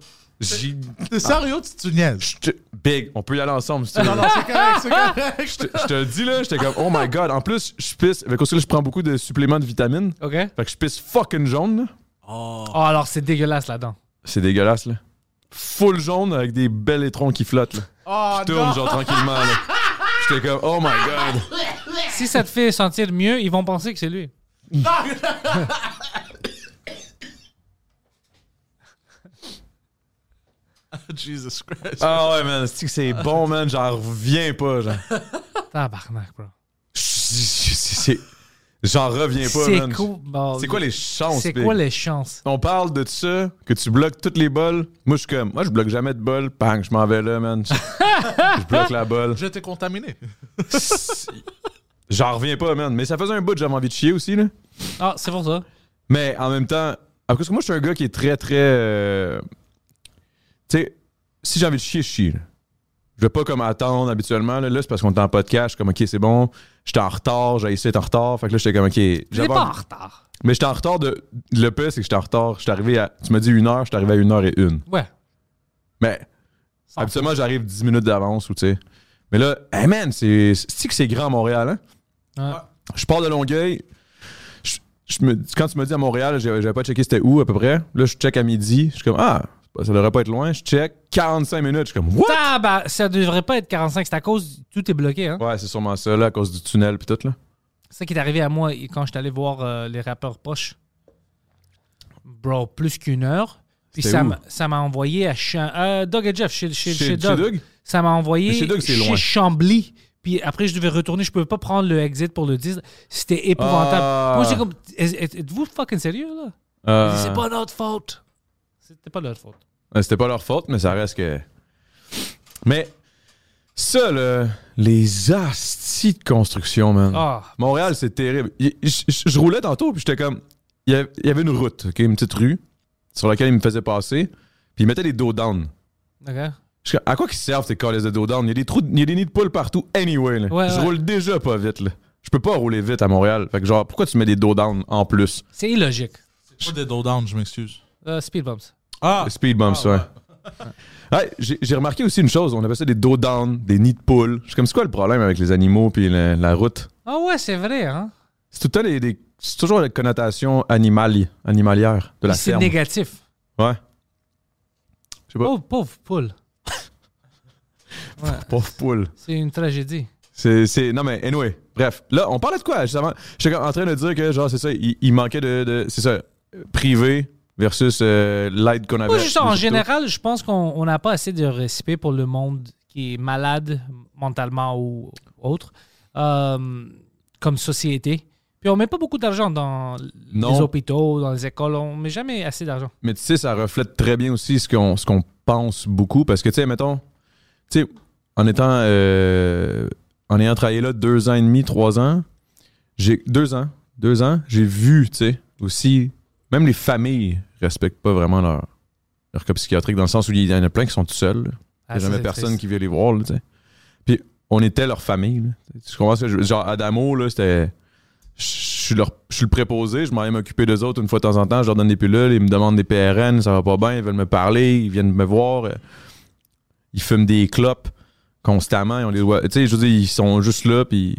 J'ai. T'es sérieux, tu, tu niaises? te- Big, on peut y aller ensemble si tu veux. Non, non, c'est correct, c'est correct. Je te, te le dis là, j'étais comme, oh my god. En plus, je pisse. Avec aussi, là, je prends beaucoup de suppléments de vitamines. OK? Fait que je pisse fucking jaune, là. Oh, alors c'est dégueulasse là-dedans. C'est dégueulasse, là. Full jaune avec des belles étrons qui flottent, là. Oh, Je tourne, non. genre, tranquillement, là. J'étais comme, oh my god. Si ça te fait sentir mieux, ils vont penser que c'est lui. Jesus Christ. Ah ouais, man. C'est que c'est bon, man? J'en reviens pas, genre. Tabarnak, bro. C'est- J'en reviens pas, man. cool. Bon, C'est quoi les chances, C'est quoi les chances? On parle de ça, que tu bloques toutes les bols. Moi, je suis comme, moi, je bloque jamais de bol. Bang, je m'en vais là, man. Je, je bloque la bolle. Je t'ai contaminé. J'en reviens pas, man. Mais ça faisait un bout que j'avais envie de chier aussi, là. Ah, c'est pour ça. Mais en même temps, parce que moi, je suis un gars qui est très, très. euh, Tu sais, si j'ai envie de chier, je chie. là. Je vais pas comme attendre habituellement. Là, Là, c'est parce qu'on est en podcast. Je suis comme, OK, c'est bon. J'étais en retard. J'ai essayé d'être en retard. Fait que là, j'étais comme, OK. Je j'avais pas en retard. Mais j'étais en retard de. Le pire, c'est que j'étais en retard. J'étais arrivé à. Tu m'as dit une heure, j'étais arrivé à une heure et une. Ouais. Mais Sans habituellement, j'arrive 10 minutes d'avance ou tu sais. Mais là, hey man, c'est. C'est que c'est grand à Montréal, hein? Ouais. Je pars de Longueuil. Je, je me, quand tu m'as dit à Montréal, j'avais pas checké c'était où à peu près. Là, je check à midi. Je suis comme, ah, ça devrait pas être loin. Je check 45 minutes. Je suis comme, what? Tabar- ça devrait pas être 45, c'est à cause tout est bloqué. Hein? Ouais, c'est sûrement ça, là, à cause du tunnel puis tout, là. C'est ça qui est arrivé à moi quand je suis allé voir euh, les rappeurs poches. Bro, plus qu'une heure. Puis ça ça m'a envoyé à Cha- euh, Doug et Jeff, chez, chez, Chez, chez chez Doug. Doug? Ça m'a envoyé chez Doug. Chambly. Puis après, je devais retourner. Je pouvais pas prendre le exit pour le 10. C'était épouvantable. Ah. Moi, j'ai comme. Êtes-vous fucking sérieux, là? Euh, C'est pas notre faute. C'était pas notre faute. Euh, C'était pas leur faute, mais ça reste que. Mais ça, là, les astis de construction, man. Ah, Montréal, c'est terrible. Je, roulais tantôt, puis j'étais comme. Il y avait- une route, ok, une petite rue, sur laquelle ils me faisaient passer, puis ils mettaient des dos down. Je à quoi qu'ils servent ces calls de dos down? Il y a des trous, il y a des nids de poules partout, anyway. là. Ouais, je ouais. roule déjà pas vite, là. Je peux pas rouler vite à Montréal. Fait que genre, pourquoi tu mets des dos down en plus? C'est illogique. C'est pas des dos down, je m'excuse. Euh, speed bumps. Ah! Le Speed bumps, ouais. Ouais, j'ai j'ai remarqué aussi une chose, on appelle ça des dos down, des nids de poules. Je suis comme, c'est quoi le problème avec les animaux puis la, la route? Ah ouais, c'est vrai, hein? C'est tout le temps des, des- c'est toujours la connotation animali, animalière de la C'est ferme. négatif. Ouais. Je sais pas. Pauvre, pauvre poule. Ouais, Pauvre poule. c'est une tragédie. C'est, c'est- Non, mais anyway. Bref. Là, on parlait de quoi, justement? J'étais en train de dire que, genre, c'est ça, il, il manquait de. de- c'est ça, privé versus euh, l'aide qu'on avait. Moi, juste en général, je pense qu'on on n'a pas assez de respect pour le monde qui est malade mentalement ou autre, euh, comme société. Puis on met pas beaucoup d'argent dans Non. les hôpitaux, dans les écoles. On met jamais assez d'argent. Mais tu sais, ça reflète très bien aussi ce qu'on, ce qu'on pense beaucoup. Parce que, tu sais, mettons, tu sais, en étant. euh, en ayant travaillé là deux ans et demi, trois ans, j'ai. Deux ans. Deux ans, j'ai vu, tu sais, aussi. Même les familles respectent pas vraiment leur, leur cas psychiatrique dans le sens où il y en a plein qui sont tout seuls. Il Ah, n'y a ça, jamais personne triste. qui vient les voir, là. Puis on était leur famille. là. Tu comprends ce que je veux- Genre, Adamo, là, c'était. Je suis leur- le préposé, je m'en vais m'occuper d'eux autres une fois de temps en temps, je leur donne des pilules, ils me demandent des PRN, ça va pas bien, ils veulent me parler, ils viennent me voir. euh, Ils fument des clopes constamment, ils ont. Tu sais, je veux dire, ils sont juste là, puis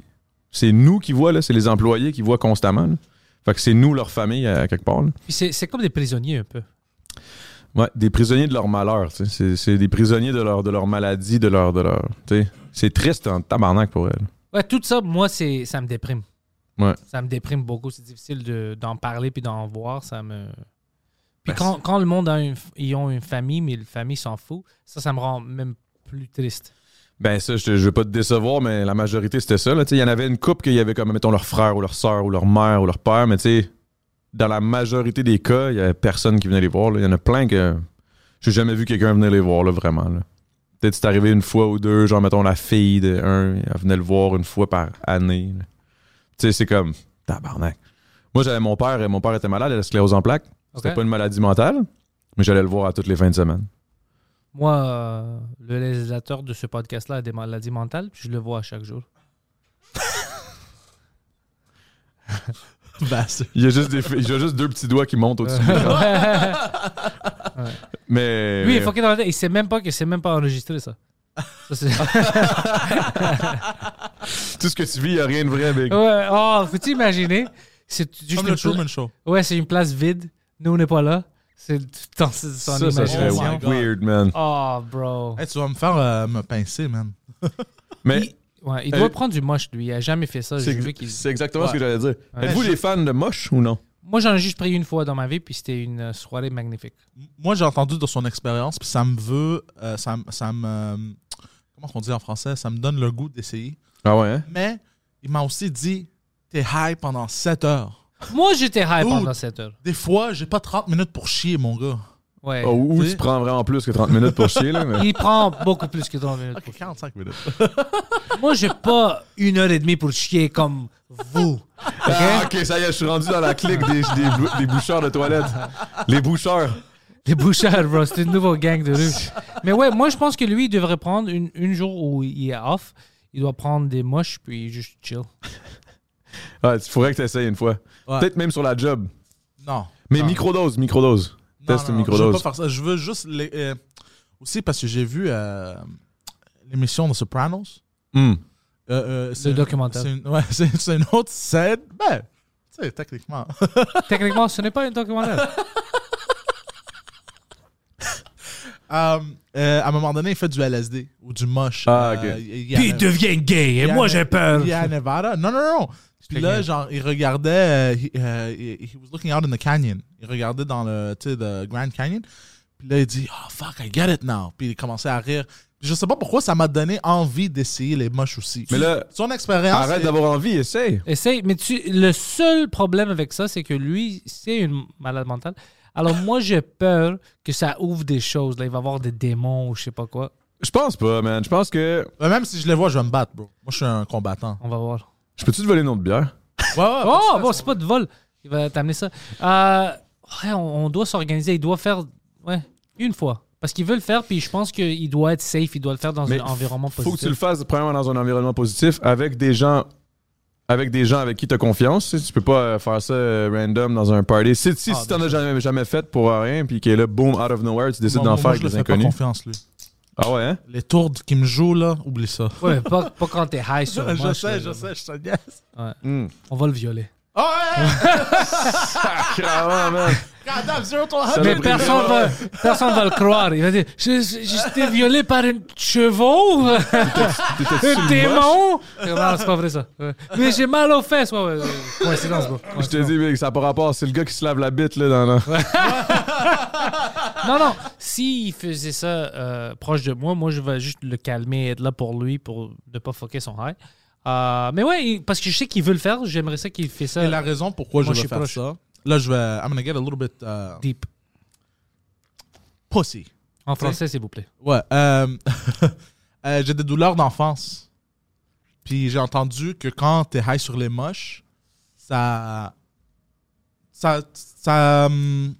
c'est nous qui voient, là, c'est les employés qui voient constamment. là. Fait que c'est nous, leur famille, à quelque part. là. Puis c'est c'est comme des prisonniers un peu. Ouais, des prisonniers de leur malheur. tu sais. C'est, c'est des prisonniers de leur, de leur maladie, de leur. De leur tu sais. c'est triste en tabarnak pour elle. Ouais, tout ça, moi, c'est ça me déprime. Ouais. Ça me déprime beaucoup. C'est difficile de- d'en parler puis d'en voir. Ça me. Puis Ben, quand, quand le monde a une, ils ont une famille, mais la famille s'en fout, ça, ça me rend même plus triste. Ben ça, je, je veux pas te décevoir, mais la majorité c'était ça. Il y en avait une couple qu'il y avait comme, mettons, leur frère ou leur soeur ou leur mère ou leur père, mais tu sais, dans la majorité des cas, il y avait personne qui venait les voir. Il y en a plein que j'ai jamais vu quelqu'un venir les voir, là, vraiment. là. Peut-être c'est arrivé une fois ou deux, genre, mettons, la fille de un, elle venait le voir une fois par année. Tu sais, c'est comme, tabarnak. Moi, j'avais mon père, et mon père était malade, il a la sclérose en plaques. C'était pas une maladie mentale, mais j'allais le voir à toutes les fins de semaine. Moi, euh, le réalisateur de ce podcast-là a des maladies mentales, puis je le vois à chaque jour. Ben, Il y a juste, des, il y a juste deux petits doigts qui montent au-dessus. crâne. mais. Lui, il la tête. Il sait même pas que c'est même pas enregistré, ça. Tout ce que tu vis, il n'y a rien de vrai, Big. ouais, oh, peux-tu imaginer? C'est juste Comme une le Truman Show. Ouais, c'est une place vide. Nous, on n'est pas là. C'est son Ça, ça serait Oh weird, man. Oh, bro. Hey, tu vas me faire euh, me pincer, man. Mais Il, ouais, il doit Euh, prendre du moche, lui. Il a jamais fait ça. c'est exactement ce que j'allais dire. Ouais. Êtes-vous des fans de moche ou non? Moi, j'en ai juste pris une fois dans ma vie, puis c'était une euh, soirée magnifique. Moi, j'ai entendu de son expérience, puis ça me veut. euh, ça, me- ça me. euh, comment on dit en français? Ça me donne le goût d'essayer. Ah ouais, hein? Mais il m'a aussi dit t'es high pendant 7 heures. Moi, j'étais Dude. pendant 7 heures. Des fois, j'ai pas 30 minutes pour chier, mon gars. Ouais. Oh, ou Tu prends vraiment plus que 30 minutes pour chier, là. Mais... Il prend beaucoup plus que 30 minutes. Ok, 45 minutes. Moi, j'ai pas une heure et demie pour chier comme vous. Ah, ok, ça y est, je suis rendu dans la clique des, des, bou- des boucheurs de toilettes. Les boucheurs. Les bouchards, bro. C'est une nouvelle gang de rue. Mais ouais, moi, je pense que lui, il devrait prendre une, une jour où il est off. Il doit prendre des moches, puis juste chill. Ouais, il faudrait que tu essayes une fois. Ouais. Peut-être même sur la job. Non. Mais Non. microdose, microdose. Non, Test non, non, Je veux microdose. pas faire ça. Je veux juste. les- euh, aussi parce que j'ai vu euh, l'émission de Sopranos. Hmm. Euh, euh, c'est Le une- documentaire. C'est une, ouais, c'est- une autre scène. Ben, tu sais, techniquement. Techniquement, ce n'est pas un documentaire. Euh, à un moment donné, il fait du LSD ou du moche. Ah, Euh, ok. il- il y a Puis il un- devient gay, et moi, un- j'ai peur. Il y a à Nevada. Non, non, non. Puis là, genre, il regardait. euh, he, euh, he- was looking out in the canyon. Il regardait dans le, tu sais, le Grand Canyon. Puis là, il dit, oh fuck, I get it now. Puis il commençait à rire. Puis je sais pas pourquoi ça m'a donné envie d'essayer les moches aussi. Mais là, son expérience. arrête est- d'avoir envie, essaye. Essaye, mais tu, le seul problème avec ça, c'est que lui, c'est une malade mentale. Alors moi, j'ai peur que ça ouvre des choses. Là. Il va y avoir des démons ou je sais pas quoi. Je pense pas, man. Je pense que. Même si je les vois, je vais me battre, bro. Moi, je suis un combattant. On va voir. Je peux-tu te voler une autre bière? Ouais, ouais, Oh, bon, c'est pas de vol. Il va t'amener ça. Euh, ouais, on, on doit s'organiser. Il doit faire, ouais, une fois. Parce qu'il veut le faire, puis je pense qu'il doit être safe. Il doit le faire dans Mais un environnement Faut que tu positif. le fasses, premièrement, dans un environnement positif, avec des gens. Avec des gens avec qui tu as confiance. Tu, sais, tu peux pas euh, faire ça euh, random dans un party. Si, si, Ah, si t'en as jamais, jamais fait pour rien, puis qu'il est là, boom, out of nowhere, tu décides d'en faire je avec le des fais pas inconnus. confiance, lui. Ah ouais, hein? Les tours qui me jouent, là, oublie ça. Ouais, pas, pas quand t'es high sur le je moche, sais, là. je sais, je te niaise. Hmm. On va le violer. Oh, ouais! Sacrément, man. Mais personne va, personne va le croire. Il va dire J'étais violé par un chevaux, un démon. Non, c'est pas vrai ça. Mais j'ai mal aux fesses. Ouais. Coïncidence, bro. Je te dis, mec, ça n'a pas rapport. C'est le gars qui se lave la bite, là, dans. Non, non. S'il faisait ça euh, proche de moi, moi, je vais juste le calmer, être là pour lui, pour ne pas fucker son high. Euh, mais ouais, parce que je sais qu'il veut le faire. J'aimerais ça qu'il fait ça Et la raison pourquoi Moi, je suis faire proche. ça, là, je vais. I'm gonna get a little bit uh, deep. pussy. En français, s'il vous plaît. Ouais. euh, euh, j'ai des douleurs d'enfance. Puis j'ai entendu que quand t'es high sur les moches, ça. Ça. ça um,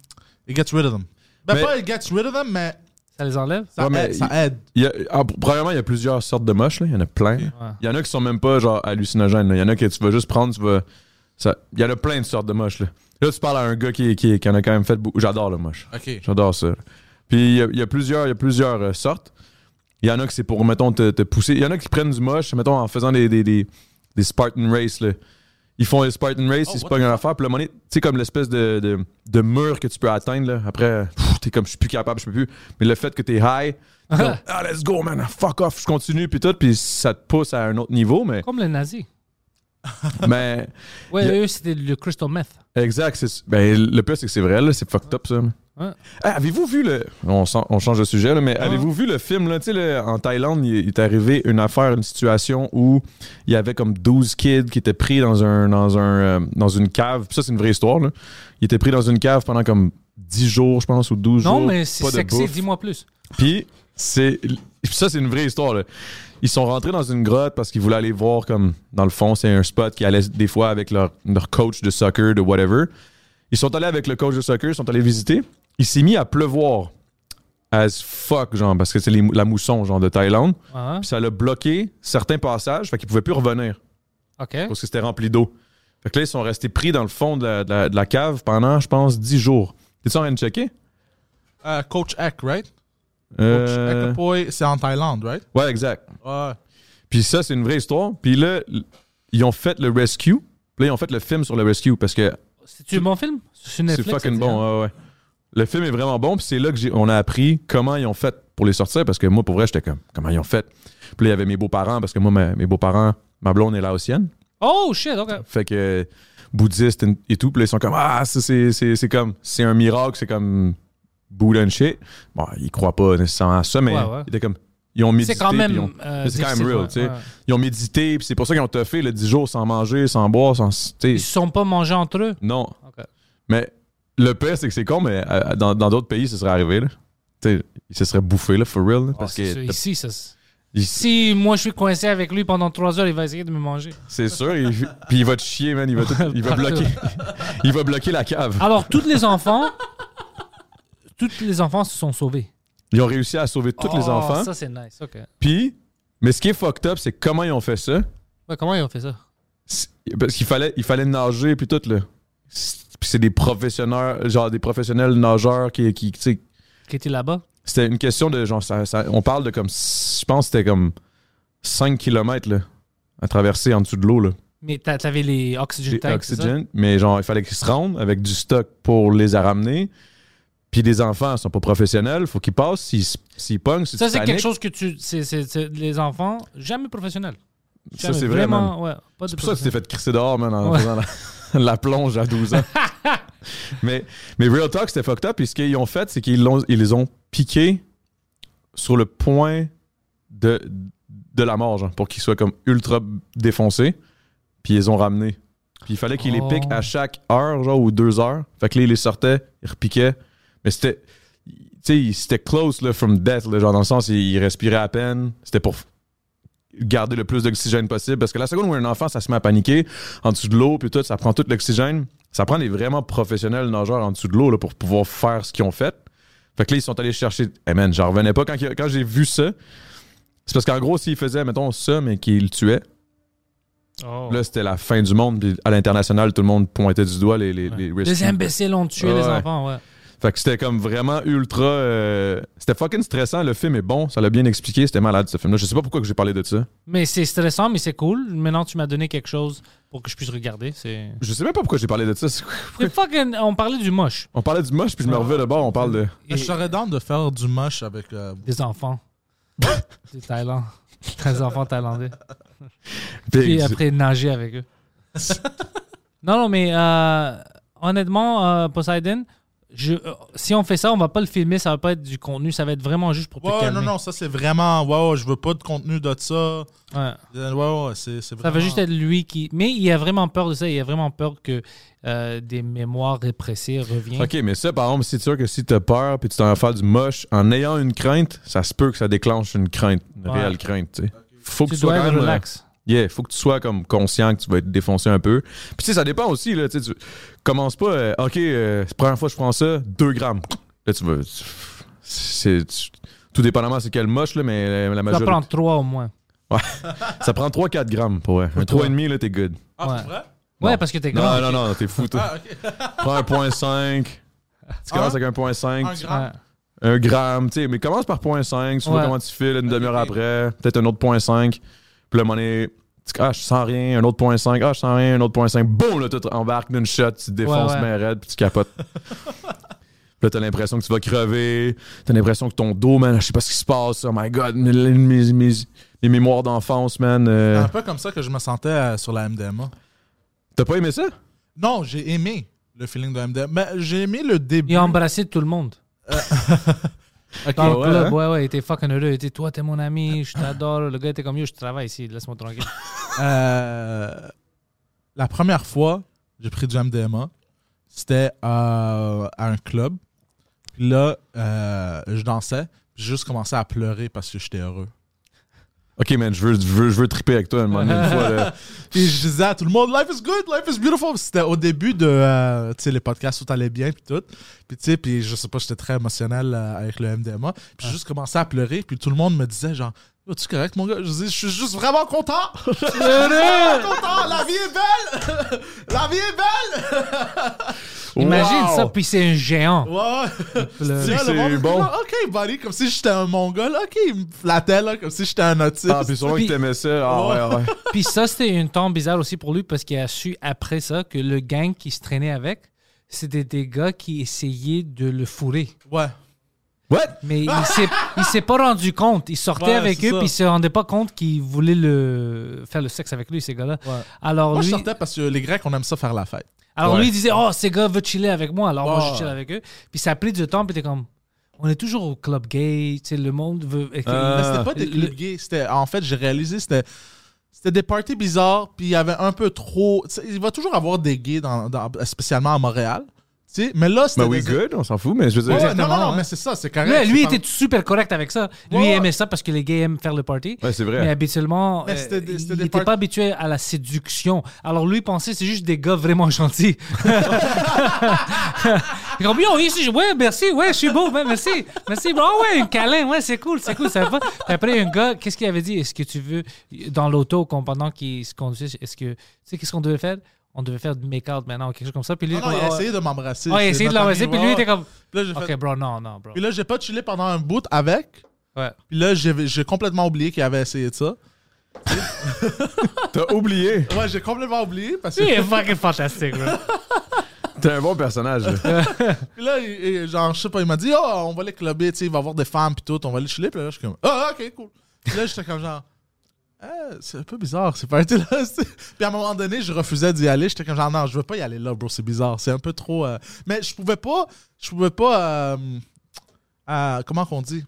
it gets rid of them. Ben, Mais- pas it gets rid of them, mais Ça les enlève? Ça, Ouais, aide, ça il- aide. Il y a, ah, premièrement, il y a plusieurs sortes de moches. Là. Il y en a plein. Ouais. Il y en a qui sont même pas genre hallucinogènes. là. Il y en a que tu vas juste prendre, tu vas. Il y en a plein de sortes de moches. Là, là tu parles à un gars qui, qui, qui en a quand même fait beaucoup. J'adore le moche. J'adore ça. Puis il y a, il y a plusieurs, il y a plusieurs euh, sortes. Il y en a que c'est pour, mettons, te, te pousser. Il y en a qui prennent du moche, mettons, en faisant des, des, des, des Spartan Race. Là. Ils font les Spartan Race, Oh, ils se pognent the une affaire. Puis le donné, tu sais, comme l'espèce de, de, de mur que tu peux atteindre. Là. Après, t'es comme, je suis plus capable, je peux plus. Mais le fait que t'es high, t'es comme, ah, let's go, man, fuck off, je continue, puis tout. Puis ça te pousse à un autre niveau. Mais, Comme les nazis. mais Ouais, a- eux, c'était le crystal meth. exact. Ben, le pire, c'est que c'est vrai, là, c'est fucked up, ça. Ouais. Ah, avez-vous vu le. On, change de sujet, là, mais avez-vous vu le film, là? Tu sais, là, en Thaïlande, il, il est arrivé une affaire, une situation où il y avait comme 12 kids qui étaient pris dans, un, dans, un, euh, dans une cave. Puis ça, c'est une vraie histoire, là. Ils étaient pris dans une cave pendant comme 10 jours, je pense, ou 12 jours. Non, mais c'est sexy, dis-moi plus. Puis c'est ça c'est une vraie histoire là. Ils sont rentrés dans une grotte parce qu'ils voulaient aller voir comme dans le fond, c'est un spot qui allait des fois avec leur, leur coach de soccer de whatever. Ils sont allés avec le coach de soccer, ils sont allés visiter. Il s'est mis à pleuvoir as fuck genre parce que c'est la mousson genre de Thaïlande. Puis ça l'a bloqué certains passages, fait qu'ils pouvaient plus revenir OK. parce que c'était rempli d'eau. Fait que là ils sont restés pris dans le fond de la, de la- de la cave pendant je pense 10 jours. T'es-tu en train de checker? Euh, Coach Eck, right? Euh, c'est en Thaïlande, right? Ouais, exact. Ouais. Puis ça, c'est une vraie histoire. Puis là, ils ont fait le rescue. Puis là, ils ont fait le film sur le rescue parce que C'est-tu un bon film? C'est c'est fucking hein? bon. ouais, ouais. Le film est vraiment bon. Puis c'est là que j'ai- on a appris comment ils ont fait pour les sortir. Parce que moi, pour vrai, j'étais comme, comment ils ont fait? Puis là, il y avait mes beaux-parents. Parce que moi, ma- mes beaux-parents, ma blonde est laotienne. Oh, shit, OK. Fait que bouddhiste et tout. Puis là, ils sont comme, ah, ça, c'est, c'est, c'est comme, c'est un miracle. C'est comme Buddha and shit. Bon, ils croient pas nécessairement à ça, mais Ouais, ouais. ils étaient comme, ils ont médité. C'est quand même. ont- euh, c'est quand même real, tu sais. Ils ont médité, puis c'est pour ça qu'ils ont toffé le 10 jours sans manger, sans boire, sans. tu sais, Ils se sont pas mangés entre eux? Non. Mais le pire, c'est que c'est con, mais euh, dans d'autres pays, ça serait arrivé, là. Tu sais, il se serait bouffé, là, for real. là, Ah, parce que sûr, Ici, ça. il- Si moi je suis coincé avec lui pendant trois heures, il va essayer de me manger. c'est sûr. il- puis il va te chier, man. Il va, tout- il va bloquer. il va bloquer la cave. Alors, tous les enfants, tous les enfants se sont sauvés. Ils ont réussi à sauver tous les Oh, enfants. Ça, c'est nice. OK. Puis, mais ce qui est fucked up, c'est comment ils ont fait ça. Ouais, comment ils ont fait ça? Parce qu'il fallait, il fallait nager, puis tout, là. C'est- Puis c'est des professionnels, genre des professionnels nageurs qui, qui tu sais, Qui était là-bas? C'était une question de genre ça- ça- on parle de comme je pense que c'était comme 5 km là, à traverser en dessous de l'eau là. Mais t'a- t'avais les oxygen tanks, mais genre il fallait qu'ils se rendent avec du stock pour les ramener. Puis des enfants sont pas professionnels, faut qu'ils passent s'ils s'ils pognent, si Ça, c'est quelque chose que tu. c'est c'est- c'est- les enfants, jamais professionnels. Ça Jamais. c'est vrai man. Vraiment, ouais. Pas de C'est pour ça que tu t'es fait crisser dehors man en Ouais. faisant la, la plonge à 12 ans. mais mais Real Talk c'était fucked up puis ce qu'ils ont fait c'est qu'ils l'ont- ils les ont piqués sur le point de, de la mort, genre, pour qu'ils soient comme ultra défoncés. Puis ils les ont ramenés. Puis il fallait qu'ils Oh. les piquent à chaque heure, genre, ou deux heures. Fait que là, ils les sortaient, ils repiquaient. Mais c'était. Tu sais, c'était close, là, from death, là, genre, dans le sens, ils ils respiraient à peine. C'était pour garder le plus d'oxygène possible. Parce que la seconde où un enfant, ça se met à paniquer en dessous de l'eau, puis tout, ça prend tout l'oxygène. Ça prend des vraiment professionnels nageurs en dessous de l'eau, là, pour pouvoir faire ce qu'ils ont fait. Fait que là, ils sont allés chercher. Eh man, j'en revenais pas quand, quand j'ai vu ça. C'est parce qu'en gros, s'ils faisaient, mettons, ça, mais qu'ils le tuaient, Oh. là, c'était la fin du monde. Puis à l'international, tout le monde pointait du doigt les, les, Ouais. les imbéciles ont tué Ouais, les ouais. enfants, ouais. Fait que c'était comme vraiment ultra. euh, C'était fucking stressant. Le film est bon. Ça l'a bien expliqué. C'était malade, ce film-là. Je sais pas pourquoi que j'ai parlé de ça. Mais c'est stressant, mais c'est cool. Maintenant, tu m'as donné quelque chose pour que je puisse regarder. C'est. Je sais même pas pourquoi j'ai parlé de ça. C'est- fucking. On parlait du moche. On parlait du moche, puis je me reviens de bord. On parle de. Et Je serais down de faire du moche avec. euh, des enfants. du Thaïlande. Des enfants thaïlandais. Puis- Puis après, nager avec eux. non, non, mais euh, honnêtement, euh, Poseidon, je, euh, si on fait ça, on va pas le filmer, ça va pas être du contenu, ça va être vraiment juste pour te Ouais, calmer. non, non, ça c'est vraiment. Ouais, ouais, je veux pas de contenu de ça. Ouais. Euh, Ouais, ouais, c'est c'est Ça vraiment. va juste être lui qui. Mais il a vraiment peur de ça. Il a vraiment peur que euh, des mémoires répressées reviennent. Ok, mais ça, par exemple, c'est sûr que si t'as peur puis tu t'en vas faire du moche en ayant une crainte, ça se peut que ça déclenche une crainte, une Ouais. réelle crainte, tu sais. Faut que Tu tu sois quand même. euh, relax. Yeah, faut que tu sois comme conscient que tu vas être défoncé un peu. Puis tu sais, ça dépend aussi, là. Tu sais, tu commences pas, euh, OK, euh, c'est la première fois que je prends ça, 2 grammes. Là, tu vas. c'est tu- tout dépendamment c'est quel moche, là, mais la, la Ça majorité. prend trois au moins. Ça prend 3-4 grammes pour vrai. Un toi. 3,5, là, t'es good. Ah, Ouais. c'est vrai? Ouais, Non. parce que t'es grand. Non, non, non, t'es fou, toi. Ah, ok. Prends un 1.5. Tu commences avec un 1.5. Un gramme? Ouais. un gramme, tu sais, mais commence par 0.5, tu vois Ouais. comment tu files une demi-heure après, peut-être un autre 0.5, puis là, tu ah, je sens rien, un autre 0.5, ah, je sens rien, un autre 0.5, boum, là, tu embarques d'une shot, tu te défonces Ouais, ouais. raide, puis tu capotes. Puis là, t'as l'impression que tu vas crever, t'as l'impression que ton dos, man, je sais pas ce qui se passe, oh my god, mes, mes, mes- mes mémoires d'enfance, man. euh, C'est un peu comme ça que je me sentais euh, sur la MDMA. T'as pas aimé ça? Non, j'ai aimé le feeling de MDMA. Mais j'ai aimé le début. Il a embrassé tout le monde. Ok. Dans le ouais, club, hein? ouais, ouais, il était fucking heureux. Il était, toi, t'es mon ami, je t'adore. Le gars était comme, yo, je travaille ici, laisse-moi tranquille. Euh, la première fois, j'ai pris du MDMA. C'était euh, à un club. Puis là, euh, je dansais. Puis j'ai juste commencé à pleurer parce que j'étais heureux. Ok, man, je veux, je veux, je veux triper avec toi un moment donné, une fois, là. Puis je disais à tout le monde, life is good, life is beautiful. C'était au début de euh, tu sais, les podcasts où t'allais bien, puis tout. Puis tu sais, puis je sais pas, j'étais très émotionnel euh, avec le MDMA. Puis j'ai juste commencé à pleurer, puis tout le monde me disait, genre, Yo, tu correct, mon gars? Je dis, je suis juste vraiment content. Je suis vraiment content. La vie est belle. La vie est belle. Imagine Wow! ça, puis c'est un géant. Ouais. Le- C'est- bon. OK, buddy, comme si j'étais un mongol. OK, il me flattait, là, comme si j'étais un autiste. Ah, puis sûrement Puis- que t'aimais ça. Ah, ouais, ouais. Puis ça, c'était une temps bizarre aussi pour lui parce qu'il a su après ça que le gang qui se traînait avec, c'était des gars qui essayaient de le fourrer. Ouais. What? Mais il s'est, il s'est pas rendu compte. Il sortait Ouais, avec c'est eux, ça. puis il se rendait pas compte qu'ils voulaient le, faire le sexe avec lui, ces gars-là. Ouais. Alors Moi, je lui, sortais parce que les Grecs, on aime ça faire la fête. alors Ouais. lui, il disait, oh, ces gars veulent chiller avec moi. Alors moi, Ouais. je chill avec eux. Puis ça a pris du temps, puis t'es comme, on est toujours au club gay, tu sais, le monde veut. Mais Euh, c'était pas des le- clubs gays. C'était, en fait, j'ai réalisé, c'était, c'était des parties bizarres, puis il y avait un peu trop. tu sais, Il va toujours avoir des gays, dans, dans- spécialement à Montréal. Sais, mais là, c'était. Oui, des- good, on s'en fout, mais je veux dire. Ouais, non, non, non, hein. mais c'est ça, c'est correct. Lui, lui pas- était super correct avec ça. Lui, Ouais, il aimait ça parce que les gays aiment faire le party. Ouais, c'est Mais vrai. habituellement, Mais euh, c'était des- c'était il n'était part- pas habitué à la séduction. Alors lui, il pensait que c'est juste des gars vraiment gentils. il dit, Yo, ici, ouais, merci, ouais, je suis beau, ouais, merci, merci, bro, Ah ouais, un câlin, ouais, c'est cool, c'est cool, ça va. Puis après, un gars, qu'est-ce qu'il avait dit? Est-ce que tu veux, dans l'auto, pendant qu'il se conduisait, est-ce que, tu sais, qu'est-ce qu'on devait faire? On devait faire du make-out maintenant, ou quelque chose comme ça. Puis lui, Non, non, comme, il a essayé de m'embrasser. ouais, il a essayé de l'embrasser, puis lui, il était comme, Puis là, j'ai Ok, fait- bro, non, non, bro. Puis là, j'ai pas chillé pendant un bout avec. Ouais. Puis là, j'ai, j'ai complètement oublié qu'il avait essayé de ça. T'as oublié. Ouais, j'ai complètement oublié parce que. Lui, il est fucking fantastique, bro. T'es un bon personnage. là. Puis là, il- il- genre, je sais pas, il m'a dit, oh, on va aller clubber, tu sais, il va avoir des femmes, puis tout, on va aller chiller. Puis là, je suis comme, ah, ok, cool. Puis là, j'étais comme genre, Eh, c'est un peu bizarre, c'est parti là. c'est- Puis à un moment donné, je refusais d'y aller. J'étais comme genre, non, je veux pas y aller là, bro, c'est bizarre. C'est un peu trop. euh, Mais je pouvais pas, je pouvais pas, euh, euh, comment qu'on dit?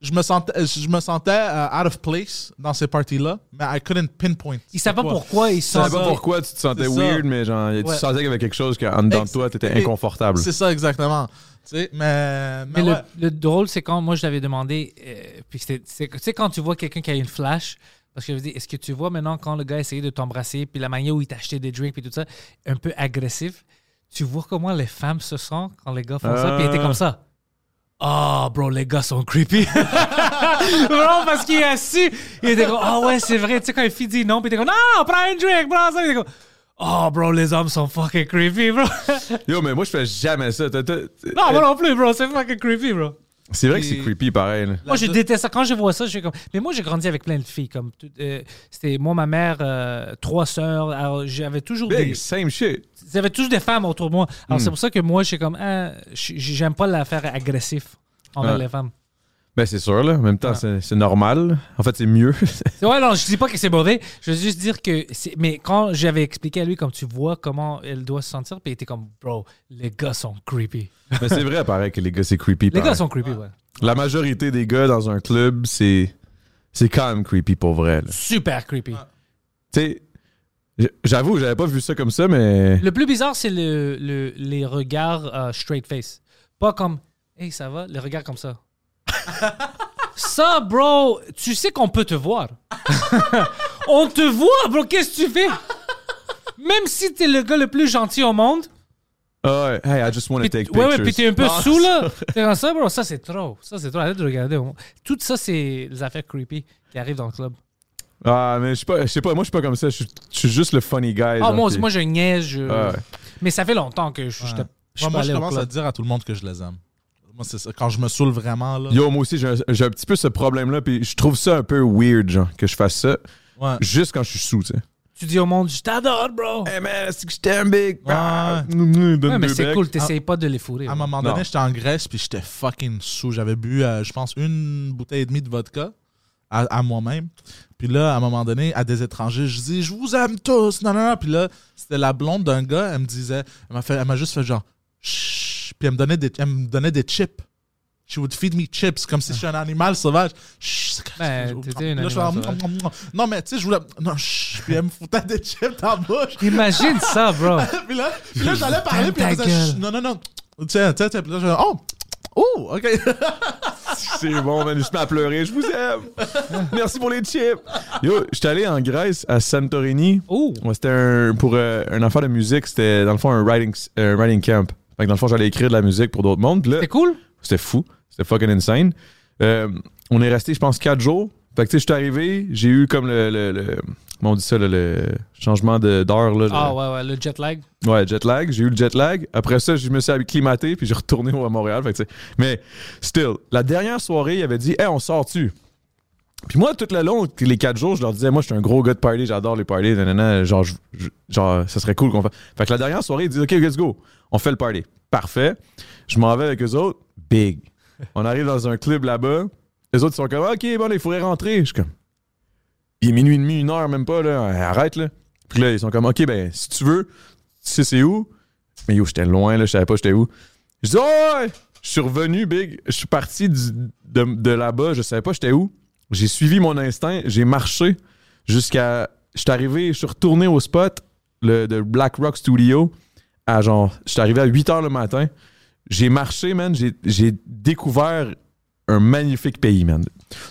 Je me sentais, je me sentais euh, out of place dans ces parties-là, mais I couldn't pinpoint. Il savait pas Pourquoi? pourquoi il Je savais sentait. pas pourquoi tu te sentais weird, mais genre, tu Ouais. sentais qu'il y avait quelque chose qu'en dedans de toi, t'étais inconfortable. C'est ça, exactement. Sais, mais. Mais mais le, ouais. le drôle, c'est quand moi je l'avais demandé, euh, puis c'est- tu sais, quand tu vois quelqu'un qui a une flash, parce que je veux dire, est-ce que tu vois maintenant quand le gars essayait de t'embrasser, puis la manière où il t'achetait des drinks, puis tout ça, un peu agressif, tu vois comment les femmes se sentent quand les gars font ça, puis il était Ah. comme ça. Ah, bro, les gars sont creepy. bro, parce qu'il est assis. Il était comme, ah ouais, c'est vrai. Tu sais, quand il fille dit non, puis il était comme, non, prends un drink, bro. Ça, il était comme, oh, bro, les hommes sont fucking creepy, bro. Yo, mais moi, je fais jamais ça. T'as- t'as- non, moi non plus, bro. C'est fucking creepy, bro. C'est vrai que Puis- c'est creepy, pareil. là. Moi, je déteste ça. Quand je vois ça, je suis comme. Mais moi, j'ai grandi avec plein de filles. Comme tout- euh, c'était moi, ma mère, euh, trois sœurs. Alors, j'avais toujours Big, des. same shit. J'avais toujours des femmes autour de moi. Alors, Hmm. c'est pour ça que moi, je suis comme. ah, je- j'aime pas l'affaire agressif envers Ouais. les femmes. Ben, c'est sûr, là. En même temps, Ouais. c'est normal. En fait, c'est mieux. Ouais, non, je dis pas que c'est mauvais. Je veux juste dire que. Mais quand j'avais expliqué à lui, comme tu vois, comment elle doit se sentir, puis il était comme, bro, les gars sont creepy. mais c'est vrai, pareil, que les gars, c'est creepy. Les pareil. gars sont creepy, ouais. La majorité des gars dans un club, c'est c'est quand même creepy pour vrai. là. Super creepy. Tu sais, j'avoue, j'avais pas vu ça comme ça, mais. Le plus bizarre, c'est le, le- les regards euh, straight face. Pas comme Hey, ça va? Les regards comme ça. Ça, bro, tu sais qu'on peut te voir. On te voit, bro. Qu'est-ce que tu fais? Même si t'es le gars le plus gentil au monde, Ah ouais, hey, I just want to take ouais, pictures. ouais, puis t'es un peu Ah, sous, là. T'es dans ça, bro. Ça, c'est trop. Ça, c'est trop. Arrête de regarder. Tout ça, c'est les affaires creepy qui arrivent dans le club. Ah, mais je sais pas, je sais pas, moi, je suis pas comme ça. Je suis- je juste le funny guy. Ah, genre, moi, puis- moi, je niaise. je- Ouais. Mais ça fait longtemps que je, je, Ouais. je suis Moi, je commence à dire à tout le monde que je les aime. Moi, c'est ça. Quand je me saoule vraiment, là. Yo, moi aussi, j'ai un, j'ai un petit peu ce problème-là, puis je trouve ça un peu weird, genre, que je fasse ça, Ouais. juste quand je suis sous, tu sais. Tu dis au monde, je t'adore, bro. Hey man, c'est que je t'aime, big. Ouais. Ah, donne Ouais, mais deux c'est becs. cool. T'essayes pas de les fourrer. À un moment Non. donné, j'étais en Grèce puis j'étais fucking sous. J'avais bu, euh, je pense, une bouteille et demie de vodka à, à moi-même. Puis là, à un moment donné, à des étrangers, je dis, je vous aime tous. Non, non, non. Puis là, c'était la blonde d'un gars. Elle me disait, elle m'a fait, elle m'a juste fait genre, Chut. Puis elle me donnait des, elle me donnait des chips. She would feed me chips comme si j'étais un animal sauvage. Chut. Ben, t'étais je animal. Non, mais tu sais, je voulais. Non, chut. Puis elle me foutait des chips dans la bouche. Imagine ça, bro. puis là, puis là j'allais parler, puis elle faisait, non, non, non. Tiens, tiens, tiens. Puis là, je oh, oh, ok. C'est bon, man, je suis à pleurer, je vous aime. Merci pour les chips. Yo, j'étais allé en Grèce, à Santorini. Oh, Ouais, c'était un, pour euh, un affaire de musique, c'était dans le fond un writing, un writing camp. Fait que dans le fond, j'allais écrire de la musique pour d'autres mondes. C'est cool. C'était fou. C'était fucking insane. Euh, on est resté, je pense, quatre jours. Fait que, tu sais, je suis arrivé, j'ai eu comme le, le- le- Comment on dit ça, le changement de- d'heure, Ah, ouais, ouais, le jet lag. Ouais, jet lag. J'ai eu le jet lag. Après ça, je me suis acclimaté, puis j'ai retourné à Montréal. Fait que, mais, still, la dernière soirée, il avait dit, hey, on sort-tu? Puis moi, tout le long, les quatre jours, je leur disais, moi, je suis un gros gars de party, j'adore les parties, nanana, genre, genre, ça serait cool qu'on fasse. Fait que la dernière soirée, ils disent, OK, let's go. On fait le party. Parfait. Je m'en vais avec eux autres. Big. On arrive dans un club là-bas. Les autres ils sont comme, OK, bon, il faudrait rentrer. Je suis comme, il est minuit et demi, une heure, même pas, là. Arrête, là. Puis là, ils sont comme, OK, ben, si tu veux, tu sais c'est où? Mais yo, j'étais loin, là, je savais pas j'étais où. Je dis, oh! Je suis revenu, Big. Je suis parti de là-bas, je savais pas j'étais où. J'ai suivi mon instinct, j'ai marché jusqu'à. Je suis arrivé, je suis retourné au spot le, de Black Rock Studio à genre. Je suis arrivé à 8 h le matin. J'ai marché, man. J'ai- découvert un magnifique pays, man.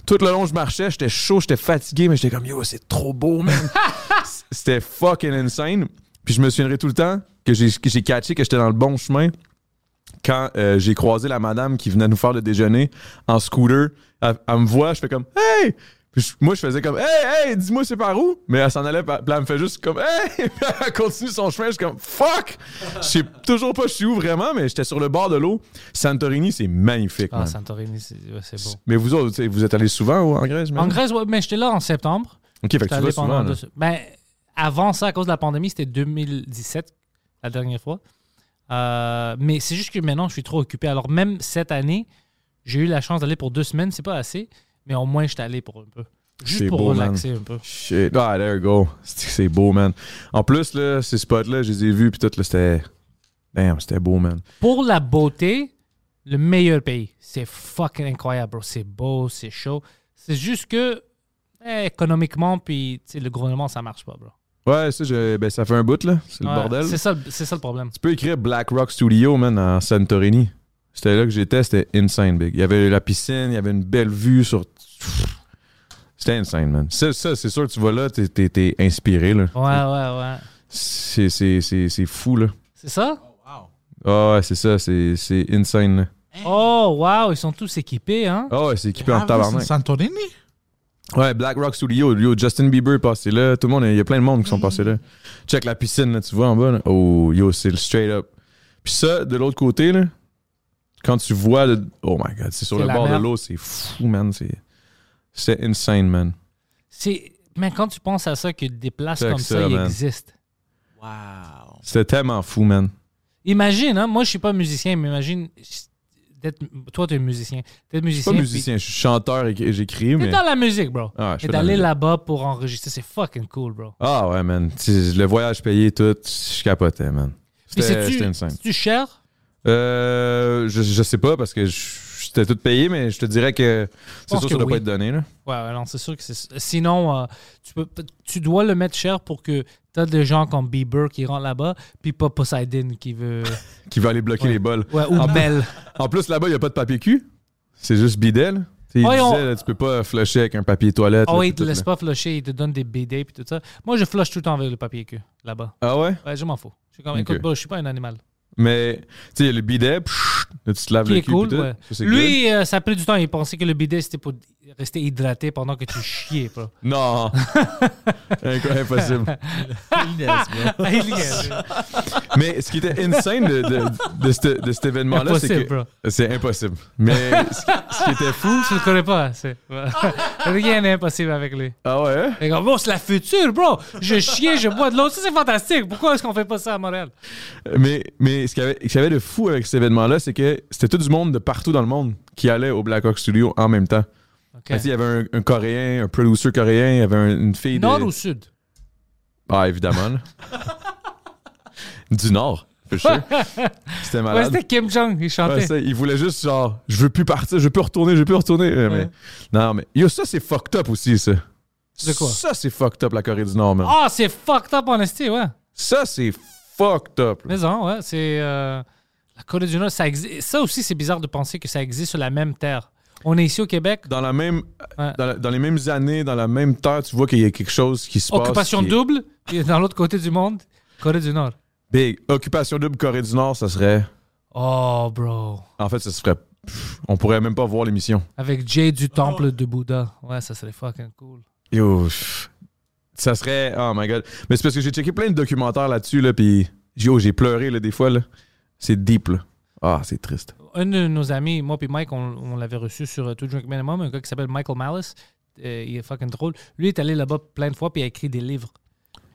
Tout le long, je marchais, j'étais chaud, j'étais fatigué, mais j'étais comme, yo, c'est trop beau, man. C'était fucking insane. Puis je me souviendrai tout le temps que j'ai que j'ai catché que j'étais dans le bon chemin quand euh, j'ai croisé la madame qui venait nous faire le déjeuner en scooter. Elle, elle me voit, je fais comme Hey! Puis je- moi, je faisais comme Hey, hey, dis-moi c'est par où? Mais elle s'en allait, puis elle me fait juste comme Hey! Puis elle continue son chemin, je suis comme Fuck! Je sais toujours pas je suis où vraiment, mais j'étais sur le bord de l'eau. Santorini, c'est magnifique. Ah, man. Santorini, c'est ouais, beau. Mais vous autres, vous êtes allés souvent en Grèce? En? Grèce, ouais, mais j'étais là en septembre. Ok, fait que tu vas souvent. deux- Ben, avant ça, à cause de la pandémie, c'était 2017, la dernière fois. Euh, mais c'est juste que maintenant, je suis trop occupé. Alors, même cette année, j'ai eu la chance d'aller pour deux semaines. C'est pas assez, mais au moins, j'étais allé pour un peu. Juste pour beau, man. relaxer un peu. Shit. Ah, there you go. C'est beau, man. En plus, là, ces spots-là, je les ai vus, puis tout, là, c'était. Damn, c'était beau, man. Pour la beauté, le meilleur pays. C'est fucking incroyable, bro. C'est beau, c'est chaud. C'est juste que, eh, économiquement, puis le gouvernement, ça marche pas, bro. Ouais, ça, je- ben, ça fait un bout, là. C'est le bordel. C'est ça, ça le problème. Tu peux écrire Black Rock Studio, man, en Santorini. C'était là que j'étais, c'était insane, big. Il y avait la piscine, il y avait une belle vue sur. C'était insane, man. Ça, ça, c'est sûr, tu vas là, t'es, t'es- t'es inspiré, là. Ouais, ouais, ouais. C'est, c'est, c'est, c'est fou, là. C'est ça? Wow. Ah ouais, c'est ça, c'est, c'est insane, là. Oh, wow, ils sont tous équipés, hein? Ah ouais, c'est équipé en Ah, tabarnak. c'est Santorini? Ouais, Black Rock Studio. Yo, Justin Bieber est passé là. Tout le monde, il y a plein de monde qui sont passés là. Check la piscine, là, tu vois en bas. là. Oh, yo, c'est le straight up. Puis ça, de l'autre côté, là, quand tu vois. le- Oh my god, c'est sur C'est le bord de l'eau, c'est fou, man. C'est, c'est insane, man. C'est... Mais quand tu penses à ça, que des places comme ça, ça, ils man. existent. Wow. C'était tellement fou, man. Imagine, hein? Moi, je suis pas musicien, mais imagine... d'être- Toi, tu es musicien. T'es Je suis musicien. pas puis musicien, je suis chanteur et j'écris, T'es mais. dans la musique, bro. Ah, Et d'aller là-bas pour enregistrer, c'est fucking cool, bro. Ah ouais, man. Le voyage payé, tout, je capotais, man. C'était insane. c'est-tu cher? Euh, je, je sais pas parce que j'étais tout payé, mais je te dirais que c'est sûr que ça doit oui. pas être donné, là. Ouais, non, c'est sûr que c'est... Sinon, euh, tu, peux, tu dois le mettre cher pour que t'as des gens comme Bieber qui rentrent là-bas, puis pas Poseidon qui veut... Qui va aller bloquer Ouais. les bols. Ouais, ou Ah, Belle. En plus, là-bas, il n'y a pas de papier cul. C'est juste. Tu sais, il Ouais, on- disait, là, tu peux pas flusher avec un papier toilette. Ah là, oui, il te laisse là. pas flusher, il te donne des BD puis tout ça. Moi, je flush tout le temps avec le papier cul, là-bas. Ah ouais? Ouais, je m'en fous. Je suis comme, Ok. écoute, bro, je suis pas un animal. Mais, tu sais, le bidet, psh, tu te laves Qui le est cul. cool, tout. ouais. Ça, c'est good. Lui, euh, ça a pris du temps. Il pensait que le bidet, c'était pour rester hydraté pendant que tu chiais, bro. Non. Impossible. Mais ce qui était insane de, de, de, ce- de cet événement-là, c'est que. C'est impossible. Mais ce qui, ce qui était fou. Tu le connais pas, c'est. Rien n'est impossible avec lui. Ah ouais? Et comme, bon, c'est la future, bro. Je chiais, je bois de l'eau. Ça, c'est fantastique. Pourquoi est-ce qu'on fait pas ça à Montréal? Mais, mais ce qu'il y y avait de fou avec cet événement-là, c'est que c'était tout du monde de partout dans le monde qui allait au Black Hawk Studio en même temps. OK. Fait que, tu sais, Il y avait un, un Coréen, un producer coréen, il y avait un- une fille Nord de... ou sud? Ah, évidemment. du Nord. C'était Ouais, malade. c'était Kim Jong, il chantait. Ouais, il voulait juste genre, je veux plus partir, je veux plus retourner, je veux plus retourner. Euh, Ouais. Mais, non, mais yo, ça c'est fucked up aussi, ça. De quoi? Ça c'est fucked up, la Corée du Nord, man. Ah, c'est fucked up en esti, ouais. Ça c'est fucked up. là. Mais non, ouais, c'est. euh, la Corée du Nord, ça existe. Ça aussi, c'est bizarre de penser que ça existe sur la même terre. On est ici au Québec. Dans, la même, Ouais. dans, la- dans les mêmes années, dans la même terre, tu vois qu'il y a quelque chose qui se passe. Occupation est double, puis dans l'autre côté du monde, Corée du Nord. Big. Occupation double Corée du Nord, ça serait. Oh, bro. En fait, ça se ferait. pff, on pourrait même pas voir l'émission. Avec Jay du temple de Bouddha. Ouais, ça serait fucking cool. Yo, ça serait. Oh my god. Mais c'est parce que j'ai checké plein de documentaires là-dessus, là, puis yo, j'ai pleuré, là, des fois, là. C'est deep, là. Ah, c'est triste. Un de nos amis, moi puis Mike, on, on l'avait reçu sur euh, To Drink Minimum, un gars qui s'appelle Michael Malice. Euh, il est fucking drôle. Lui est allé là-bas plein de fois puis il a écrit des livres.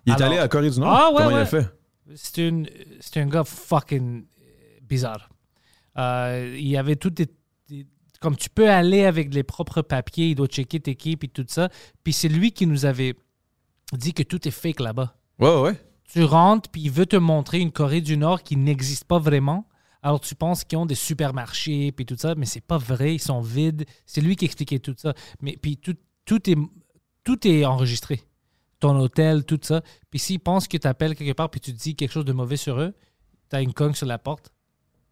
Il est allé à Corée du Nord? Ah, ouais, Comment il a fait? C'est un gars fucking euh, bizarre. Euh, il y avait tout des, des- Comme tu peux aller avec les propres papiers, il doit checker tes équipes et tout ça. Puis c'est lui qui nous avait dit que tout est fake là-bas. Ouais, ouais. Tu rentres, puis il veut te montrer une Corée du Nord qui n'existe pas vraiment. Alors tu penses qu'ils ont des supermarchés, puis tout ça, mais c'est pas vrai, ils sont vides. C'est lui qui expliquait tout ça. Mais puis tout, tout, est, tout est enregistré. Ton hôtel, tout ça. Puis s'ils pensent que tu appelles quelque part, puis tu dis quelque chose de mauvais sur eux, tu as une cogne sur la porte.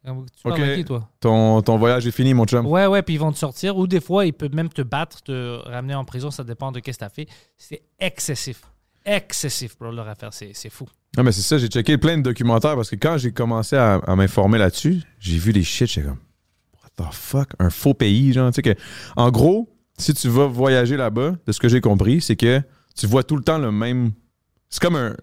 Tu Ok. qui, toi? Ton, ton voyage est fini, mon chum. Ouais, ouais, puis ils vont te sortir. Ou des fois, ils peuvent même te battre, te ramener en prison. Ça dépend de qu'est-ce que tu as fait. C'est excessif. Excessif, bro, leur affaire. C'est fou. Ah, mais c'est ça, j'ai checké plein de documentaires parce que quand j'ai commencé à, à m'informer là-dessus, j'ai vu des shit, j'étais comme, what the fuck? Un faux pays, genre, tu sais que. En gros, si tu vas voyager là-bas, de ce que j'ai compris, c'est que tu vois tout le temps le même. C'est comme un.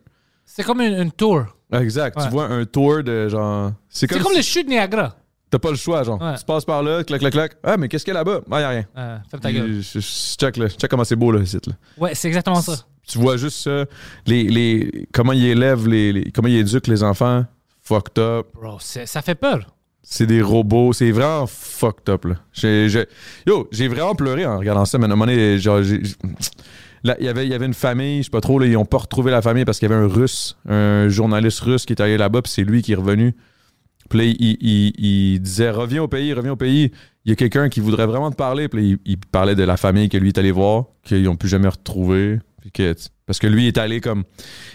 C'est comme une, une tour. Exact, Ouais. tu vois un tour de genre. C'est C'est comme, comme si le chute Niagara. T'as pas le choix, genre. Ouais. Tu passes par là, clac, clac, clac. Ah, mais qu'est-ce qu'il y a là-bas? Ah, y a rien. Euh, ferme ta gueule. Je, je- je check, là. Check comment c'est beau, là, le site, là. Ouais, c'est exactement ça. Tu vois juste ça. Les, les, comment ils élèvent, les, les- comment ils éduquent les enfants. Fucked up. Bro, ça fait peur. C'est des robots. C'est vraiment fucked up, là. Yo, j'ai vraiment pleuré en regardant ça, mais à un moment donné, genre, il y avait- il y avait une famille, je sais pas trop, là, ils ont pas retrouvé la famille parce qu'il y avait un russe, un journaliste russe qui est allé là-bas, puis c'est lui qui est revenu. Puis là, il, il- il- il disait Reviens au pays, reviens au pays. Il y a quelqu'un qui voudrait vraiment te parler. Puis là, il, il parlait de la famille que lui est allé voir, qu'ils n'ont plus jamais retrouvé. Parce que lui est allé comme.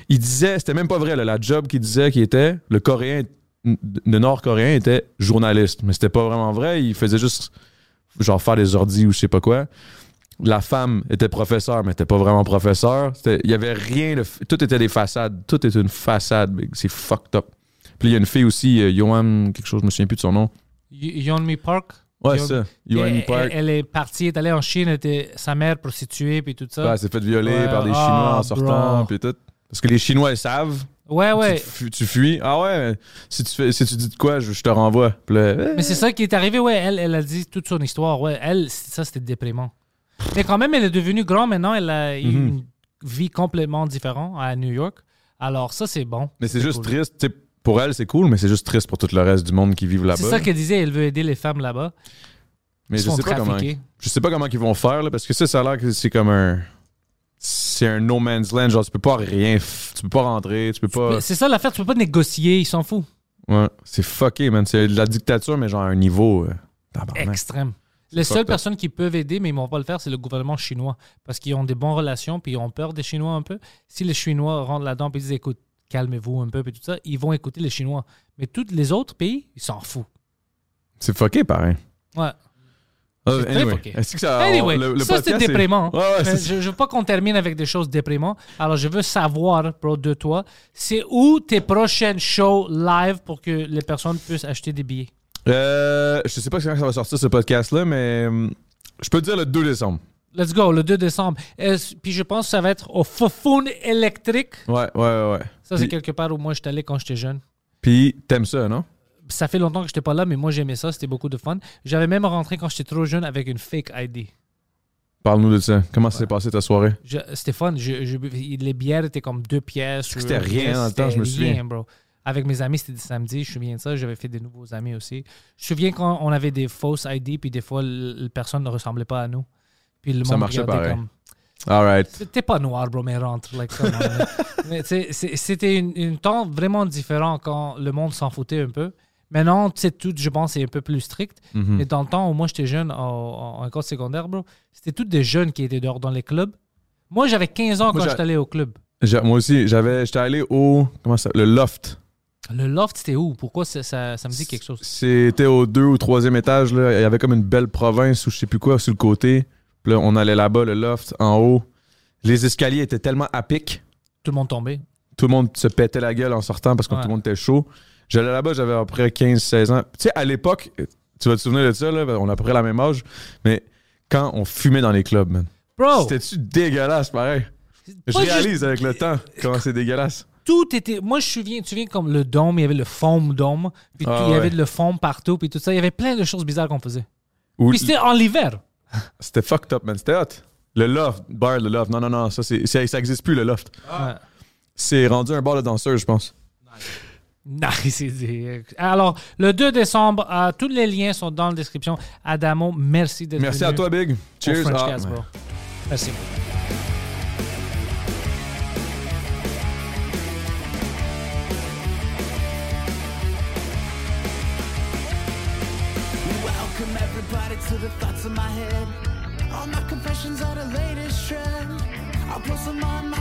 Il disait, c'était même pas vrai, la job qu'il disait qu'il était, le coréen, le nord-coréen était journaliste. Mais c'était pas vraiment vrai. Il faisait juste, genre, faire des ordis ou je sais pas quoi. La femme était professeure, mais n'était pas vraiment professeur. Il y avait rien. de tout était des façades. Tout est une façade. C'est fucked up. Puis il y a une fille aussi, euh, Johan, quelque chose, je me souviens plus de son nom. Yeonmi Park? Ouais, Johan- ça. Elle, Park. elle- est partie, elle est allée en Chine, était sa mère prostituée, puis tout ça. Ouais, elle s'est fait violer Ouais. par des Ah, Chinois en sortant, puis tout. Parce que les Chinois, ils savent. ouais, ouais. Tu, tu fuis. Ah ouais, si tu, fais, si tu dis de quoi, je, je te renvoie. Eh, Mais c'est ça qui est arrivé, ouais. Elle, elle a dit toute son histoire. Ouais, elle, ça, c'était déprimant. Mais quand même, elle est devenue grande maintenant. Elle a eu Mhm. une vie complètement différente à New York. Alors, ça, c'est bon. mais c'est juste cool. triste. Pour elle, c'est cool, mais c'est juste triste pour tout le reste du monde qui vivent là-bas. C'est ça qu'elle disait. Elle veut aider les femmes là-bas. mais Ils je sais, pas comment, je sais pas comment ils vont faire, là, parce que ça, ça a l'air que c'est comme un. C'est un no man's land. Genre, tu peux pas rien. Tu peux pas rentrer, tu peux pas. C'est ça l'affaire. Tu peux pas négocier. Ils s'en foutent. Ouais, c'est fucké, man. C'est de la dictature, mais genre à un niveau. euh. Extrême. Les seules personnes qui peuvent aider, mais ils ne vont pas le faire, c'est le gouvernement chinois. Parce qu'ils ont des bonnes relations, puis ils ont peur des Chinois un peu. Si les Chinois rentrent là-dedans et disent écoute, calmez-vous un peu, puis tout ça, ils vont écouter les Chinois. Mais tous les autres pays, ils s'en foutent. C'est fucké, pareil. Ouais. Ah, C'est très anyway, est-ce que ça, Anyway, le, le ça podcast, c'était déprimant. Ouais, ouais, Mais c'est- je, je veux pas qu'on termine avec des choses déprimantes. Alors je veux savoir, bro, de toi, c'est où tes prochaines shows live pour que les personnes puissent acheter des billets? Euh, je sais pas quand ça va sortir ce podcast-là, mais hum, je peux te dire le 2 décembre. Let's go, le 2 décembre. Puis je pense que ça va être au Fofoun électrique. Ouais, ouais, ouais. Ça, c'est Puis- quelque part où moi j'étais allé quand j'étais jeune. Puis t'aimes ça, non? Ça fait longtemps que j'étais pas là, mais moi j'aimais ça, c'était beaucoup de fun. J'avais même rentré quand j'étais trop jeune avec une fake ID. Parle-nous de ça. Comment s'est passé ta soirée? Je- C'était fun. Je- je- les bières étaient comme deux pièces. C'était rien dans le temps, je me souviens. rien, bro. Avec mes amis, c'était des samedis, je me souviens de ça. J'avais fait des nouveaux amis aussi. Je me souviens quand on avait des fausses ID, puis des fois, l- la personne ne ressemblait pas à nous. Puis le Ça monde marchait pareil. comme... Alright. T'es pas noir, bro, mais rentre. Like, c'est- c'était une, une temps vraiment différent quand le monde s'en foutait un peu. Maintenant, tu sais, tout, je pense, c'est un peu plus strict. Mhm. Mais dans le temps où moi j'étais jeune, en, école secondaire, bro, c'était tous des jeunes qui étaient dehors dans les clubs. Moi, j'avais 15 ans Moi, quand j'étais allé au club. Moi aussi, j'avais, j'étais allé au, comment ça, le loft. Le loft, c'était où? Pourquoi ça, ça, ça me dit quelque chose? C'était au deux ou troisième étage, là. Il y avait comme une belle province ou je sais plus quoi sur le côté. Puis là, on allait là-bas, le loft, en haut. Les escaliers étades tellement à pic. Tout le monde tombait. Tout le monde se pétait la gueule en sortant parce que Ouais. tout le monde était chaud. J'allais là-bas, j'avais à peu près 15-16 ans. Tu sais, à l'époque, tu vas te souvenir de ça, là, on a à peu près la même âge, mais quand on fumait dans les clubs, man. Bro! C'était-tu dégueulasse, pareil? Je réalise avec le temps comment c'est dégueulasse. Tout était. Moi, je me souviens, tu te souviens comme le dôme, il y avait le foam dôme, puis Ah il y avait le foam partout, puis tout ça. Il y avait plein de choses bizarres qu'on faisait. Ou- Puis c'était en l'hiver. C'était fucked up, man. C'était hot. Le loft, bar, le loft. Non, non, non, ça, c'est, ça, ça existe plus, le loft. Ouais. C'est rendu un bar de danseurs, je pense. Nice. idée. Alors, le 2 décembre, euh, tous les liens sont dans la description. Adamo, merci d'être Merci venu à toi, Big. au Cheers. French Ah. Merci. Welcome the thoughts in my head. All my confessions are the latest trend. I'll post them on my